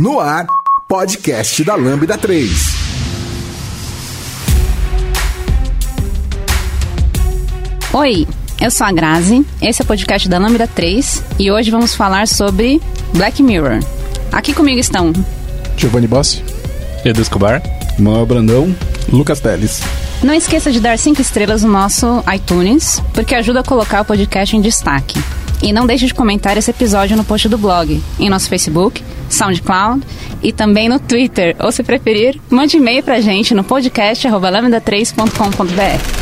No ar, podcast da Lambda 3. Oi, eu sou a Grazi, esse é o podcast da Lambda 3 e hoje vamos falar sobre Black Mirror. Aqui comigo estão Giovanni Bossi, Edu Escobar, Manuel Brandão, Lucas Teles. Não esqueça de dar 5 estrelas no nosso iTunes, porque ajuda a colocar o podcast em destaque. E não deixe de comentar esse episódio no post do blog, em nosso Facebook, SoundCloud e também no Twitter. Ou se preferir, mande e-mail pra gente no podcast.lambda3.com.br.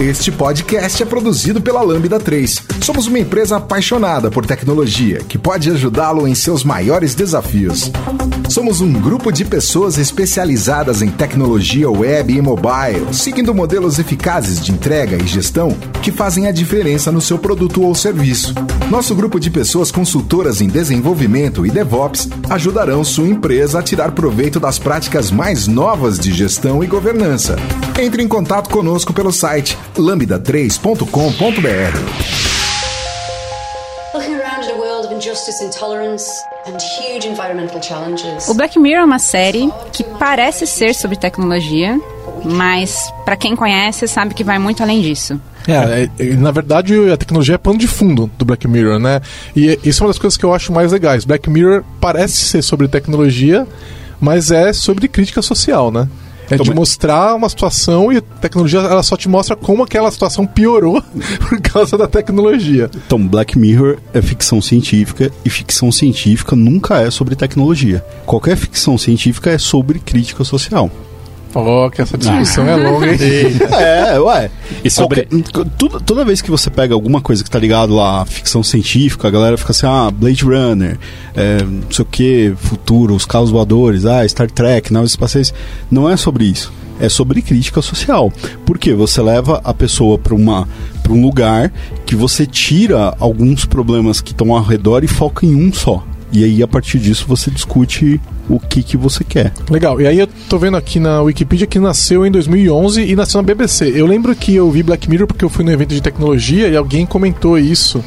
Este podcast é produzido pela Lambda 3. Somos uma empresa apaixonada por tecnologia que pode ajudá-lo em seus maiores desafios. Somos um grupo de pessoas especializadas em tecnologia web e mobile, seguindo modelos eficazes de entrega e gestão que fazem a diferença no seu produto ou serviço. Nosso grupo de pessoas consultoras em desenvolvimento e DevOps ajudarão sua empresa a tirar proveito das práticas mais novas de gestão e governança. Entre em contato conosco pelo site lambda3.com.br. Looking around at a world of injustice, intolerance, and huge environmental challenges. O Black Mirror é uma série que parece ser sobre tecnologia, mas para quem conhece sabe que vai muito além disso. É, é, na verdade, a tecnologia é pano de fundo do Black Mirror, né? E isso é uma das coisas que eu acho mais legais. Black Mirror parece ser sobre tecnologia, mas é sobre crítica social, né? É de mostrar uma situação e a tecnologia ela só te mostra como aquela situação piorou por causa da tecnologia. Então, Black Mirror é ficção científica e ficção científica nunca é sobre tecnologia. Qualquer ficção científica é sobre crítica social. Falou que essa discussão é longa, hein? É, ué. E sobre... Qualquer, toda, toda vez que você pega alguma coisa que tá ligado lá, ficção científica, a galera fica assim, ah, Blade Runner, é, não sei o que, futuro, os carros voadores, ah, Star Trek, naves espaciais. Não é sobre isso. É sobre crítica social. Porque você leva a pessoa para uma para um lugar que você tira alguns problemas que estão ao redor e foca em um só. E aí, a partir disso, você discute o que, que você quer. Legal. E aí eu tô vendo aqui na Wikipedia que nasceu em 2011 e nasceu na BBC. Eu lembro que eu vi Black Mirror porque eu fui no evento de tecnologia e alguém comentou isso.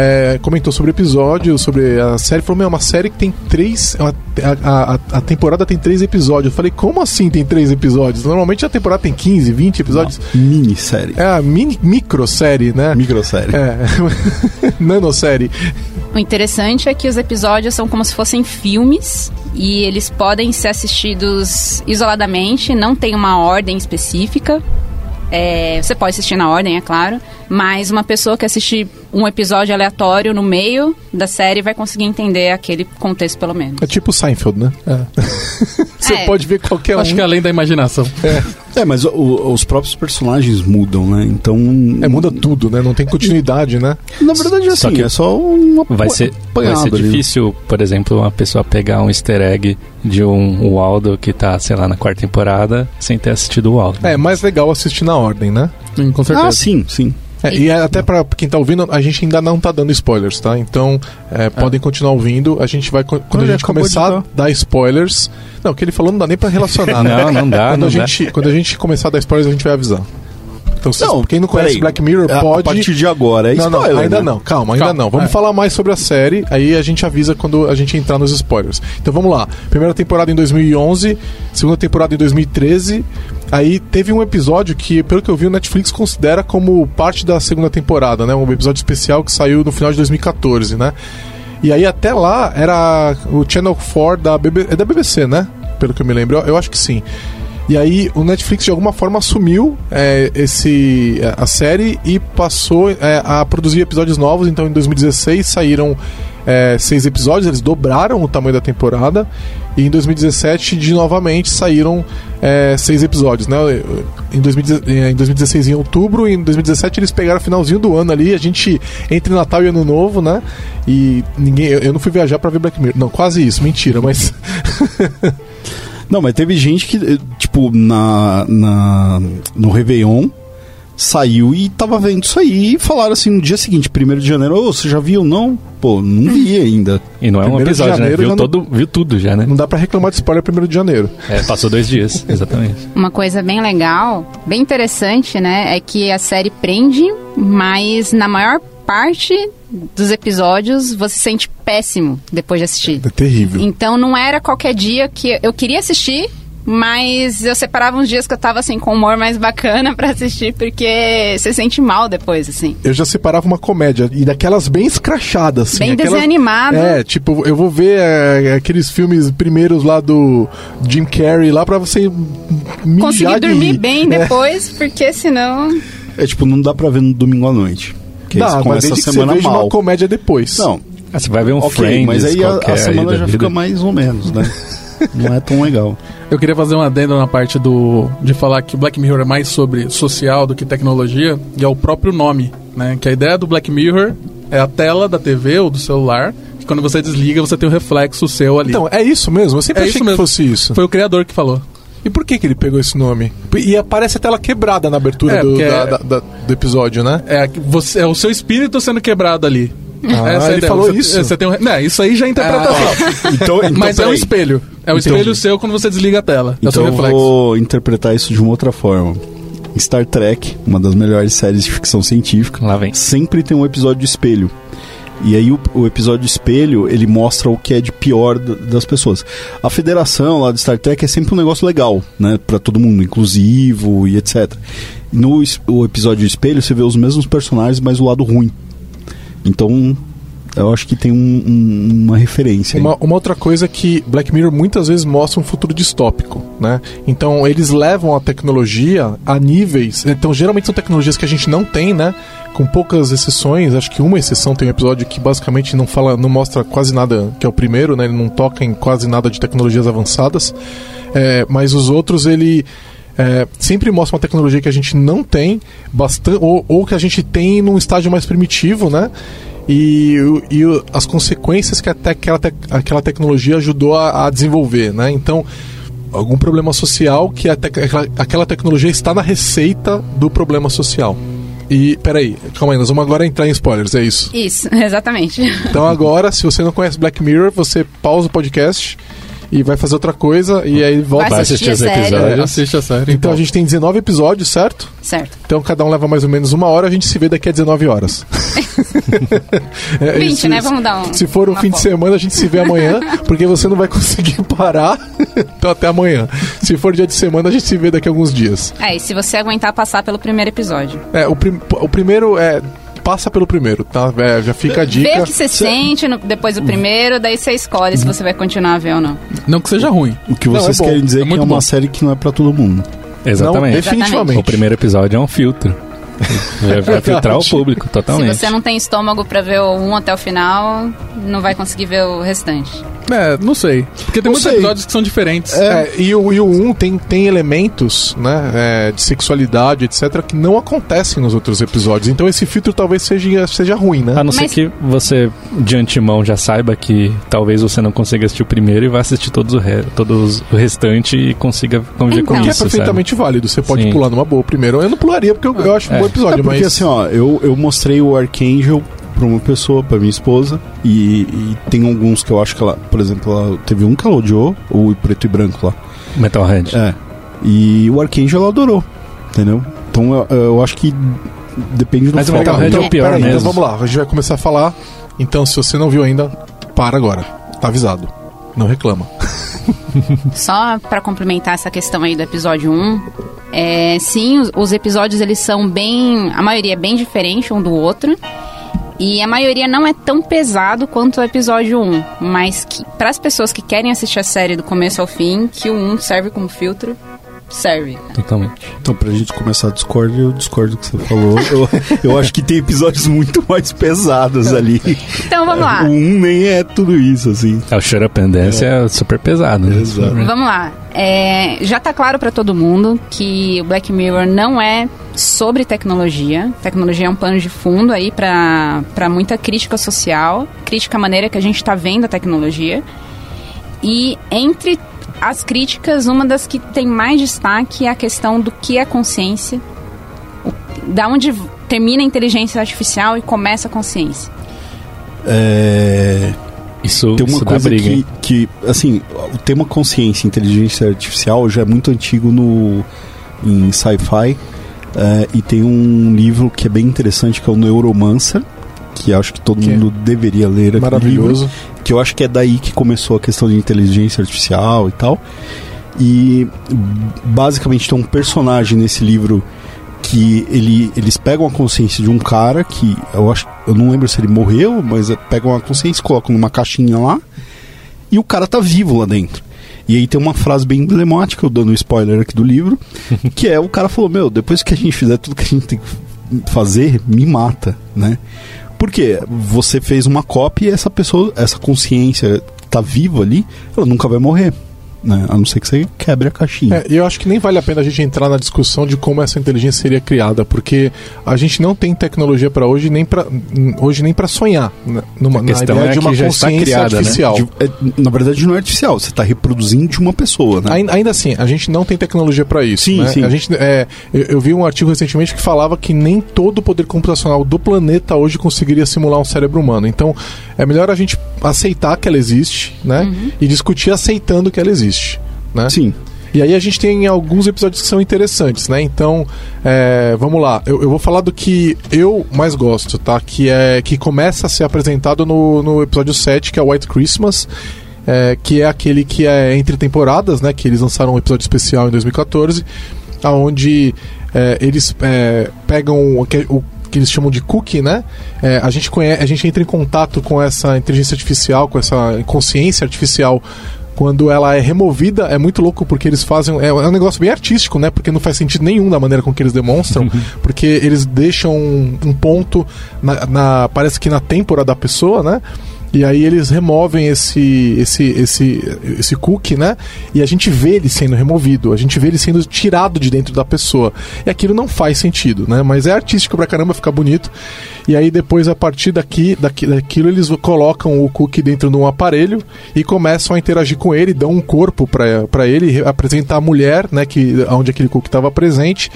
É, comentou sobre o episódio, sobre a série. Falou, meu, é uma série que tem três. Uma, a, a, a, temporada tem três episódios. Eu falei, como assim tem três episódios? Normalmente a temporada tem 15, 20 episódios. Uma minissérie. É a mini, microsérie, né? Microsérie. É. Nanosérie. O interessante é que os episódios são como se fossem filmes e eles podem ser assistidos isoladamente, não tem uma ordem específica. É, você pode assistir na ordem, é claro, mas uma pessoa que assistir um episódio aleatório no meio da série vai conseguir entender aquele contexto, pelo menos. É tipo Seinfeld, né? É. Você é. pode ver qualquer um. Acho que é além da imaginação. É, é mas o, os próprios personagens mudam, né? Então. É, muda tudo, né? Não tem continuidade, né? Na verdade, é assim, só que é só uma. Vai ser, vai ser difícil, por exemplo, uma pessoa pegar um easter egg de um Waldo que tá, sei lá, na quarta temporada sem ter assistido o Waldo. É, mais legal assistir na ordem, né? Sim, com certeza. Ah, sim, sim. É, e até para quem tá ouvindo, a gente ainda não tá dando spoilers, tá? Então, é, é. podem continuar ouvindo. A gente vai, quando a gente começar a dar spoilers. Não, o que ele falou não dá nem para relacionar, né? Não, não dá. Quando, não a gente, dá. quando a gente começar a dar spoilers, a gente vai avisar. Então, não, quem não conhece aí, Black Mirror pode. A partir de agora, é não, spoiler. Não, ainda né? não, calma, ainda calma, não. Vamos é. falar mais sobre a série, aí a gente avisa quando a gente entrar nos spoilers. Então vamos lá. Primeira temporada em 2011, segunda temporada em 2013. Aí teve um episódio que, pelo que eu vi, o Netflix considera como parte da segunda temporada, né? Um episódio especial que saiu no final de 2014, né? E aí até lá era o Channel 4 da, é da BBC, né? Pelo que eu me lembro. Eu acho que sim. E aí o Netflix de alguma forma assumiu é, esse, a série e passou é, a produzir episódios novos. Então em 2016 saíram é, seis episódios, eles dobraram o tamanho da temporada. E em 2017, de novamente, saíram é, seis episódios. Né? Em, 2016, em outubro, e em 2017 eles pegaram o finalzinho do ano ali. A gente entre Natal e Ano Novo, né? E ninguém. Eu, eu não fui viajar para ver Black Mirror. Não, quase isso, mentira, mas. Não, mas teve gente que, tipo, na, na, no Réveillon, saiu e tava vendo isso aí e falaram assim no dia seguinte, 1 de janeiro, oh, você já viu? Não? Pô, não vi ainda. E não é um episódio, né? Viu, todo, viu tudo já, né? Não dá para reclamar de spoiler 1 de janeiro. É, passou dois dias, exatamente. Uma coisa bem legal, bem interessante, né? É que a série prende, mas na maior parte dos episódios você se sente péssimo depois de assistir. É terrível. Então não era qualquer dia que eu queria assistir, mas eu separava uns dias que eu tava assim com humor mais bacana para assistir, porque você sente mal depois, assim. Eu já separava uma comédia, e daquelas bem escrachadas, assim. Bem aquelas, desenho animado. É, tipo, eu vou ver é, aqueles filmes primeiros lá do Jim Carrey lá pra você Conseguir dormir bem É. depois, porque senão. É tipo, não dá pra ver no domingo à noite. Porque Dá, mas desde a que você veja mal. uma comédia depois. Não, Ah, você vai ver um ok, Friends mas aí a, a semana aí já da fica vida. mais ou menos, né? não é tão legal. Eu queria fazer um adendo na parte do de falar que Black Mirror é mais sobre social do que tecnologia, e é o próprio nome, né? Que a ideia do Black Mirror é a tela da TV ou do celular, que quando você desliga, você tem o reflexo seu ali. Então, é isso mesmo? Eu sempre É achei isso que mesmo. fosse isso. Foi o criador que falou. E por que, que ele pegou esse nome? E aparece a tela quebrada na abertura É, do, da- é- da- da- do episódio, né? É, você, é o seu espírito sendo quebrado ali. Ah, Essa é ele ideia. falou Você- isso? Você tem um, não, isso aí já é interpretação. Então, então Mas é um espelho. É o Então- espelho seu quando você desliga a tela. é o Então seu eu reflexo. vou interpretar isso de uma outra forma. Star Trek, uma das melhores séries de ficção científica, Lá vem. sempre tem um episódio de espelho. E aí o, o episódio de espelho, ele mostra o que é de pior das pessoas. A federação lá do Star Trek é sempre um negócio legal, né? Pra todo mundo, inclusivo e etc. No o episódio de espelho, você vê os mesmos personagens, mas o lado ruim. Então, eu acho que tem um- um- uma referência. Uma, uma outra coisa é que Black Mirror muitas vezes mostra um futuro distópico, né? Então eles levam a tecnologia a níveis. Então geralmente são tecnologias que a gente não tem, né? Com poucas exceções, acho que uma exceção tem um episódio que basicamente não fala, não mostra quase nada, que é o primeiro, né? Ele não toca em quase nada de tecnologias avançadas. É, mas os outros ele é, sempre mostra uma tecnologia que a gente não tem, bastante, ou, ou que a gente tem num estágio mais primitivo, né? E, e as consequências que até aquela, tec- aquela tecnologia ajudou a, a desenvolver, né? Então, algum problema social que a tec- aquela, aquela tecnologia está na receita do problema social. E, peraí, calma aí, nós vamos agora entrar em spoilers, é isso. Isso, exatamente. Então agora, se você não conhece Black Mirror, você pausa o podcast e vai fazer outra coisa e aí volta. Vai assistir assistir a os série. episódios. Assiste a série. Então a gente tem 19 episódios, certo? Certo. Então cada um leva mais ou menos uma hora, a gente se vê daqui a 19 horas. É, 20, se- né? Vamos dar um. Se for um fim de semana, a gente se vê amanhã, porque você não vai conseguir parar. então até amanhã. Se for dia de semana, a gente se vê daqui a alguns dias. É, e se você aguentar passar pelo primeiro episódio. É, o, prim- o primeiro é. Passa pelo primeiro, tá? É, já fica a dica. Vê o que você sente no- depois do primeiro, daí você escolhe se você vai continuar a ver ou não. Não que seja ruim. O que Não, vocês é bom. querem dizer É é que é uma bom. série que não é pra todo mundo. Exatamente. Não, definitivamente. O primeiro episódio é um filtro. Vai, filtrar o público totalmente. Se você não tem estômago pra ver o 1 até o final, não vai conseguir ver o restante. É, não sei. Porque tem Não muitos sei. episódios que são diferentes. É, e, o, e o 1 tem, tem elementos né, é, de sexualidade, etc., que não acontecem nos outros episódios. Então esse filtro talvez seja, seja ruim, né? A não ser Mas- que você, de antemão, já saiba que talvez você não consiga assistir o primeiro e vá assistir todos o, re- todos o restante e consiga conviver Então. com que é perfeitamente válido. Você pode Sim. pular numa boa primeiro. Eu não pularia porque eu, eu acho um É. bom episódio, É porque mas. assim, ó, eu, eu mostrei o Archangel pra uma pessoa, pra minha esposa, e, e tem alguns que eu acho que ela, por exemplo, ela, teve um que ela odiou, o preto e branco lá. Metalhead. É. E o Archangel ela adorou, entendeu? Então eu, eu acho que depende do Mas o. Metalhead é o pior Peraí, então mesmo. vamos lá, a gente vai começar a falar. Então, se você não viu ainda, para agora. Tá avisado. Não reclama. Só pra complementar essa questão aí do episódio 1, é, sim, os, os episódios eles são bem, a maioria é bem diferente um do outro. E a maioria não é tão pesado quanto o episódio 1, mas que para as pessoas que querem assistir a série do começo ao fim, que o 1 serve como filtro, serve. Totalmente. Então, pra gente começar a discórdia, eu discordo do que você falou. Eu, eu acho que tem episódios muito mais pesados ali. Então vamos lá. O um nem é tudo isso, assim. É, o Shut Up and Dance é, super pesado. Né? Exato. Vamos lá. É, já tá claro pra todo mundo que o Black Mirror não é sobre tecnologia. Tecnologia é um pano de fundo aí pra pra muita crítica social, crítica à maneira que a gente tá vendo a tecnologia. E entre as críticas, uma das que tem mais destaque é a questão do que é consciência, da onde termina a inteligência artificial e começa a consciência. É, Isso, tem uma isso dá coisa briga, que, que, assim, o tema consciência e inteligência artificial já é muito antigo no, em sci-fi. é, e tem um livro que é bem interessante, que é o Neuromancer, que acho que todo que mundo é deveria ler. Maravilhoso. Livro, que eu acho que é daí que começou a questão de inteligência artificial e tal. E basicamente tem um personagem nesse livro que ele, eles pegam a consciência de um cara que eu acho eu não lembro se ele morreu, mas pegam a consciência, colocam numa caixinha lá e o cara tá vivo lá dentro. E aí tem uma frase bem emblemática, eu dando um spoiler aqui do livro, que é o cara falou: "Meu, depois que a gente fizer tudo que a gente tem que fazer, me mata", né? Porque você fez uma cópia e essa pessoa, essa consciência tá viva ali, ela nunca vai morrer né? A não ser que você quebre a caixinha. É, eu acho que nem vale a pena a gente entrar na discussão de como essa inteligência seria criada, porque a gente não tem tecnologia para hoje nem para hoje nem para sonhar né? numa, na ideia é de uma consciência criada, né? artificial. Né? De, é, na verdade não é artificial, você está reproduzindo de uma pessoa, né? Ainda, ainda, assim, a gente não tem tecnologia para isso. Sim, né? sim. A gente, é, eu, eu, vi um artigo recentemente que falava que nem todo o poder computacional do planeta hoje conseguiria simular um cérebro humano. Então, é melhor a gente aceitar que ela existe, né? Uhum. E discutir aceitando que ela existe existe, né? Sim. E aí a gente tem alguns episódios que são interessantes, né? Então, é, vamos lá. Eu, eu, vou falar do que eu mais gosto, tá? Que é que começa a ser apresentado no, no episódio 7, que é White Christmas. É, que é aquele que é entre temporadas, né? Que eles lançaram um episódio especial em 2014, aonde é, eles é, pegam o que, o que eles chamam de cookie, né? É, a gente conhece, a gente entra em contato com essa inteligência artificial, com essa consciência artificial quando ela é removida, é muito louco porque eles fazem. É, é, um negócio bem artístico, né? Porque não faz sentido nenhum da maneira com que eles demonstram. Porque eles deixam um, um ponto, na, na, parece que na têmpora da pessoa, né? E aí eles removem esse, esse, esse, esse cookie, né? E a gente vê ele sendo removido, a gente vê ele sendo tirado de dentro da pessoa. E aquilo não faz sentido, né? Mas é artístico pra caramba, fica bonito. E aí depois, a partir daqui, daqui daquilo, eles colocam o cookie dentro de um aparelho e começam a interagir com ele, dão um corpo para ele, apresentar a mulher, né? Que, onde aquele cookie estava presente.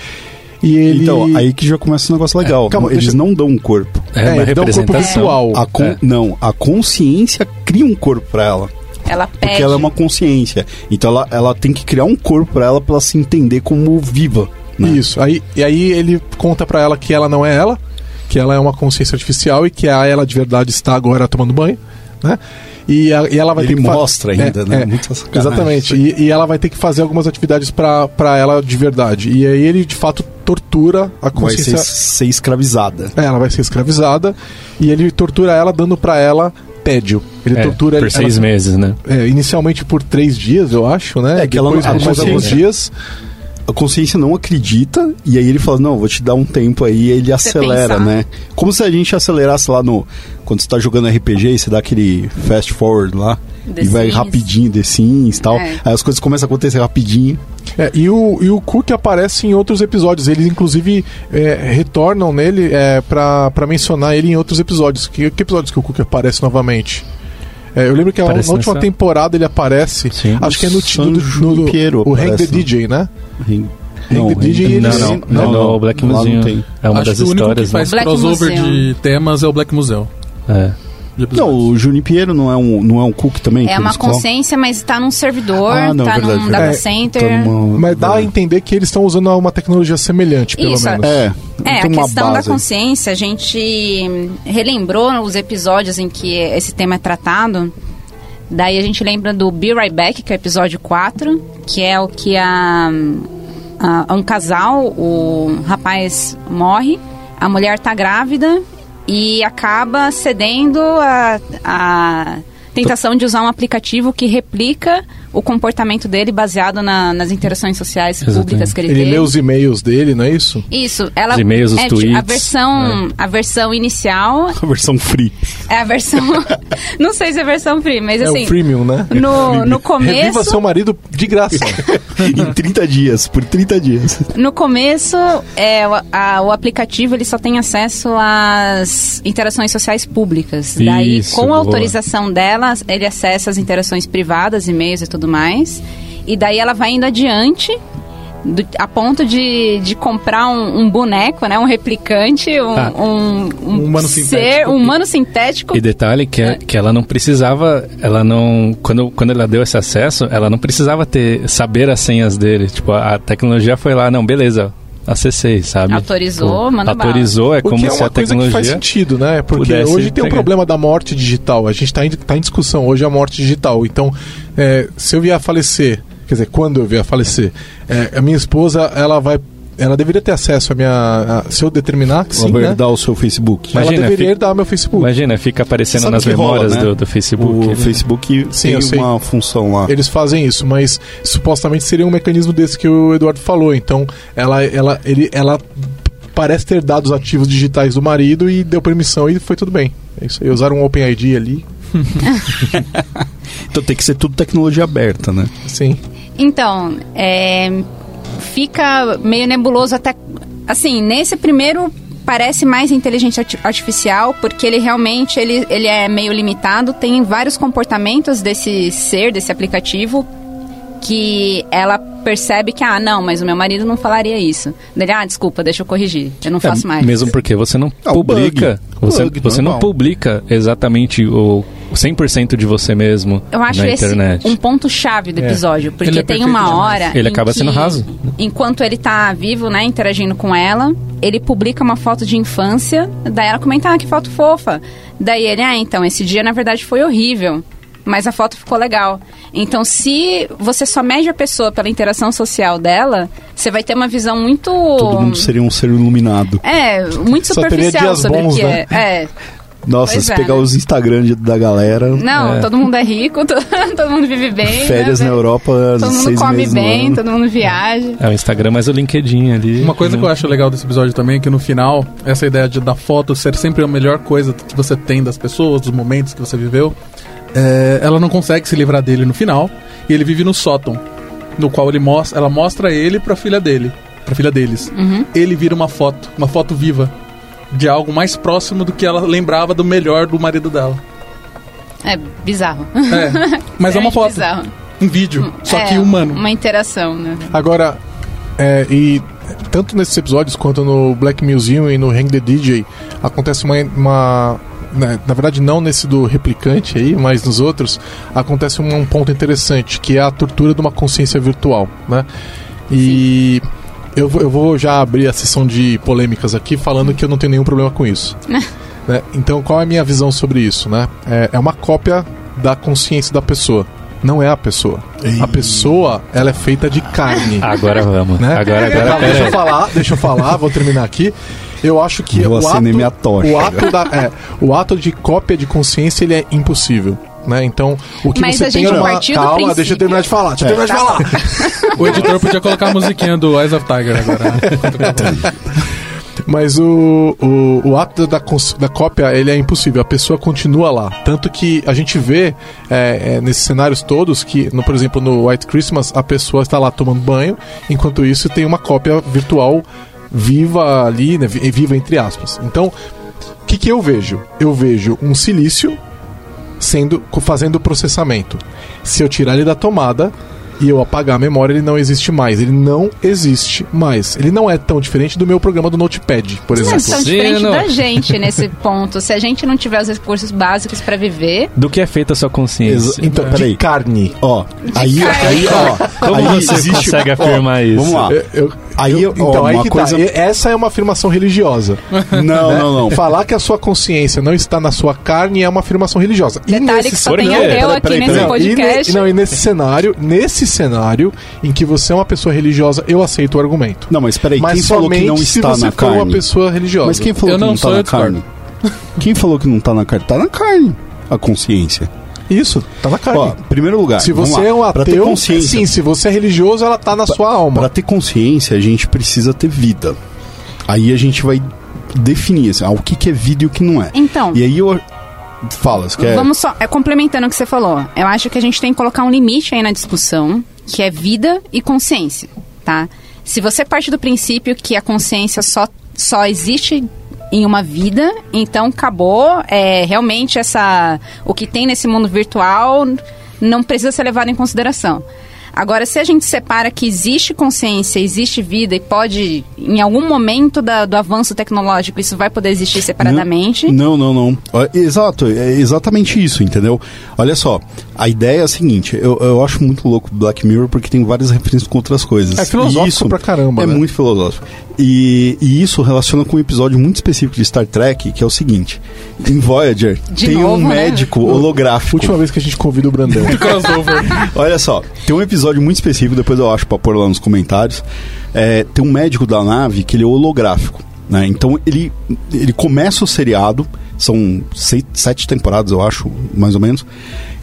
E ele... Então, aí que já começa um negócio legal. É, calma, Eles deixa... não dão um corpo. É, é uma representação. Um. A con... é. Não, a consciência cria um corpo para ela. Ela pede. Porque ela é uma consciência. Então ela, ela tem que criar um corpo para ela para ela se entender como viva. Né? Isso. Aí, e aí ele conta para ela que ela não é ela, que ela é uma consciência artificial e que a ela de verdade está agora tomando banho, né? E, a, e ela vai Ele ter que mostra ainda, é, né? É, exatamente. E, e, ela vai ter que fazer algumas atividades para ela de verdade. E aí ele, de fato, tortura a consciência. Vai ser, ser escravizada. É, ela vai ser escravizada. E ele tortura ela, dando para ela tédio. Ele é, tortura por seis ela, meses, né? É, inicialmente por três dias, eu acho, né? É que Depois, ela não, por mais alguns dias a consciência não acredita e aí ele fala, não, vou te dar um tempo aí e ele você acelera, né? Como se a gente acelerasse lá no... Quando você tá jogando RPG e você dá aquele fast forward lá The e vai rapidinho, The Sims e tal. É. Aí as coisas começam a acontecer rapidinho. É, e, o, e o Cook aparece em outros episódios. Eles, inclusive, é, retornam nele é, para mencionar ele em outros episódios. Que, que episódios que o Cook aparece novamente? É, eu lembro que na última temporada ele aparece. Sim. Acho que é no, no, no, Piero, o Hang the DJ, né? Hang... Não, Hang the DJ não, não, não, não, não, o Black Museu. É uma Acho das histórias. O único que faz crossover de temas é o Black Museu. É. Não, o Junipiero não é um, não é um cook também? É uma consciência, mas está num servidor, ah, não, tá verdade, num verdade. data center. É, tá numa... Mas dá a entender que eles estão usando uma tecnologia semelhante, pelo Isso, menos. É, é a questão da consciência, a gente relembrou os episódios em que esse tema é tratado. Daí a gente lembra do Be Right Back, que é o episódio 4, que é o que a, a um casal, o rapaz morre, a mulher tá grávida e acaba cedendo a, a tentação de usar um aplicativo que replica o comportamento dele baseado na, nas interações sociais Exatamente. públicas que ele, ele teve. Ele lê os e-mails dele, não é isso? Isso. Ela, os e-mails, os é, tweets. A versão, é. a versão inicial... A versão free. É a versão... não sei se é a versão free, mas é assim... É o freemium, né? No, no começo... Reviva seu marido de graça. em 30 dias, por 30 dias. No começo, é, o, a, o aplicativo ele só tem acesso às interações sociais públicas. Daí, isso, com a autorização dela, ele acessa as interações privadas, e-mails e tudo tudo mais. E daí ela vai indo adiante do, a ponto de, de comprar um, um, boneco, né? Um replicante, um, ah, um, um, um humano ser, sintético. um humano sintético. E detalhe que, é. que ela não precisava, ela não, quando, quando ela deu esse acesso, ela não precisava ter, saber as senhas dele. Tipo, a, a tecnologia foi lá, não, beleza, acessei, sabe? Autorizou, Pô, manda Autorizou, bala. é como o é se uma a coisa que faz tecnologia... sentido, né? Porque hoje tem um pegar. problema da morte digital. A gente está em, tá em discussão hoje a morte digital. Então, é, se eu vier a falecer, quer dizer, quando eu vier a falecer, é, a minha esposa, ela vai. Ela deveria ter acesso à minha. a- se eu determinar que Ela sim, vai né? herdar o seu Facebook. Ela Imagina, deveria fica- herdar meu Facebook. Imagina, fica aparecendo Sabe nas que rola, memórias né? do, do Facebook. O né? Facebook Sim, tem uma função lá. Eles fazem isso, mas supostamente seria um mecanismo desse que o Eduardo falou. Então, ela, ela, ele, ela parece ter dados ativos digitais do marido e deu permissão e foi tudo bem. É isso aí. Usaram um OpenID ali. Então tem que ser tudo tecnologia aberta, né? Sim. Então, é, fica meio nebuloso até. Assim, nesse primeiro parece mais inteligência arti- artificial, porque ele realmente ele, ele é meio limitado, tem vários comportamentos desse ser, desse aplicativo, que ela percebe que, ah, não, mas o meu marido não falaria isso. Dele, ah, desculpa, deixa eu corrigir, eu não faço É, mais. Mesmo porque você não Ah, publica. bug. Você, Bug, você não normal. publica exatamente o 100% de você mesmo Eu acho na esse internet. um ponto-chave do É. episódio, porque Ele é tem perfeito uma hora. Ele em acaba sendo raso. Enquanto ele tá vivo, né, interagindo com ela, ele publica uma foto de infância, daí ela comenta, ah, que foto fofa. Daí ele, ah, então, esse dia na verdade foi horrível. Mas a foto ficou legal. Então, se você só mede a pessoa pela interação social dela, você vai ter uma visão muito. Todo mundo seria um ser iluminado. É, muito Só teria superficial dias sobre bons, o que né? é. É. Nossa, Pois se é, pegar né? os Instagram de- da galera, Não, É. todo mundo é rico, to- todo mundo vive bem. férias né, na? Europa, Todo mundo seis come bem, todo mundo viaja. É o Instagram, mas o LinkedIn ali. Uma coisa né? que eu acho legal desse episódio também é que no final, essa ideia de, da foto ser sempre a melhor coisa que você tem das pessoas, dos momentos que você viveu, é, ela não consegue se livrar dele no final. E ele vive no sótão, no qual ele mostra, ela mostra ele pra filha dele, pra filha deles. Ele vira uma foto, uma foto viva. De algo mais próximo do que ela lembrava do melhor do marido dela. É bizarro. É, mas é uma foto, Bizarro. um vídeo, só É, que humano. Uma interação, né? Agora, é, e tanto nesses episódios quanto no Black Museum e no Hang the DJ, acontece uma. uma né, na verdade, não nesse do replicante aí, mas nos outros, acontece um, um ponto interessante, que é a tortura de uma consciência virtual, né? E. Eu, vou- eu vou já abrir a sessão de polêmicas aqui falando que eu não tenho nenhum problema com isso. né? Então, qual é a minha visão sobre isso? Né? É, é uma cópia da consciência da pessoa. Não é a pessoa. A pessoa, ela é feita de carne. Agora vamos. né? Agora, agora, Tá, deixa eu falar, deixa eu falar, vou terminar aqui. Eu acho que Vou o ato, minha tocha. o ato da, é, o ato de cópia de consciência ele é impossível. Né? Então, o que Mas você a tem gente é uma. Calma, princípio- deixa eu terminar de falar. Deixa eu terminar de falar. O editor podia colocar a musiquinha do Eyes of Tiger agora. né? Mas o, o, o ato da, da cópia, ele é impossível. A pessoa continua lá. Tanto que a gente vê é, é, nesses cenários todos que, no, por exemplo, no White Christmas, a pessoa está lá tomando banho, enquanto isso tem uma cópia virtual viva ali, né, vi- viva entre aspas. Então, o que, que eu vejo? Eu vejo um silício sendo fazendo o processamento. Se eu tirar ele da tomada e eu apagar a memória, ele não existe mais. Ele não existe mais. Ele não é tão diferente do meu programa do Notepad, por Não é exemplo. tão Sim, diferente não. da gente nesse ponto. Se a gente não tiver os recursos básicos pra viver, Do que é feita a sua consciência? Exa- Então, Peraí. de carne. Ó, aí, carne. aí, ó. Como aí você existe- consegue ó, afirmar isso? Vamos lá. Eu- eu- Aí, eu- ó, então, aí uma que coisa- tá. E- Essa é uma afirmação religiosa. Não, não, não. Falar que a sua consciência não está na sua carne é uma afirmação religiosa. E detalhe que nesse só Por tem ateu Peraí, aqui peraí, nesse peraí. podcast. E, ne- não, e nesse cenário, nesse cenário em que você é uma pessoa religiosa, eu aceito o argumento. Não, mas peraí, Mas quem falou que não se está você na for uma carne? pessoa religiosa. Mas quem falou Eu que não não tá sou, na carne? Quem falou que não tá na carne? Tá na carne. A consciência. Isso, tá na carne. Ó, primeiro lugar. se você lá. é um Pra ter ateu, consciência, sim, se você é religioso, ela tá na sua alma. Pra ter consciência, a gente precisa ter vida. Aí a gente vai definir assim, ah, o que, que é vida e o que não é. Então, E aí eu. Fala, você quer. vamos só, é, complementando o que você falou. Eu acho que a gente tem que colocar um limite aí na discussão, que é vida e consciência, tá? Se você parte do princípio que a consciência só, só existe em uma vida, então acabou. É, realmente essa o que tem nesse mundo virtual não precisa ser levado em consideração. Agora, se a gente separa que existe consciência, existe vida e pode, em algum momento da- do avanço tecnológico, isso vai poder existir separadamente. Não, não, não. Exato, é exatamente isso, entendeu? Olha só, a ideia é a seguinte: eu, eu acho muito louco Black Mirror porque tem várias referências com outras coisas. É filosófico E isso pra caramba, É né? muito filosófico. E, e, isso relaciona com um episódio muito específico de Star Trek, que é o seguinte: em Voyager De tem novo, um né? médico holográfico. Última vez que a gente convida o Brandão. Crossover. Olha só, tem um episódio muito específico, depois eu acho pra pôr lá nos comentários. É, tem um médico da nave que ele é holográfico. Né? Então ele, ele começa o seriado, são seis, sete temporadas, eu acho, mais ou menos.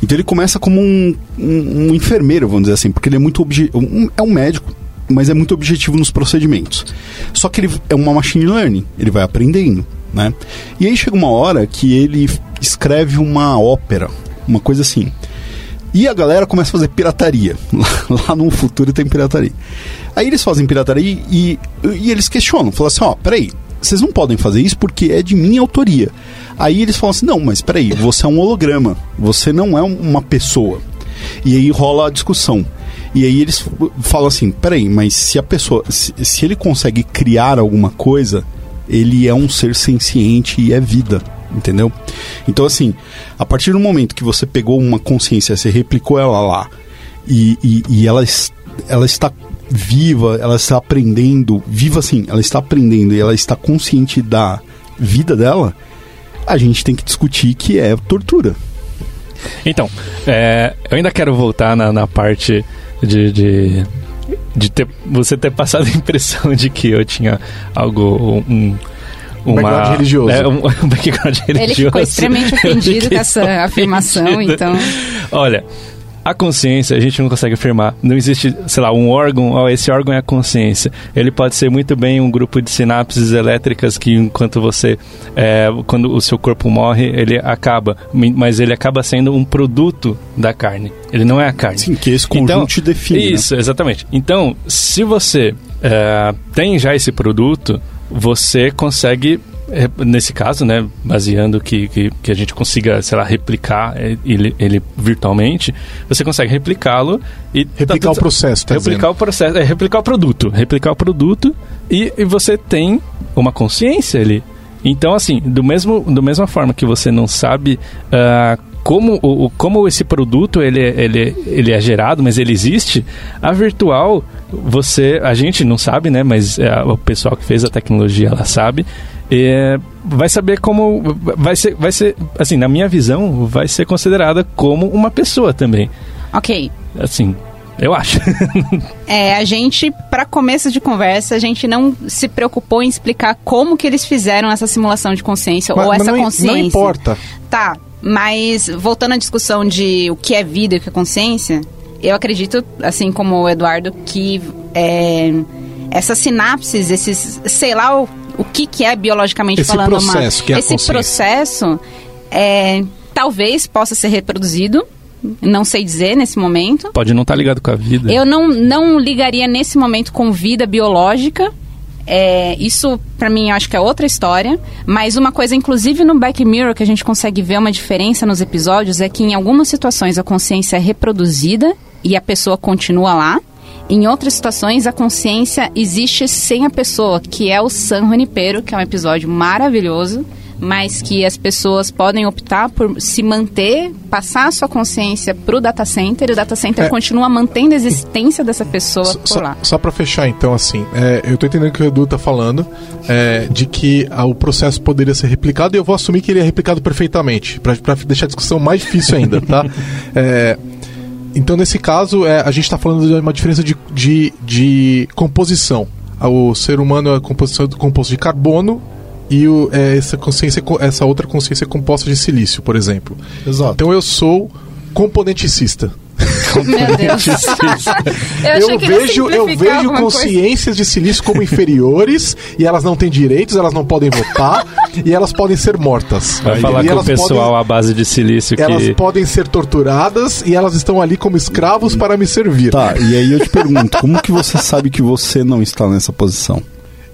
Então ele começa como um, um, um enfermeiro, vamos dizer assim, porque ele é muito obje um, é um médico, mas é muito objetivo nos procedimentos. Só que ele é uma machine learning, ele vai aprendendo, né? E aí chega uma hora que ele escreve uma ópera, uma coisa assim. E a galera começa a fazer pirataria. Lá no futuro tem pirataria. Aí eles fazem pirataria e, e eles questionam. Falam assim, ó, peraí, vocês não podem fazer isso porque é de minha autoria. Aí eles falam assim, não, mas peraí, você é um holograma. Você não é uma pessoa. E aí rola a discussão. E aí eles falam assim, peraí, mas se a pessoa... Se, se ele consegue criar alguma coisa, ele é um ser senciente e é vida entendeu? Então, assim, a partir do momento que você pegou uma consciência, você replicou ela lá e, e, e ela, ela está viva, ela está aprendendo, viva assim, ela está aprendendo e ela está consciente da vida dela, a gente tem que discutir que é tortura. Então, é, eu ainda quero voltar na, na parte de, de, de ter, você ter passado a impressão de que eu tinha algo. Um, uma, background religioso. É, um, um background religioso. Ele ficou extremamente ofendido com essa afirmação, então. Olha, a consciência a gente não consegue afirmar. Não existe, sei lá, um órgão, ó, esse órgão é a consciência. Ele pode ser muito bem um grupo de sinapses elétricas que enquanto você, é, quando o seu corpo morre, ele acaba, mas ele acaba sendo um produto da carne. Ele não é a carne. Sim, que esse conjunto então, te define. Isso, né? exatamente. Então, se você é, tem já esse produto, você consegue nesse caso, né, baseando que, que, que, a gente consiga, sei lá, replicar ele, ele virtualmente, você consegue replicá-lo e replicar tá, o processo, tá replicar dizendo. o processo, é replicar o produto, replicar o produto e, e você tem uma consciência ali. Então, assim, do mesmo, do mesma forma que você não sabe uh, como, o, como esse produto ele, ele, ele é gerado, mas ele existe, a virtual, você, a gente não sabe, né? Mas é, o pessoal que fez a tecnologia, ela sabe. É, vai saber como vai ser, vai ser, assim, na minha visão, vai ser considerada como uma pessoa também. Ok. Assim, eu acho. é, a gente, para começo de conversa, a gente não se preocupou em explicar como que eles fizeram essa simulação de consciência mas, ou essa não, consciência. Não importa. Tá, mas voltando à discussão de o que é vida e o que é consciência, eu acredito, assim como o Eduardo, que é, essas sinapses, esses, sei lá o, o que, que é biologicamente esse falando, processo uma, que é esse processo é, talvez possa ser reproduzido. Não sei dizer nesse momento. Pode não estar tá ligado com a vida. Eu não, não ligaria nesse momento com vida biológica. É, isso, para mim, eu acho que é outra história. Mas uma coisa, inclusive no Back Mirror, que a gente consegue ver uma diferença nos episódios, é que em algumas situações a consciência é reproduzida e a pessoa continua lá. Em outras situações, a consciência existe sem a pessoa, que é o San Junipero, que é um episódio maravilhoso, mas que as pessoas podem optar por se manter, passar a sua consciência para o data center, e o data center é. continua mantendo a existência dessa pessoa só, por lá. Só para fechar, então, assim, é, eu tô entendendo o que o Edu tá falando, é, de que a, o processo poderia ser replicado, e eu vou assumir que ele é replicado perfeitamente, para deixar a discussão mais difícil ainda, tá? Então, nesse caso, é, a gente está falando de uma diferença de, de, de, composição. O ser humano é composição, composto de carbono e o, é, essa, consciência, essa outra consciência é composta de silício, por exemplo. Exato. Então, eu sou componenticista. Meu Deus. eu, eu vejo, eu vejo consciências coisa. de silício como inferiores e elas não têm direitos, elas não podem votar e elas podem ser mortas. Vai e falar com o pessoal podem, à base de silício que... Elas podem ser torturadas e elas estão ali como escravos para me servir. Tá, e aí eu te pergunto, como que você sabe que você não está nessa posição?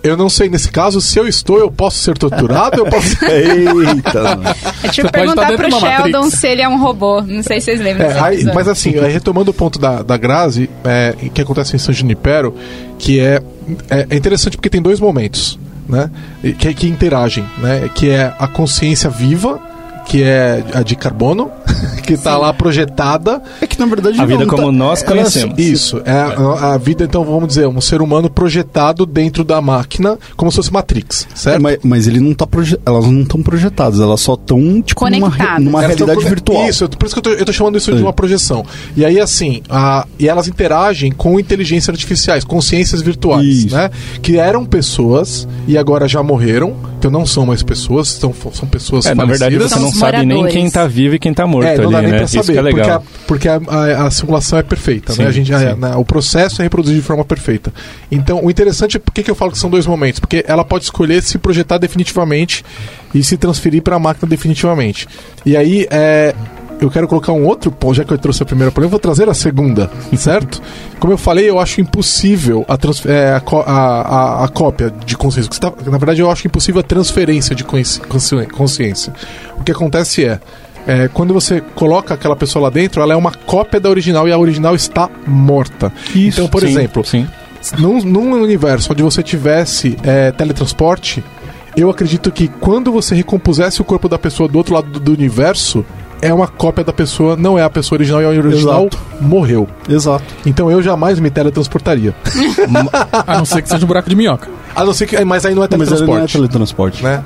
Eu não sei, nesse caso, se eu estou, eu posso ser torturado? eu posso... Eita! É tipo perguntar pro Sheldon Matrix. se ele é um robô. Não sei se vocês lembram é, aí, Mas assim, retomando o ponto da, da Grazi, é, que acontece em San Junipero, que é, é, é interessante porque tem dois momentos, né? Que, que interagem, né? Que é a consciência viva, que é a de carbono, que tá lá projetada. É que na verdade A vida não como tá- nós Ela é conhecemos. Isso, é a, a vida, então, vamos dizer, um ser humano projetado dentro da máquina, como se fosse Matrix, É, certo? mas, mas ele não tá proje- elas não estão projetadas, elas só estão tipo numa, numa Elas realidade pro- virtual. Isso, por isso que eu tô, eu tô chamando isso de Sim. uma projeção. E aí, assim, a, e elas interagem com inteligências artificiais, consciências virtuais, Isso. né? Que eram pessoas e agora já morreram, então não são mais pessoas, são, são pessoas É, na verdade falecidas. você não sabe nem quem tá vivo e quem tá morto É, não dá ali, nem né? pra Isso saber, é porque, a, porque a, a- a simulação é perfeita, Sim, né? A gente, na- o processo é reproduzido de forma perfeita. Então, o interessante é por que que eu falo que são dois momentos? Porque ela pode escolher se projetar definitivamente e se transferir para a máquina definitivamente. E aí, é, eu quero colocar um outro ponto, já que eu trouxe a primeira problema, eu vou trazer a segunda, certo? Como eu falei, eu acho impossível a, é, a, a- a- cópia de consciência. Tá- Na verdade, eu acho impossível a transferência de consci- consci- consciência. O que acontece é, é, quando você coloca aquela pessoa lá dentro, ela é uma cópia da original e a original está morta. então, por Sim, exemplo, Sim. num, num universo onde você tivesse é, teletransporte, eu acredito que quando você recompusesse o corpo da pessoa do outro lado do, do universo, é uma cópia da pessoa, não é a pessoa original e a original Exato. morreu. Exato. Então eu jamais me teletransportaria. A não ser que seja um buraco de minhoca. A não ser que. Mas aí não é Mas ele não é teletransporte. teletransporte. né?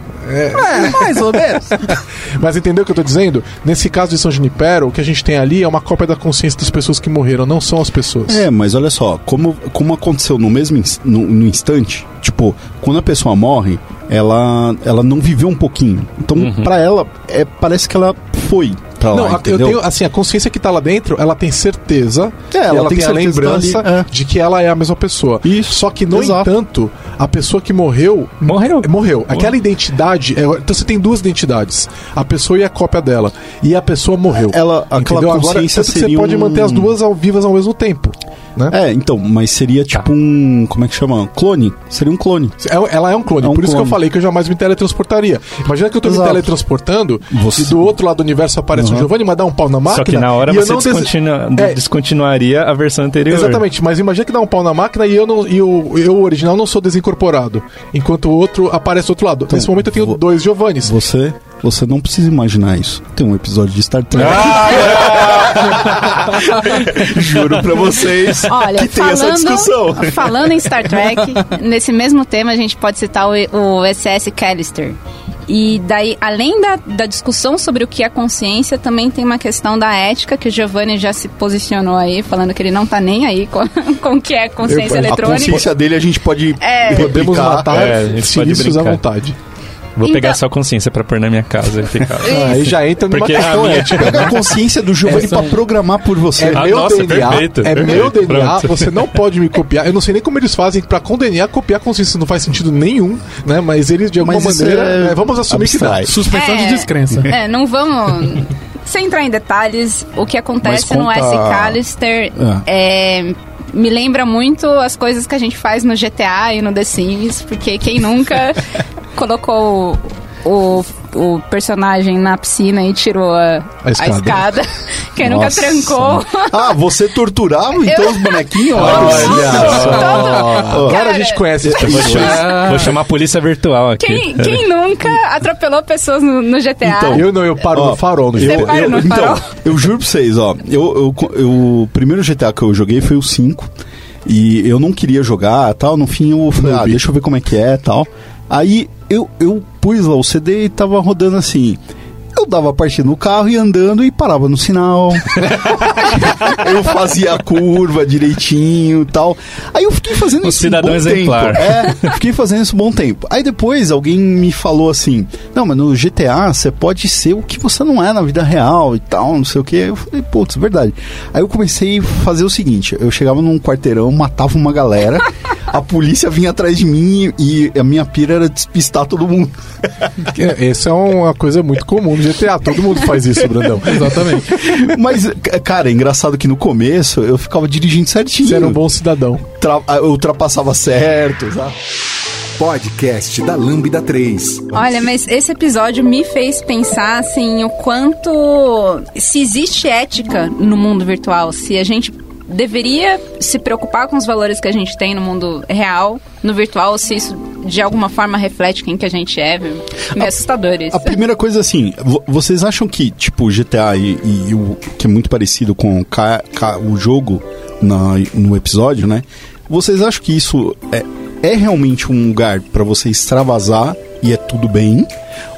mais ou menos. Mas entendeu o que eu tô dizendo? Nesse caso de São Junipero, o que a gente tem ali é uma cópia da consciência das pessoas que morreram, não são as pessoas. É, mas olha só, como, como aconteceu no mesmo no, no instante, tipo, quando a pessoa morre, ela, ela não viveu um pouquinho. Então, pra ela, é, parece que ela foi pra Não, lá, a- eu tenho, assim, a consciência que tá lá dentro, ela tem certeza, É, ela ela tem tem, a tá lembrança ali, é. de que ela é a mesma pessoa. Isso, Só que, no exato. entanto, a pessoa que morreu Morreu. morreu. Aquela identidade, é, então você tem duas identidades, a pessoa e a cópia dela. E a pessoa morreu. Ela- aquela Entendeu? Agora, consciência que seria você pode um- manter as duas ao vivas ao mesmo tempo, né? É, então, mas seria tipo um. Como é que chama? Clone. Seria um clone. É- Ela é um clone, É um por isso que eu clone. falei que eu jamais me teletransportaria. Imagina que eu tô Exato. me teletransportando Você- e do outro lado do universo aparece o Uhum. Giovanni, mas dá um pau na máquina. Só que na hora eu você descontinua- É. descontinuaria a versão anterior. Exatamente, mas imagina que dá um pau na máquina e eu, não, e o, eu, o original, não sou desincorporado. Enquanto o outro aparece do outro lado. Nesse momento eu tenho vou- dois Giovannis. Você. Você não precisa imaginar isso. Tem um episódio de Star Trek. Juro pra vocês Olha, que tem falando, essa discussão. falando em Star Trek, nesse mesmo tema a gente pode citar o, o SS Callister. E daí, além da, da discussão sobre o que é consciência, também tem uma questão da ética, que o Giovanni já se posicionou aí, falando que ele não tá nem aí com, com o que é consciência Eu- a A eletrônica. consciência dele a gente pode É. Podemos matar É, a gente pode à vontade. Vou pegar Então- sua consciência pra pôr na minha casa e ficar. Ah, Aí já entra numa Porque questão minha- ética. Pega a consciência do Giovanni Essa- pra programar por você. É Ah, meu nossa, DNA, perfeito, é meu perfeito, DNA, pronto. você não pode me copiar. Eu não sei nem como eles fazem pra com DNA copiar a consciência, não faz sentido nenhum, né? Mas eles de alguma Mas maneira, é é, vamos assumir abstrai. que Suspensão de É. descrença. É, não vamos. Sem entrar em detalhes, o que acontece Mas no conta- S. Callister é, me lembra muito as coisas que a gente faz no GTA e no The Sims, porque quem nunca colocou o, o personagem na piscina e tirou a, A escada. escada. Quem nunca trancou. Ah, você torturava então os bonequinhos? Cara, Cara, a gente conhece esse Vou chamar, vou chamar a polícia virtual aqui. Quem, quem nunca atropelou pessoas no, no GTA? Então, Eu não, eu paro Ó, no farol no jogo. para no então, farol? eu juro pra vocês, ó. Eu, eu, eu- o primeiro GTA que eu joguei foi o 5. E eu não queria jogar tal. No fim eu falei, ah, deixa eu ver como é que é tal. Aí eu, eu pus lá o CD e tava rodando assim. Eu dava partida no carro e andando e parava no sinal. eu fazia a curva direitinho e tal. Aí eu fiquei fazendo Um isso cidadão um bom exemplar. tempo. É, fiquei fazendo isso um bom tempo. Aí depois alguém me falou assim: Não, mas no GTA você pode ser o que você não é na vida real e tal, não sei o que. Eu falei, putz, verdade. Aí eu comecei a fazer o seguinte: eu chegava num quarteirão, matava uma galera, a polícia vinha atrás de mim e a minha pira era despistar todo mundo. É, Essa é uma coisa muito comum no GTA. Todo mundo faz isso, Brandão. Exatamente. Mas, cara, é engraçado que no começo eu ficava dirigindo certinho. Você era um bom cidadão. Tra- eu ultrapassava certo, sabe? Podcast da Lambda 3. Olha, mas esse episódio me fez pensar assim o quanto se existe ética no mundo virtual, se a gente deveria se preocupar com os valores que a gente tem no mundo real, no virtual, se isso de alguma forma reflete quem que a gente é, viu? Meio assustador isso. A primeira coisa, assim, vo- vocês acham que, tipo, GTA e, e o que é muito parecido com o Ca- Ca- o jogo na- no episódio, né? Vocês acham que isso é, é realmente um lugar pra você extravasar e é tudo bem?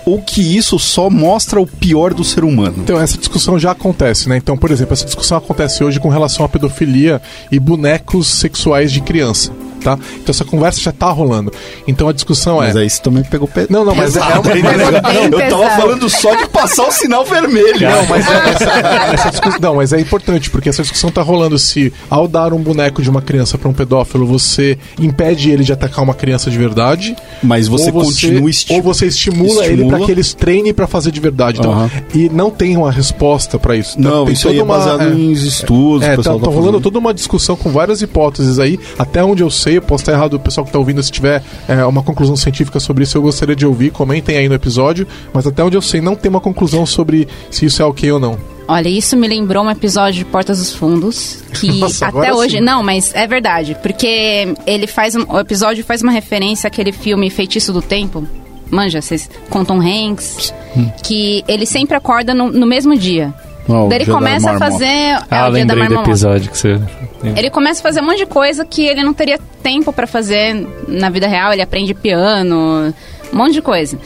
Ou que isso só mostra o pior do ser humano? Então, essa discussão já acontece, né? Então, por exemplo, essa discussão acontece hoje com relação à pedofilia e bonecos sexuais de criança, tá? Então, essa conversa já tá rolando. Então, a discussão Mas é... aí você também pegou pe... Não, não, mas é, é uma... Eu tava falando só de passar o sinal vermelho. Não, mas é, essa, essa discussão, não, mas é importante, porque essa discussão tá rolando se, ao dar um boneco de uma criança pra um pedófilo, você impede ele de atacar uma criança de verdade. Mas você, ou continua esti- Ou você estimula, ele estimula. pra que eles treinem pra fazer de verdade. Então, Aham. E não tem uma resposta pra isso. Então, Não, tem isso aí é toda uma- baseado é. em estudos. É, tá, tá tá rolando toda uma discussão com várias hipóteses aí. Até onde eu sei, eu posso estar errado, o pessoal que tá ouvindo, se tiver é, uma conclusão científica sobre isso, eu gostaria de ouvir, comentem aí no episódio. Mas até onde eu sei, não tem uma conclusão sobre se isso é ok ou não. Olha, isso me lembrou um episódio de Portas dos Fundos, que Nossa, até hoje. sim. Não, mas é verdade. Porque ele faz. um- o episódio faz uma referência àquele filme Feitiço do Tempo. Manja, vocês com Tom Hanks. Hum. Que ele sempre acorda no, no mesmo dia. Não, o Daí ele começa a fazer. é, Ah, o dia da lembrei do episódio que você. Ele começa a fazer um monte de coisa que ele não teria tempo pra fazer na vida real. Ele aprende piano, um monte de coisa.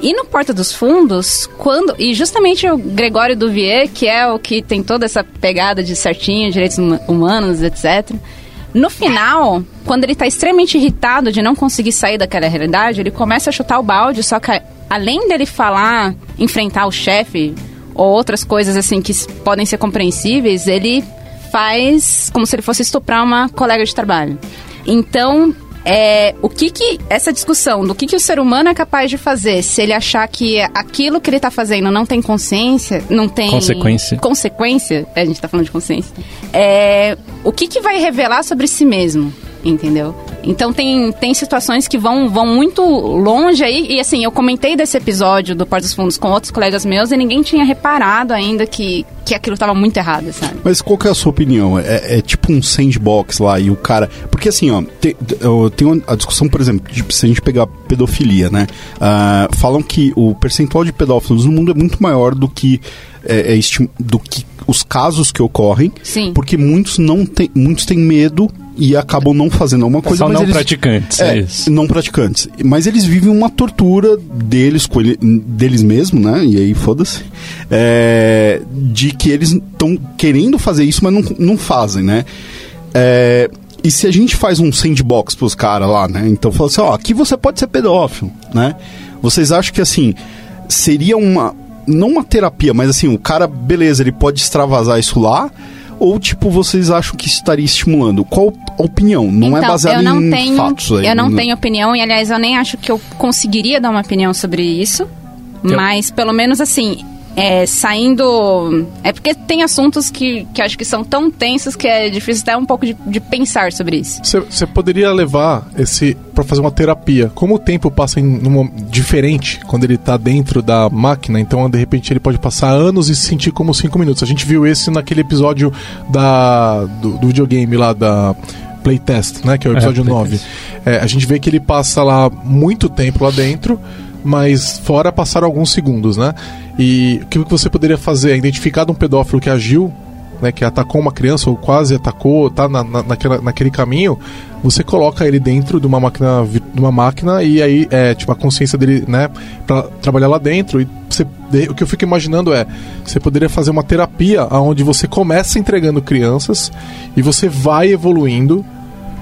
E no Porta dos Fundos, quando. E justamente o Gregório Duvier, que é o que tem toda essa pegada de certinho, direitos huma- humanos, etc. No final, quando ele tá extremamente irritado de não conseguir sair daquela realidade, ele começa a chutar o balde, só que além dele falar, enfrentar o chefe, ou outras coisas assim que podem ser compreensíveis, ele faz como se ele fosse estuprar uma colega de trabalho. Então, é, o que que essa discussão do que que o ser humano é capaz de fazer se ele achar que aquilo que ele tá fazendo não tem consciência, não tem Consequência. consequência, é, a gente tá falando de consciência. É, o que que vai revelar sobre si mesmo, entendeu? Então tem, tem situações que vão, vão muito longe aí. E assim, eu comentei desse episódio do Porta dos Fundos com outros colegas meus e ninguém tinha reparado ainda que, que aquilo estava muito errado, sabe? Mas qual que é a sua opinião? É, é tipo um sandbox lá e o cara. Porque assim, ó, tem, eu tenho a discussão, por exemplo, de, se a gente pegar pedofilia, né? Ah, falam que o percentual de pedófilos no mundo é muito maior do que, é, é do que os casos que ocorrem. Sim. Porque muitos não tem, muitos têm medo e acabam não fazendo alguma coisa. São mas não eles, praticantes, é, é, isso. não praticantes. Mas eles vivem uma tortura deles, com ele- deles mesmos, né? E aí, foda-se. É, de que eles estão querendo fazer isso, mas não, não fazem, né? É, e se a gente faz um sandbox pros caras lá, né? Então fala assim, ó, aqui você pode ser pedófilo, né? Vocês acham que assim, seria uma. Não uma terapia, mas assim, o cara, beleza, ele pode extravasar isso lá. Ou, tipo, vocês acham que isso estaria estimulando? Qual a opinião? Não é então, baseado eu não em tenho, fatos aí. Eu não né? tenho opinião, e aliás, eu nem acho que eu conseguiria dar uma opinião sobre isso. Mas, pelo menos assim, é, saindo. É porque tem assuntos que, que acho que são tão tensos que é difícil até um pouco de, de pensar sobre isso. Você poderia levar esse para fazer uma terapia. Como o tempo passa em numa, diferente quando ele tá dentro da máquina, então de repente ele pode passar anos e se sentir como cinco minutos. A gente viu esse naquele episódio da do, do videogame lá da Playtest, né, que é o É, episódio Playtest. 9. É, a gente vê que ele passa lá muito tempo lá dentro, mas fora passaram alguns segundos, né? E o que você poderia fazer é identificar um pedófilo que agiu né, que atacou uma criança ou quase atacou, tá na, na, naquela, naquele caminho, você coloca ele dentro de uma máquina, de uma máquina e aí é tipo a consciência dele, né, para trabalhar lá dentro. E você, o que eu fico imaginando é, você poderia fazer uma terapia onde você começa entregando crianças e você vai evoluindo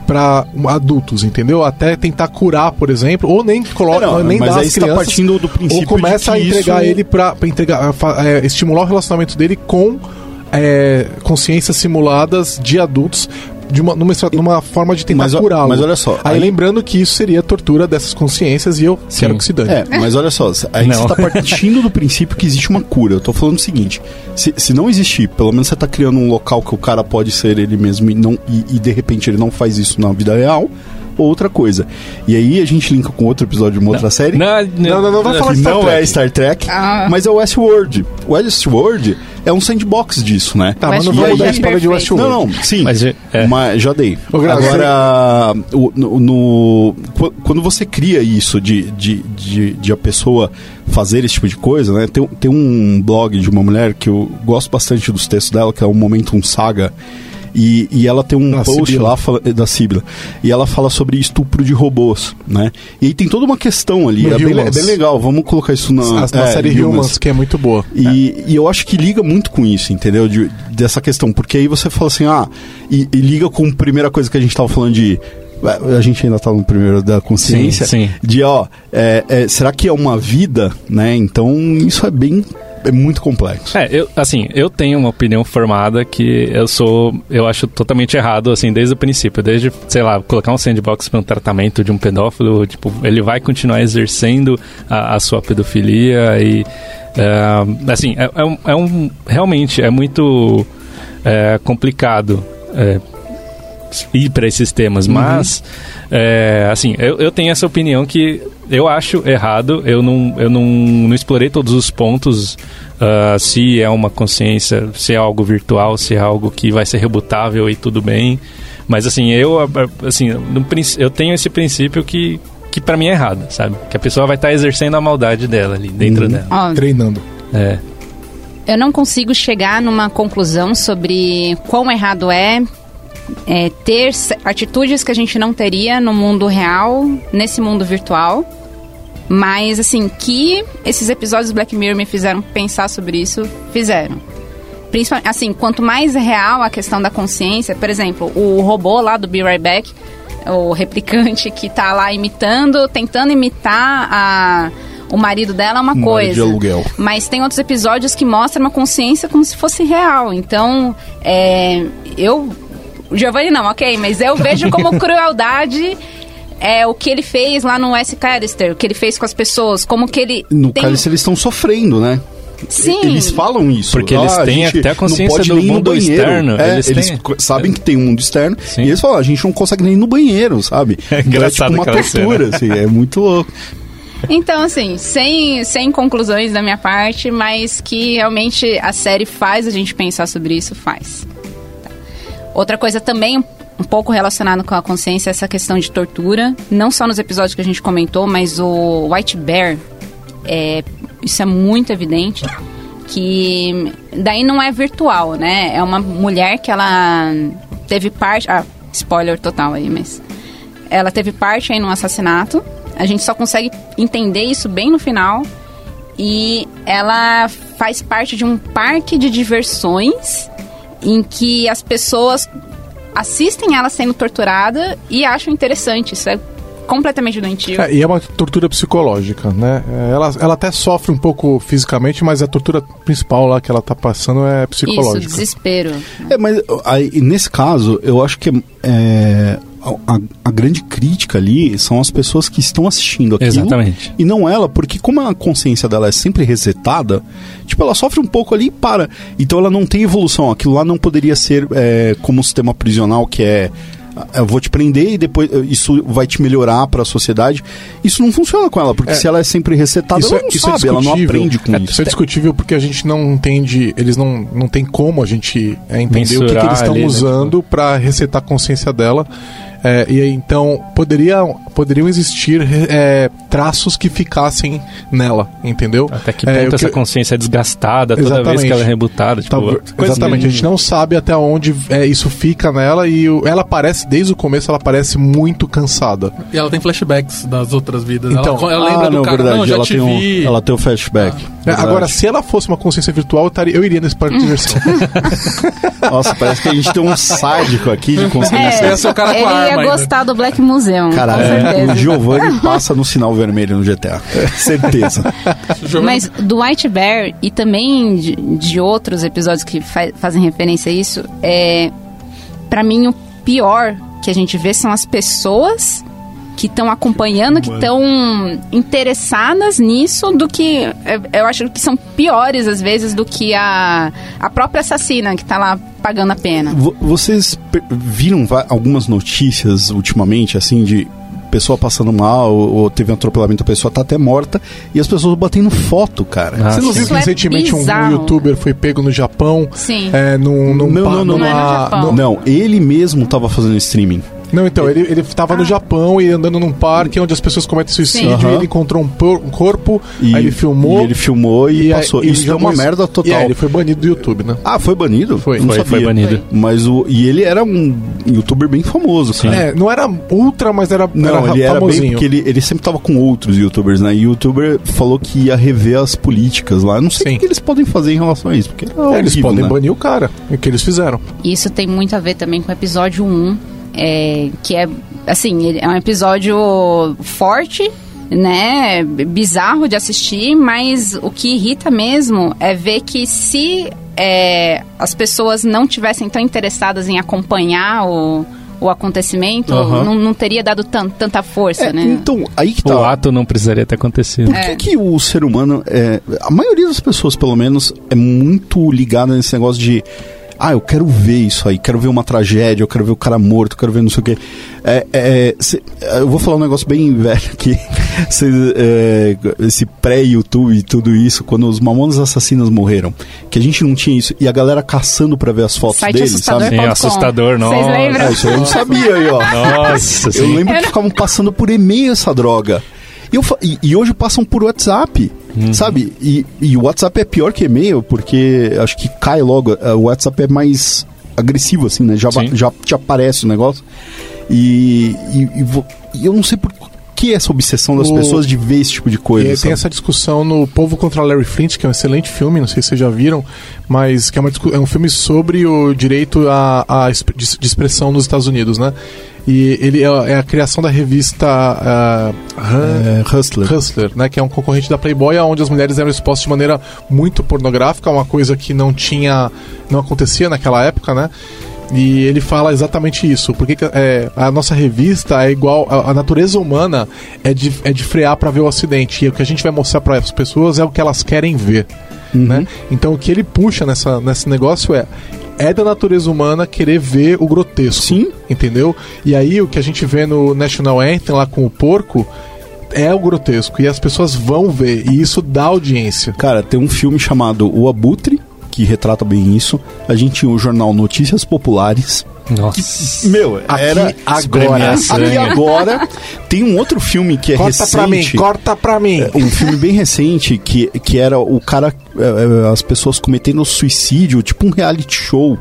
para adultos, entendeu? Até tentar curar, por exemplo, ou nem coloca, É, não, nem as você tá crianças, partindo do princípio ou começa a entregar isso- ele pra, pra entregar, é, estimular o relacionamento dele com é, consciências simuladas de adultos de uma, numa, numa forma de tentar Mas curá-lo. mas olha só, Aí, aí- lembrando que isso seria tortura dessas consciências e eu quero que se dane. É, mas olha só, aí Não. você tá partindo do princípio que existe uma cura. Eu tô falando o seguinte: se, se não existir, pelo menos você tá criando um local que o cara pode ser ele mesmo e, não, e, e de repente ele não faz isso na vida real. Ou outra coisa. E aí a gente linka com outro episódio de uma outra série. Não, Não, não, não vai falar que de Star não Trek. é Star Trek, Ah. mas é o Westworld. O Westworld é um sandbox disso, né? Tá, mas não vamos dar é spoiler de. Westworld. Não, não, sim. Mas, é. Mas já dei. Agora, o- no, no- qu- quando você cria isso de, de, de, de a pessoa fazer esse tipo de coisa, né? Tem, tem um blog de uma mulher que eu gosto bastante dos textos dela, que é o Momentum Saga. E, e ela tem um Da post Sibila. lá fala- da Sibila. E ela fala sobre estupro de robôs, né? E aí tem toda uma questão ali. É bem, é bem legal. Vamos colocar isso na, na é, série Humans. Humans, que é muito boa. E, e eu acho que liga muito com isso, entendeu? De- dessa questão. Porque aí você fala assim, ah, e, e liga com a primeira coisa que a gente tava falando de. A gente ainda tá no primeiro da consciência. Sim, sim. De, ó, é, é, será que é uma vida, né? Então isso é bem. É muito complexo. É, eu, assim, eu tenho uma opinião formada que eu sou, eu acho totalmente errado, assim, desde o princípio. Desde, sei lá, colocar um sandbox para um tratamento de um pedófilo, tipo, ele vai continuar exercendo a, a sua pedofilia e, é, assim, é, é um, é um- realmente, é muito é, complicado é, ir para esses temas, mas, é, assim, eu, eu tenho essa opinião que eu acho errado, eu não, eu não, não explorei todos os pontos, ah, se é uma consciência, se é algo virtual, se é algo que vai ser rebutável e tudo bem, mas assim, eu, ah, assim, no princ- eu tenho esse princípio que, que para mim é errado, sabe? Que a pessoa vai estar exercendo a maldade dela ali, dentro dela. Ó, Treinando. É. eu não consigo chegar numa conclusão sobre quão errado é, é, ter atitudes que a gente não teria no mundo real, nesse mundo virtual. Mas, assim, que esses episódios do Black Mirror me fizeram pensar sobre isso, fizeram. Principalmente, assim, quanto mais real a questão da consciência, por exemplo, o robô lá do Be Right Back, o replicante que tá lá imitando, tentando imitar a, o marido dela é uma Marido coisa. de aluguel. Mas tem outros episódios que mostram uma consciência como se fosse real. Então, é, eu. O Giovanni não, ok, mas eu vejo como crueldade. É o que ele fez lá no S. Callister, o que ele fez com as pessoas, como que ele. No tem... caso, eles estão sofrendo, né? Sim. Eles falam isso. Porque eles Ah, têm até a consciência do nem ir no mundo externo, É, eles eles sabem que tem um mundo externo. Sim. E eles falam, a gente não consegue nem ir no banheiro, sabe? É Então engraçado tipo uma tortura, assim, é muito louco. Então, assim, sem, sem conclusões da minha parte, mas que realmente a série faz a gente pensar sobre isso, faz. Outra coisa também um pouco relacionada com a consciência é essa questão de tortura. Não só nos episódios que a gente comentou, mas o White Bear, é, isso é muito evidente. Que daí não é virtual, né? É uma mulher que ela teve parte. Ah, spoiler total aí, mas. Ela teve parte aí num assassinato. A gente só consegue entender isso bem no final. E ela faz parte de um parque de diversões em que as pessoas assistem ela sendo torturada e acham interessante. Isso é completamente doentio. É, e é uma tortura psicológica, né? É, Ela, ela até sofre um pouco fisicamente, mas a tortura principal lá que ela tá passando é Isso, psicológica. desespero. É, mas aí, nesse caso, eu acho que é, a, a grande crítica ali são as pessoas que estão assistindo aquilo. Exatamente. E não ela, porque como a consciência dela é sempre resetada, tipo, ela sofre um pouco ali e para. Então ela não tem evolução. Aquilo lá não poderia ser é, como um sistema prisional que é. Eu vou te prender e depois eh, isso vai te melhorar para a sociedade. Isso não funciona com ela, porque se ela é sempre resetada, ela não sabe, ela não aprende com é, isso. Isso é discutível porque a gente não entende, eles não, não tem como a gente é, entender o que, que Mensurar eles estão ali, né, usando pra resetar a consciência dela. É, e aí, então poderia, poderiam existir é, traços que ficassem nela, entendeu? Até que É, ponto o essa que- consciência é desgastada toda vez Exatamente. que ela é rebutada. Tipo, exatamente, a gente não sabe até onde é, isso fica nela e o- ela parece, desde o começo, ela parece muito cansada. E ela tem flashbacks das outras vidas. Então, ela, ela lembra ah, do não, cara. verdade. Não, já ela, te tem um, vi. ela tem um flashback. É, Verdade. agora, se ela fosse uma consciência virtual, eu, estaria- eu iria nesse parque de diversão. Nossa, parece que a gente tem um sádico aqui de consciência. Você é seu cara com a arma ia ainda. gostar do Black Museum, Caralho, com certeza. o Giovanni passa no sinal vermelho no GTA. Certeza. Mas do White Bear e também de, de outros episódios que fa- fazem referência a isso, é para mim o pior que a gente vê são as pessoas que estão acompanhando, que estão interessadas nisso, do que é, eu acho que são piores às vezes do que a, a própria assassina que tá lá pagando a pena. Vo- Vocês per- viram algumas notícias ultimamente, assim, de pessoa passando mal, ou, teve um atropelamento, a pessoa tá até morta, e as pessoas batendo foto, cara. Ah, Você não viu que é recentemente um, um youtuber foi pego no Japão? Sim. É, num, num Não, não, não. Não é no numa- Japão. no- Não, ele mesmo tava fazendo streaming. Não, então, ele, ele tava no Japão e andando num parque onde as pessoas cometem suicídio, Sim. e Aham. ele encontrou um, por- um corpo, E, aí ele filmou. E ele filmou e, aí- passou. e Isso jogou uma merda total. E aí ele foi banido do YouTube, né? Ah, foi banido? Foi. Não Foi, sabia. foi banido. Mas o. E ele era um youtuber bem famoso, cara. É, não era ultra, mas era, Não, era ele era bem famosinho. porque ele, ele sempre tava com outros youtubers, né? E o youtuber falou que ia rever as políticas lá. Eu não sei Sim. o que eles podem fazer em relação a isso, porque é É, eles horrível, podem né? banir o cara, é o que eles fizeram. Isso tem muito a ver também com o episódio 1, é, que é, assim, é um episódio forte, né, bizarro de assistir, mas o que irrita mesmo é ver que se é, as pessoas não tivessem tão interessadas em acompanhar o, o acontecimento, Aham. não, não teria dado tan- tanta força, É, né? Então, aí que O tá. ato não precisaria ter acontecido. Por que, que o ser humano, é, a maioria das pessoas, pelo menos, é muito ligada nesse negócio de. Ah, eu quero ver isso aí, quero ver uma tragédia, eu quero ver o cara morto, quero ver não sei o quê. É, é, cê- eu vou falar um negócio bem velho aqui. Cê, é, esse pré-YouTube e tudo isso, quando os Mamonas Assassinas morreram, que a gente não tinha isso, e a galera caçando pra ver as fotos Site deles, assustador. sabe? Sim, assustador, Vocês nossa. lembram? Ah, isso eu não sabia aí, ó. Nossa, Eu sim. lembro que ficavam passando por e-mail essa droga. E, eu e- e hoje passam por WhatsApp, sabe? E, e o WhatsApp é pior que e-mail, porque acho que cai logo. eh, O WhatsApp é mais agressivo, assim, né? Já, Sim. já te aparece o negócio. E, e, e e eu não sei por que essa obsessão das O- pessoas de ver esse tipo de coisa. E sabe? tem essa discussão no Povo contra Larry Flint, que é um excelente filme, não sei se vocês já viram, mas que é, uma é um filme sobre o direito à, de expressão nos Estados Unidos, né? E ele é, é a criação da revista Han- É, Hustler. Hustler, né, que é um concorrente da Playboy, onde as mulheres eram expostas de maneira muito pornográfica, uma coisa que não tinha, não acontecia naquela época, né? E ele fala exatamente isso. Porque é, a nossa revista é igual. A, a natureza humana é de, é de frear para ver o acidente. E o que a gente vai mostrar para as pessoas é o que elas querem ver. Né? Então o que ele puxa nessa, nesse negócio é. É da natureza humana querer ver o grotesco. Sim. Entendeu? E aí o que a gente vê no National Anthem lá com o porco é o grotesco. E as pessoas vão ver. E isso dá audiência. Cara, tem um filme chamado O Abutre, que retrata bem isso. A gente tinha o jornal Notícias Populares. Nossa. Meu, Aqui, era agora. Aqui agora tem um outro filme que é Corta recente. pra mim, corta pra mim. É, Um filme bem recente que, que era o cara, é, é, as pessoas cometendo suicídio, tipo um reality show.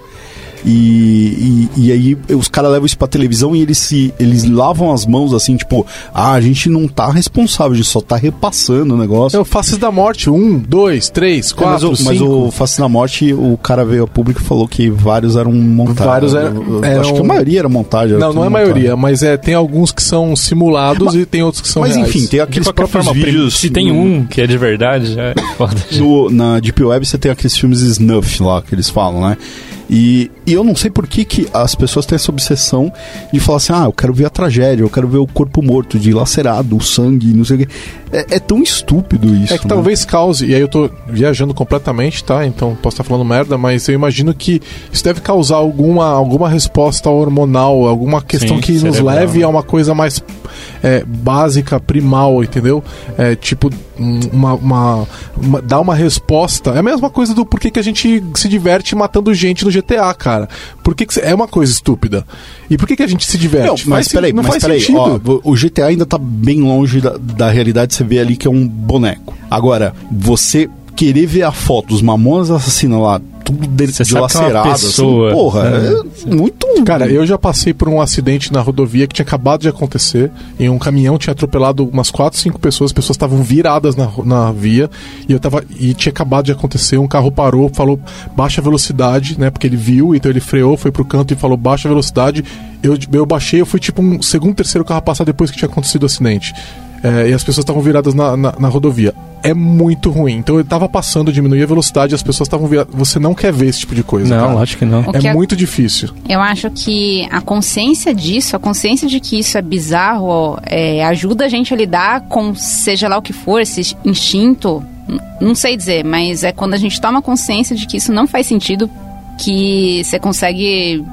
E, e, e aí os caras levam isso pra televisão e eles se eles lavam as mãos assim, tipo, ah, a gente não tá responsável, a gente só tá repassando o negócio. É o Faces da Morte. Um, dois, três, É, mas quatro, o, mas o Face da Morte, o cara veio a público e falou que vários eram montagem. Vários eram- Acho que a maioria era montagem. era Não, não é a montagem. maioria, mas é, tem alguns que são simulados e tem outros que são Mas reais. enfim, tem aqueles próprios forma, vídeos. se tem no- um que é de verdade, já é foda. No, na Deep Web você tem aqueles filmes snuff lá que eles falam, né? E, e eu não sei por que, que as pessoas têm essa obsessão de falar assim: ah, eu quero ver a tragédia, eu quero ver o corpo morto, dilacerado, o sangue, não sei o quê. É, é tão estúpido isso. É que né? talvez cause, e aí eu tô viajando completamente, tá? Então posso estar falando merda, mas eu imagino que isso deve causar alguma, alguma resposta hormonal, alguma questão Sim, que nos cerebral, leve né? a uma coisa mais é, básica, primal, entendeu? É, tipo, uma, uma, uma- dar uma resposta. É a mesma coisa do porquê que a gente se diverte matando gente no GTA, cara. Por que, é uma coisa estúpida? E por que, que a gente se diverte? Não, mas peraí, não mas peraí, ó, o GTA ainda tá bem longe da, da realidade, você vê ali que é um boneco. Agora, você querer ver a foto dos mamonas assassinos lá, tudo Você é uma dilacerado, assim, pessoa. porra, é, muito... Cara, eu já passei por um acidente na rodovia que tinha acabado de acontecer. E um caminhão tinha atropelado umas 4, 5 pessoas. As pessoas estavam viradas na, na via. E eu tava. E tinha acabado de acontecer. Um carro parou, falou baixa velocidade, né? Porque ele viu, então ele freou, foi pro canto e falou baixa velocidade. Eu, eu baixei, eu fui tipo um segundo, terceiro carro a passar depois que tinha acontecido o acidente. É, e as pessoas estavam viradas na, na, na rodovia. É muito ruim. Então ele tava passando, diminuía a velocidade, as pessoas estavam viradas. Você não quer ver esse tipo de coisa. Não, cara. lógico que não. O É muito difícil. Eu acho que a consciência disso, a consciência de que isso é bizarro, é, ajuda a gente a lidar com seja lá o que for, esse instinto. Não sei dizer, mas é quando a gente toma consciência de que isso não faz sentido que você consegue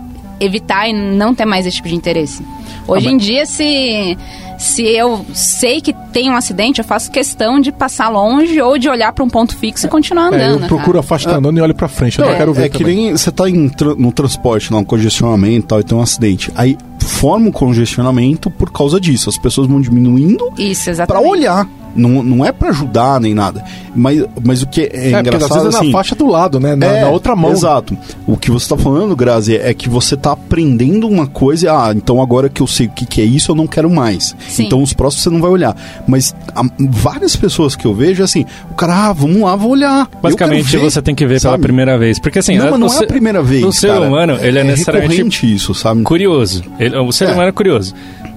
evitar e não ter mais esse tipo de interesse. Hoje em dia, se, se eu sei que tem um acidente, eu faço questão de passar longe ou de olhar para um ponto fixo e continuar É, andando. eu procuro a cara. faixa tá andando e olho pra frente. Eu não é, quero ver. é que também. nem você tá em tra- no transporte, lá, um congestionamento e tal, e tem um acidente. Aí forma um congestionamento por causa disso. As pessoas vão diminuindo exatamente. olhar. Não, não é pra ajudar nem nada. Mas, mas o que é, É, porque às engraçado vezes é assim, na faixa do lado, né? Na, É, na outra mão. Exato. O que você tá falando, Grazi, é que você tá aprendendo uma coisa, e, ah, então agora que eu sei o que, que é isso, eu não quero mais. Sim. Então os próximos você não vai olhar. Mas há várias pessoas que eu vejo, assim, o cara, ah, vamos lá, vou olhar. Basicamente, ver, você tem que ver pela sabe? primeira vez. Porque assim, Não, a- mas não o é ser- a primeira vez. O ser humano, ele é, necessariamente recorrente isso, sabe? curioso. Ele- o ser É. humano é curioso.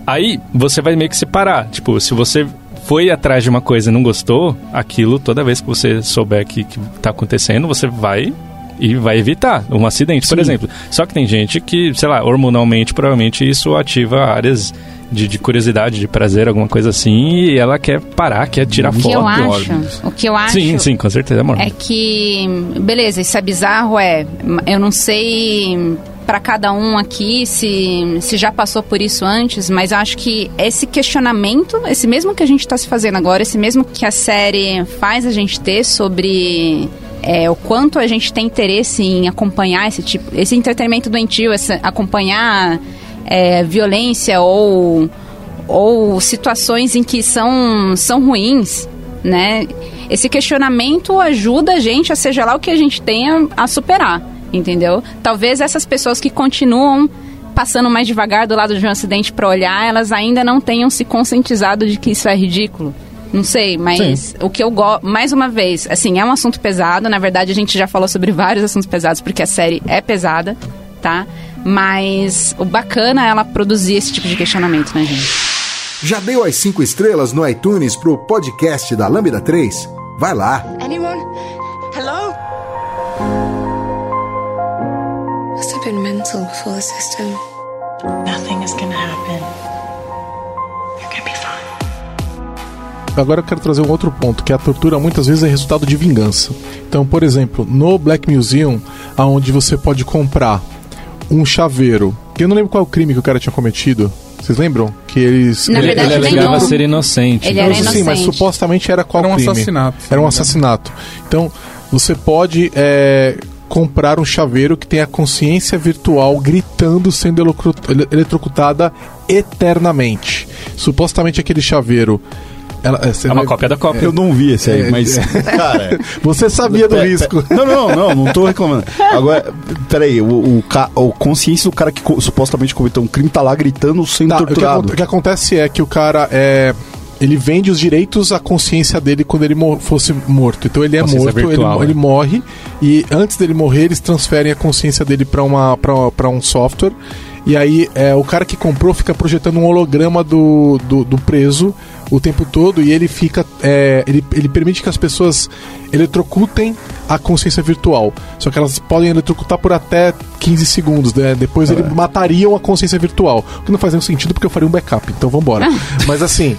Aí você vai meio que separar. Tipo, se você foi atrás de uma coisa e não gostou, aquilo, toda vez que você souber que, que tá acontecendo, você vai e vai evitar um acidente, por Sim. exemplo. Só que tem gente que, sei lá, hormonalmente, provavelmente isso ativa áreas de, de curiosidade, de prazer, alguma coisa assim, e ela quer parar, quer tirar O que foto. eu acho, o que eu acho Sim, sim, com certeza, amor. é que, beleza, isso é bizarro, é. Eu não sei pra cada um aqui se, se já passou por isso antes, mas eu acho que esse questionamento, esse mesmo que a gente tá se fazendo agora, esse mesmo que a série faz a gente ter sobre é, o quanto a gente tem interesse em acompanhar esse tipo, esse entretenimento doentio, esse, acompanhar é, violência ou ou situações em que são, são ruins, né? Esse questionamento ajuda a gente a seja lá o que a gente tenha a superar, entendeu? Talvez essas pessoas que continuam passando mais devagar do lado de um acidente para olhar, elas ainda não tenham se conscientizado de que isso é ridículo. Não sei, mas o que eu gosto, mais uma vez, assim, é um assunto pesado. Na verdade, a gente já falou sobre vários assuntos pesados, porque a série é pesada, tá? Mas o bacana é ela produzir esse tipo de questionamento, né, gente? Já deu as 5 estrelas no iTunes pro podcast da Lambda 3? Vai lá. Anyone? Hello? Must have been mental before the system. Nothing is gonna Agora eu quero trazer um outro ponto, que a tortura muitas vezes é resultado de vingança. Então, por exemplo, no Black Museum, aonde você pode comprar um chaveiro, que eu não lembro qual é o crime que o cara tinha cometido. Vocês lembram? Que eles. Na ele, verdade, ele alegava ser inocente. Ele era Sim, mas inocente. supostamente era qual Era um crime? assassinato. Era um assassinato. Então, você pode é, comprar um chaveiro que tem a consciência virtual gritando sendo eletrocutada eternamente. Supostamente aquele chaveiro. Ela- você É uma vai- cópia da cópia. Eu não vi esse aí, É, mas, cara... Você sabia do risco. Não, não, não, não tô reclamando. Agora, peraí, o, o, o consciência do cara que supostamente cometeu um crime tá lá gritando sendo Tá, o, que, torturado. o que acontece é que o cara é. Ele vende os direitos à consciência dele quando ele mo- fosse morto. Então ele é morto, ele, virtual, mo- ele né? morre e antes dele morrer eles transferem a consciência dele para uma para um software e aí é, o cara que comprou fica projetando um holograma do, do, do preso o tempo todo e ele fica é, ele, ele permite que as pessoas eletrocutem a consciência virtual. Só que elas podem eletrocutar por até 15 segundos, né? Depois eles matariam a consciência virtual. O que não faz nenhum sentido porque eu faria um backup, então vambora. Mas assim,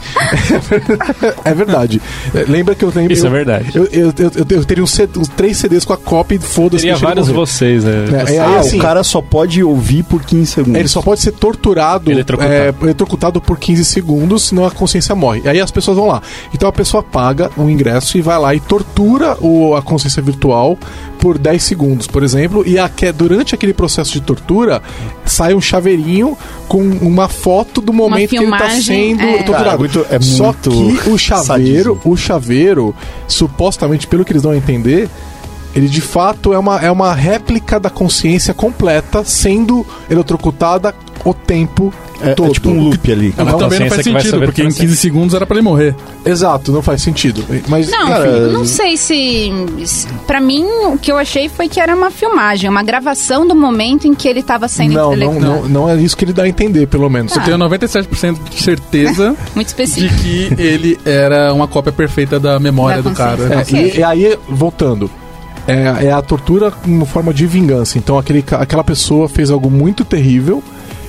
é verdade. É, Lembra que eu lembro. Isso é eu- verdade. Eu, eu, eu, eu- eu teria uns, CD, três CDs com a cópia e foda-se. Teria vários vocês, né? É, Você- é, Ah, assim- o cara só pode ouvir por 15 segundos. Ele só pode ser torturado, Eletrocutado. é, eletrocutado por 15 segundos, senão a consciência morre. E aí as pessoas vão lá. Então a pessoa paga um ingresso e vai lá e tortura o, a consciência virtual por 10 segundos, por exemplo. E a, que- durante aquele processo de tortura, sai um chaveirinho com uma foto do momento que ele está filmagem, sendo é. torturado. Cara, muito- é Só muito que o chaveiro, sadismo. o chaveiro, supostamente, pelo que eles dão a entender, ele de fato é uma, é uma réplica da consciência completa sendo eletrocutada o tempo É, todo. é tipo um loop ali. Ah, mas Uma também não faz sentido, porque em tudo 15 segundos era pra ele morrer. Exato, não faz sentido. Mas, Não, enfim, não sei se. Pra mim, o que eu achei foi que era uma filmagem, uma gravação do momento em que ele tava sendo não, não, intelectual. não, não é isso que ele dá a entender, pelo menos. Eu tenho 97% de certeza Muito de específico. que ele era uma cópia perfeita da memória Da do cara. É, e, e aí, voltando, é, é a tortura como forma de vingança. Então, aquele, aquela pessoa fez algo muito terrível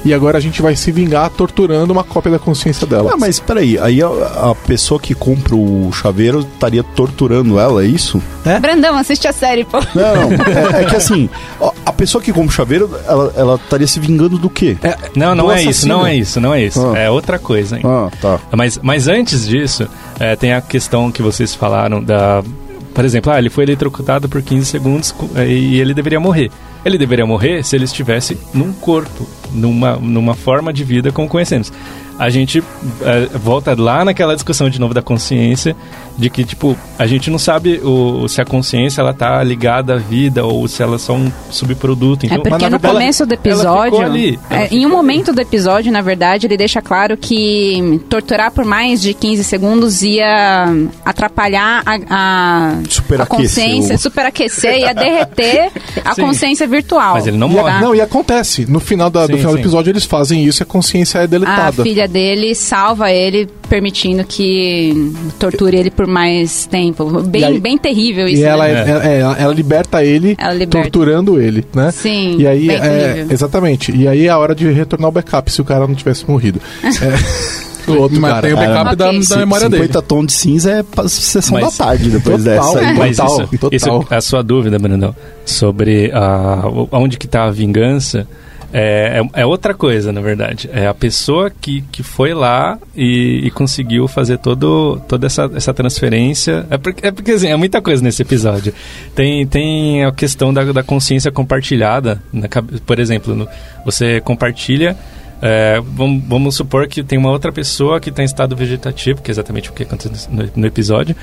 e agora a gente vai se vingar torturando uma cópia da consciência dela. Ah, mas peraí, aí a, a pessoa que compra o chaveiro estaria torturando ela, é isso? Brandão, assiste a série, pô. Não, é, é que assim, a pessoa que compra o chaveiro, ela, ela estaria se vingando do quê? Não, não Do é isso, assassino. não é isso, não é isso. Ah. É outra coisa, hein? Ah, tá. Mas, mas antes disso, é, tem a questão que vocês falaram da. Por exemplo, ah, ele foi eletrocutado por 15 segundos é, e ele deveria morrer. Ele deveria morrer se ele estivesse num corpo, numa, numa forma de vida como conhecemos. A gente é, volta lá naquela discussão de novo da consciência, de que, tipo, a gente não sabe o, se a consciência ela tá ligada à vida ou se ela é só um subproduto. Então, É porque mas no verdade, começo do ela ficou episódio, ali. é, em um momento do episódio, na verdade, ele deixa claro que torturar por mais de 15 segundos ia atrapalhar a, a, a Superaquecer consciência, superaquecer, ia derreter a Sim. consciência virtual. Mas ele não E morre. não, e acontece. No final, da- do Sim, final do episódio, eles fazem isso e a consciência é A deletada. Filha dele salva ele, permitindo que torture ele por mais tempo. Bem, E aí- bem terrível E isso. ela, né? é- ela, é, ela- ela liberta ele, Ela liberta. torturando ele, né? Sim, E aí, bem é, exatamente. E aí é a hora de retornar o backup se o cara não tivesse morrido. É, o outro Mas cara. tem o backup da, da Ci- memória dele. 50 tons de cinza é pra sessão Mas- da tarde depois Total. dessa. aí. Mas Total, isso, total. isso, a sua dúvida, Brandão, sobre a, onde que está a vingança, é, é, é outra coisa, na verdade. É a pessoa que, que foi lá e, e conseguiu fazer todo, toda essa, essa transferência. É porque, é porque assim, é muita coisa nesse episódio. Tem, tem a questão da, da consciência compartilhada. na por exemplo, no- você compartilha. é, vamos, vamos supor que tem uma outra pessoa que está em estado vegetativo, que é exatamente o que acontece no, no episódio,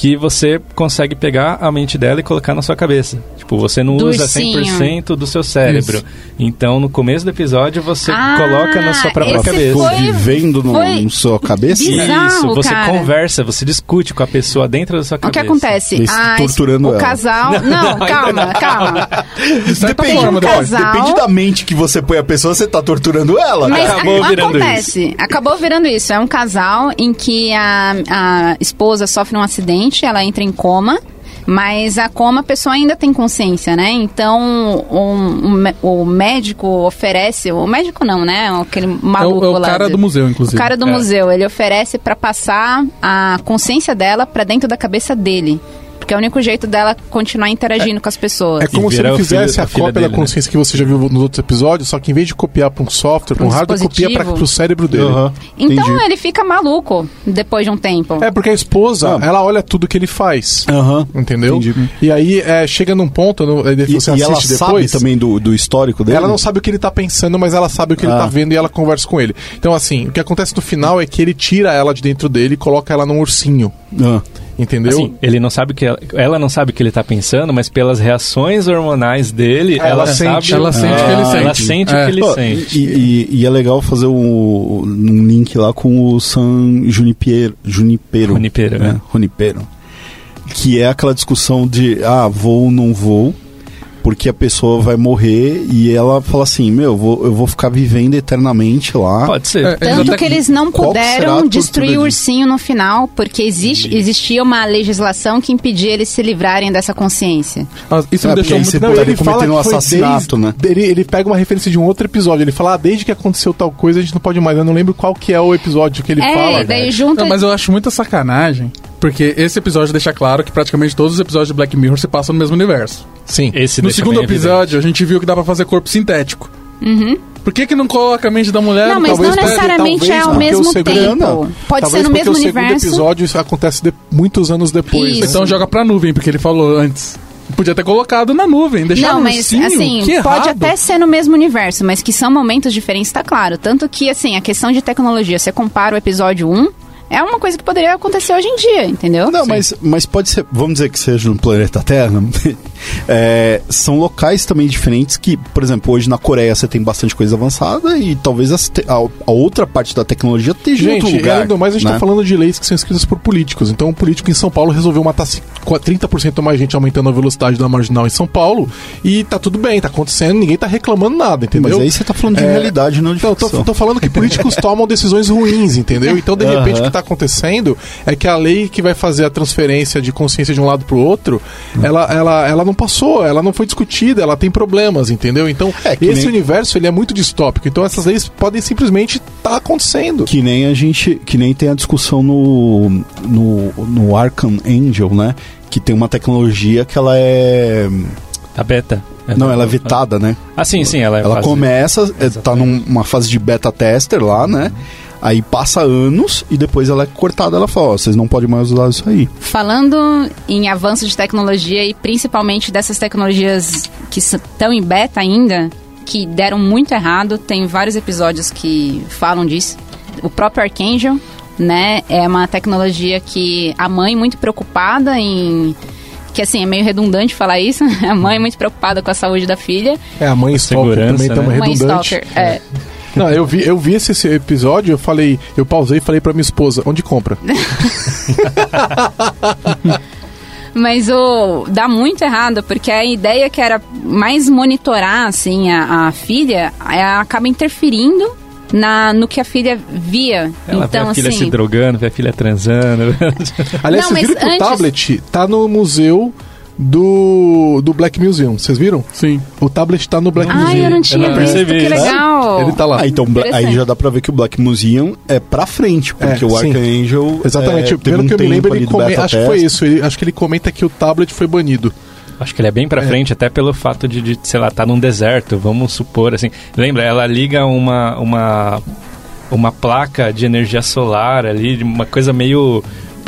que você consegue pegar a mente dela e colocar na sua cabeça. Tipo, você não usa ursinho. 100% do seu cérebro. Isso. Então, no começo do episódio, você Ah, coloca na sua própria cabeça. foi- Vivendo no, foi no sua cabeça? bizarro. Isso, você cara. conversa, você discute com a pessoa dentro da sua O que cabeça. acontece? Eles A- torturando o ela. casal. Não, calma, calma. De certa Tem forma, um casal- Depende da mente que você põe a pessoa, você tá torturando ela. Mas cara. Acabou a- virando acontece, acabou virando isso. É um casal em que a, a esposa sofre um acidente, ela entra em coma. Mas a coma a pessoa ainda tem consciência, né? Então um- um o médico oferece, o médico não, né? Aquele É maluco o, é o cara de- do museu, inclusive. O cara do É. museu, ele oferece pra passar a consciência dela pra dentro da cabeça dele. Porque é o único jeito dela continuar interagindo com as pessoas. É como se ele o filho- fizesse a cópia dele, da né? consciência que você já viu nos outros episódios, só que em vez de copiar para um software, para um Um hardware, copia para o cérebro dele. Aham, Então entendi. ele fica maluco depois de um tempo. É, porque a esposa, Ah. ela olha tudo que ele faz. Aham. Entendeu? Entendi. E aí é, chega num ponto, no, aí E, você e ela assiste sabe depois. também do, do histórico dele? Ela não sabe o que ele tá pensando, mas ela sabe o que ele Ah. tá vendo e ela conversa com ele. Então, assim, o que acontece no final é que ele tira ela de dentro dele e coloca ela num ursinho. Ah. Entendeu? Assim, ele não sabe o que ela, ela não sabe o que ele tá pensando, mas pelas reações hormonais dele, Ela ela, sente- sabe. ela sente o que ele Ela sente. sente É. o que ele Pô, sente. E, e- e é legal fazer um, um link lá com o San Junipero. Junipero. Junipero, né? é. Junipero. Que é aquela discussão de, ah, vou ou não vou, porque a pessoa vai morrer e ela fala assim, meu, eu vou, eu vou ficar vivendo eternamente lá. Pode ser. É, Tanto até que eles não puderam destruir o ursinho no final, porque existe, existia uma legislação que impedia eles se livrarem dessa consciência. Ah, Isso É, me deixou muito... Não, ele cometer fala um assassinato, né? Ele, ele pega uma referência de um outro episódio. Ele fala, ah, desde que aconteceu tal coisa, a gente não pode mais. Eu não lembro qual que é o episódio que ele é, fala. daí junta. Não, mas eu acho muita sacanagem, porque esse episódio deixa claro que praticamente todos os episódios de Black Mirror se passam no mesmo universo. Sim. Esse no segundo episódio, a gente viu que dá pra fazer corpo sintético. Uhum. Por que que não coloca a mente da mulher? Não, mas talvez não necessariamente é talvez ao porque mesmo o segundo- tempo. Pode Talvez ser no mesmo o segundo universo. episódio isso acontece de- muitos anos depois. Isso. né? Então joga pra nuvem, porque ele falou antes. Podia ter colocado na nuvem, deixar Não, mas ursinho, assim, que pode errado. até ser no mesmo universo, mas que são momentos diferentes, tá claro. Tanto que, assim, a questão de tecnologia, você compara o episódio 1, é uma coisa que poderia acontecer hoje em dia, entendeu? Não, mas, mas pode ser, vamos dizer que seja no planeta Terra, é, são locais também diferentes que, por exemplo, hoje na Coreia você tem bastante coisa avançada e talvez a, a outra parte da tecnologia esteja em outro Gente, lugar. ainda mais a gente né? tá falando de leis que são escritas por políticos. Então, um político em São Paulo resolveu matar ci- qua- 30% mais gente aumentando a velocidade da marginal em São Paulo. E tá tudo bem, tá acontecendo, ninguém tá reclamando nada, entendeu? Mas aí você tá falando de É, realidade, não de Então, tô, ficção. tô falando que políticos tomam decisões ruins, entendeu? Então, de repente, o que tá acontecendo é que a lei que vai fazer a transferência de consciência de um lado pro outro, ela, ela, ela não passou, ela não foi discutida, ela tem problemas, entendeu? Então, É, que esse nem- universo, ele é muito distópico. Então, essas leis podem simplesmente estar acontecendo. Que nem a gente, que nem tem a discussão no, no, no Arkham Angel, né? Que tem uma tecnologia que ela é. A beta. Não, ela é vetada, né? Ah, sim, sim, ela é Ela fase- começa, é, tá numa fase de beta tester lá, né? Aí passa anos e depois ela é cortada. Ela fala: Ó, vocês não podem mais usar isso aí. Falando em avanço de tecnologia e principalmente dessas tecnologias que estão em beta ainda, que deram muito errado, tem vários episódios que falam disso. O próprio Archangel, né, é uma tecnologia que a mãe muito preocupada em que assim, é meio redundante falar isso. A mãe muito preocupada com a saúde da filha. É, a mãe Stalker também tá né? uma Mãe redundante. Stalker, é. Não, eu vi, eu vi esse, esse episódio, eu falei, eu pausei e falei pra minha esposa, onde compra? Mas o dá muito errado, porque a ideia que era mais monitorar assim a, a filha, ela acaba interferindo na no que a filha via. Ela então vê a filha assim, se drogando, vê a filha transando. Aliás, Não, viram que antes- o tablet tá no museu do, do Black Museum, vocês viram? Sim. O tablet tá no Black Ai, Museum. eu não tinha não visto, percebi que legal. Ele tá lá. Ah, então aí já dá pra ver que o Black Museum é pra frente, porque É, o. Archangel. Exatamente, é, pelo um que eu me lembro, ele come- acho que foi isso. Ele- acho que ele comenta que o tablet foi banido. Acho que ele é bem pra frente, até pelo fato de, de, sei lá, tá num deserto, vamos supor, assim. Lembra, ela liga uma, uma, uma placa de energia solar ali, uma coisa meio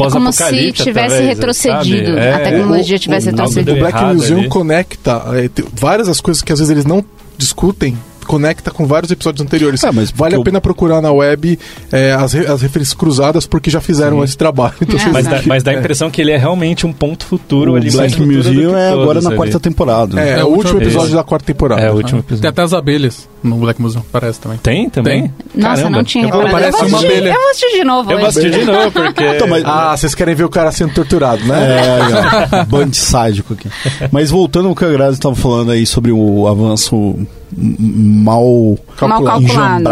É como se tivesse talvez, retrocedido, sabe? a É, tecnologia tivesse algo retrocedido. O Black Museum ali. conecta é, várias das coisas que às vezes eles não discutem. Conecta com vários episódios anteriores. É, mas vale a pena procurar na web é, as, re- as referências cruzadas porque já fizeram esse trabalho. Então, É. Mas dá, mas dá a É. impressão que ele é realmente um ponto futuro O ali. Black Museum é agora na ali. quarta temporada. É, É, é o último episódio da quarta temporada. É o último Tem episódio. até as abelhas no Black Museum, parece também. Tem também? Nossa, Caramba. não tinha Eu vou- reparado. parece eu, vou uma assistir, abelha. eu vou assistir de novo. Eu vou hoje. assistir de novo, porque... Então, mas- Ah, vocês querem ver o cara sendo torturado, né? É, legal. Band sádico aqui. Mas voltando ao que a Grazi estava falando aí sobre o avanço mal, mal calculado. da-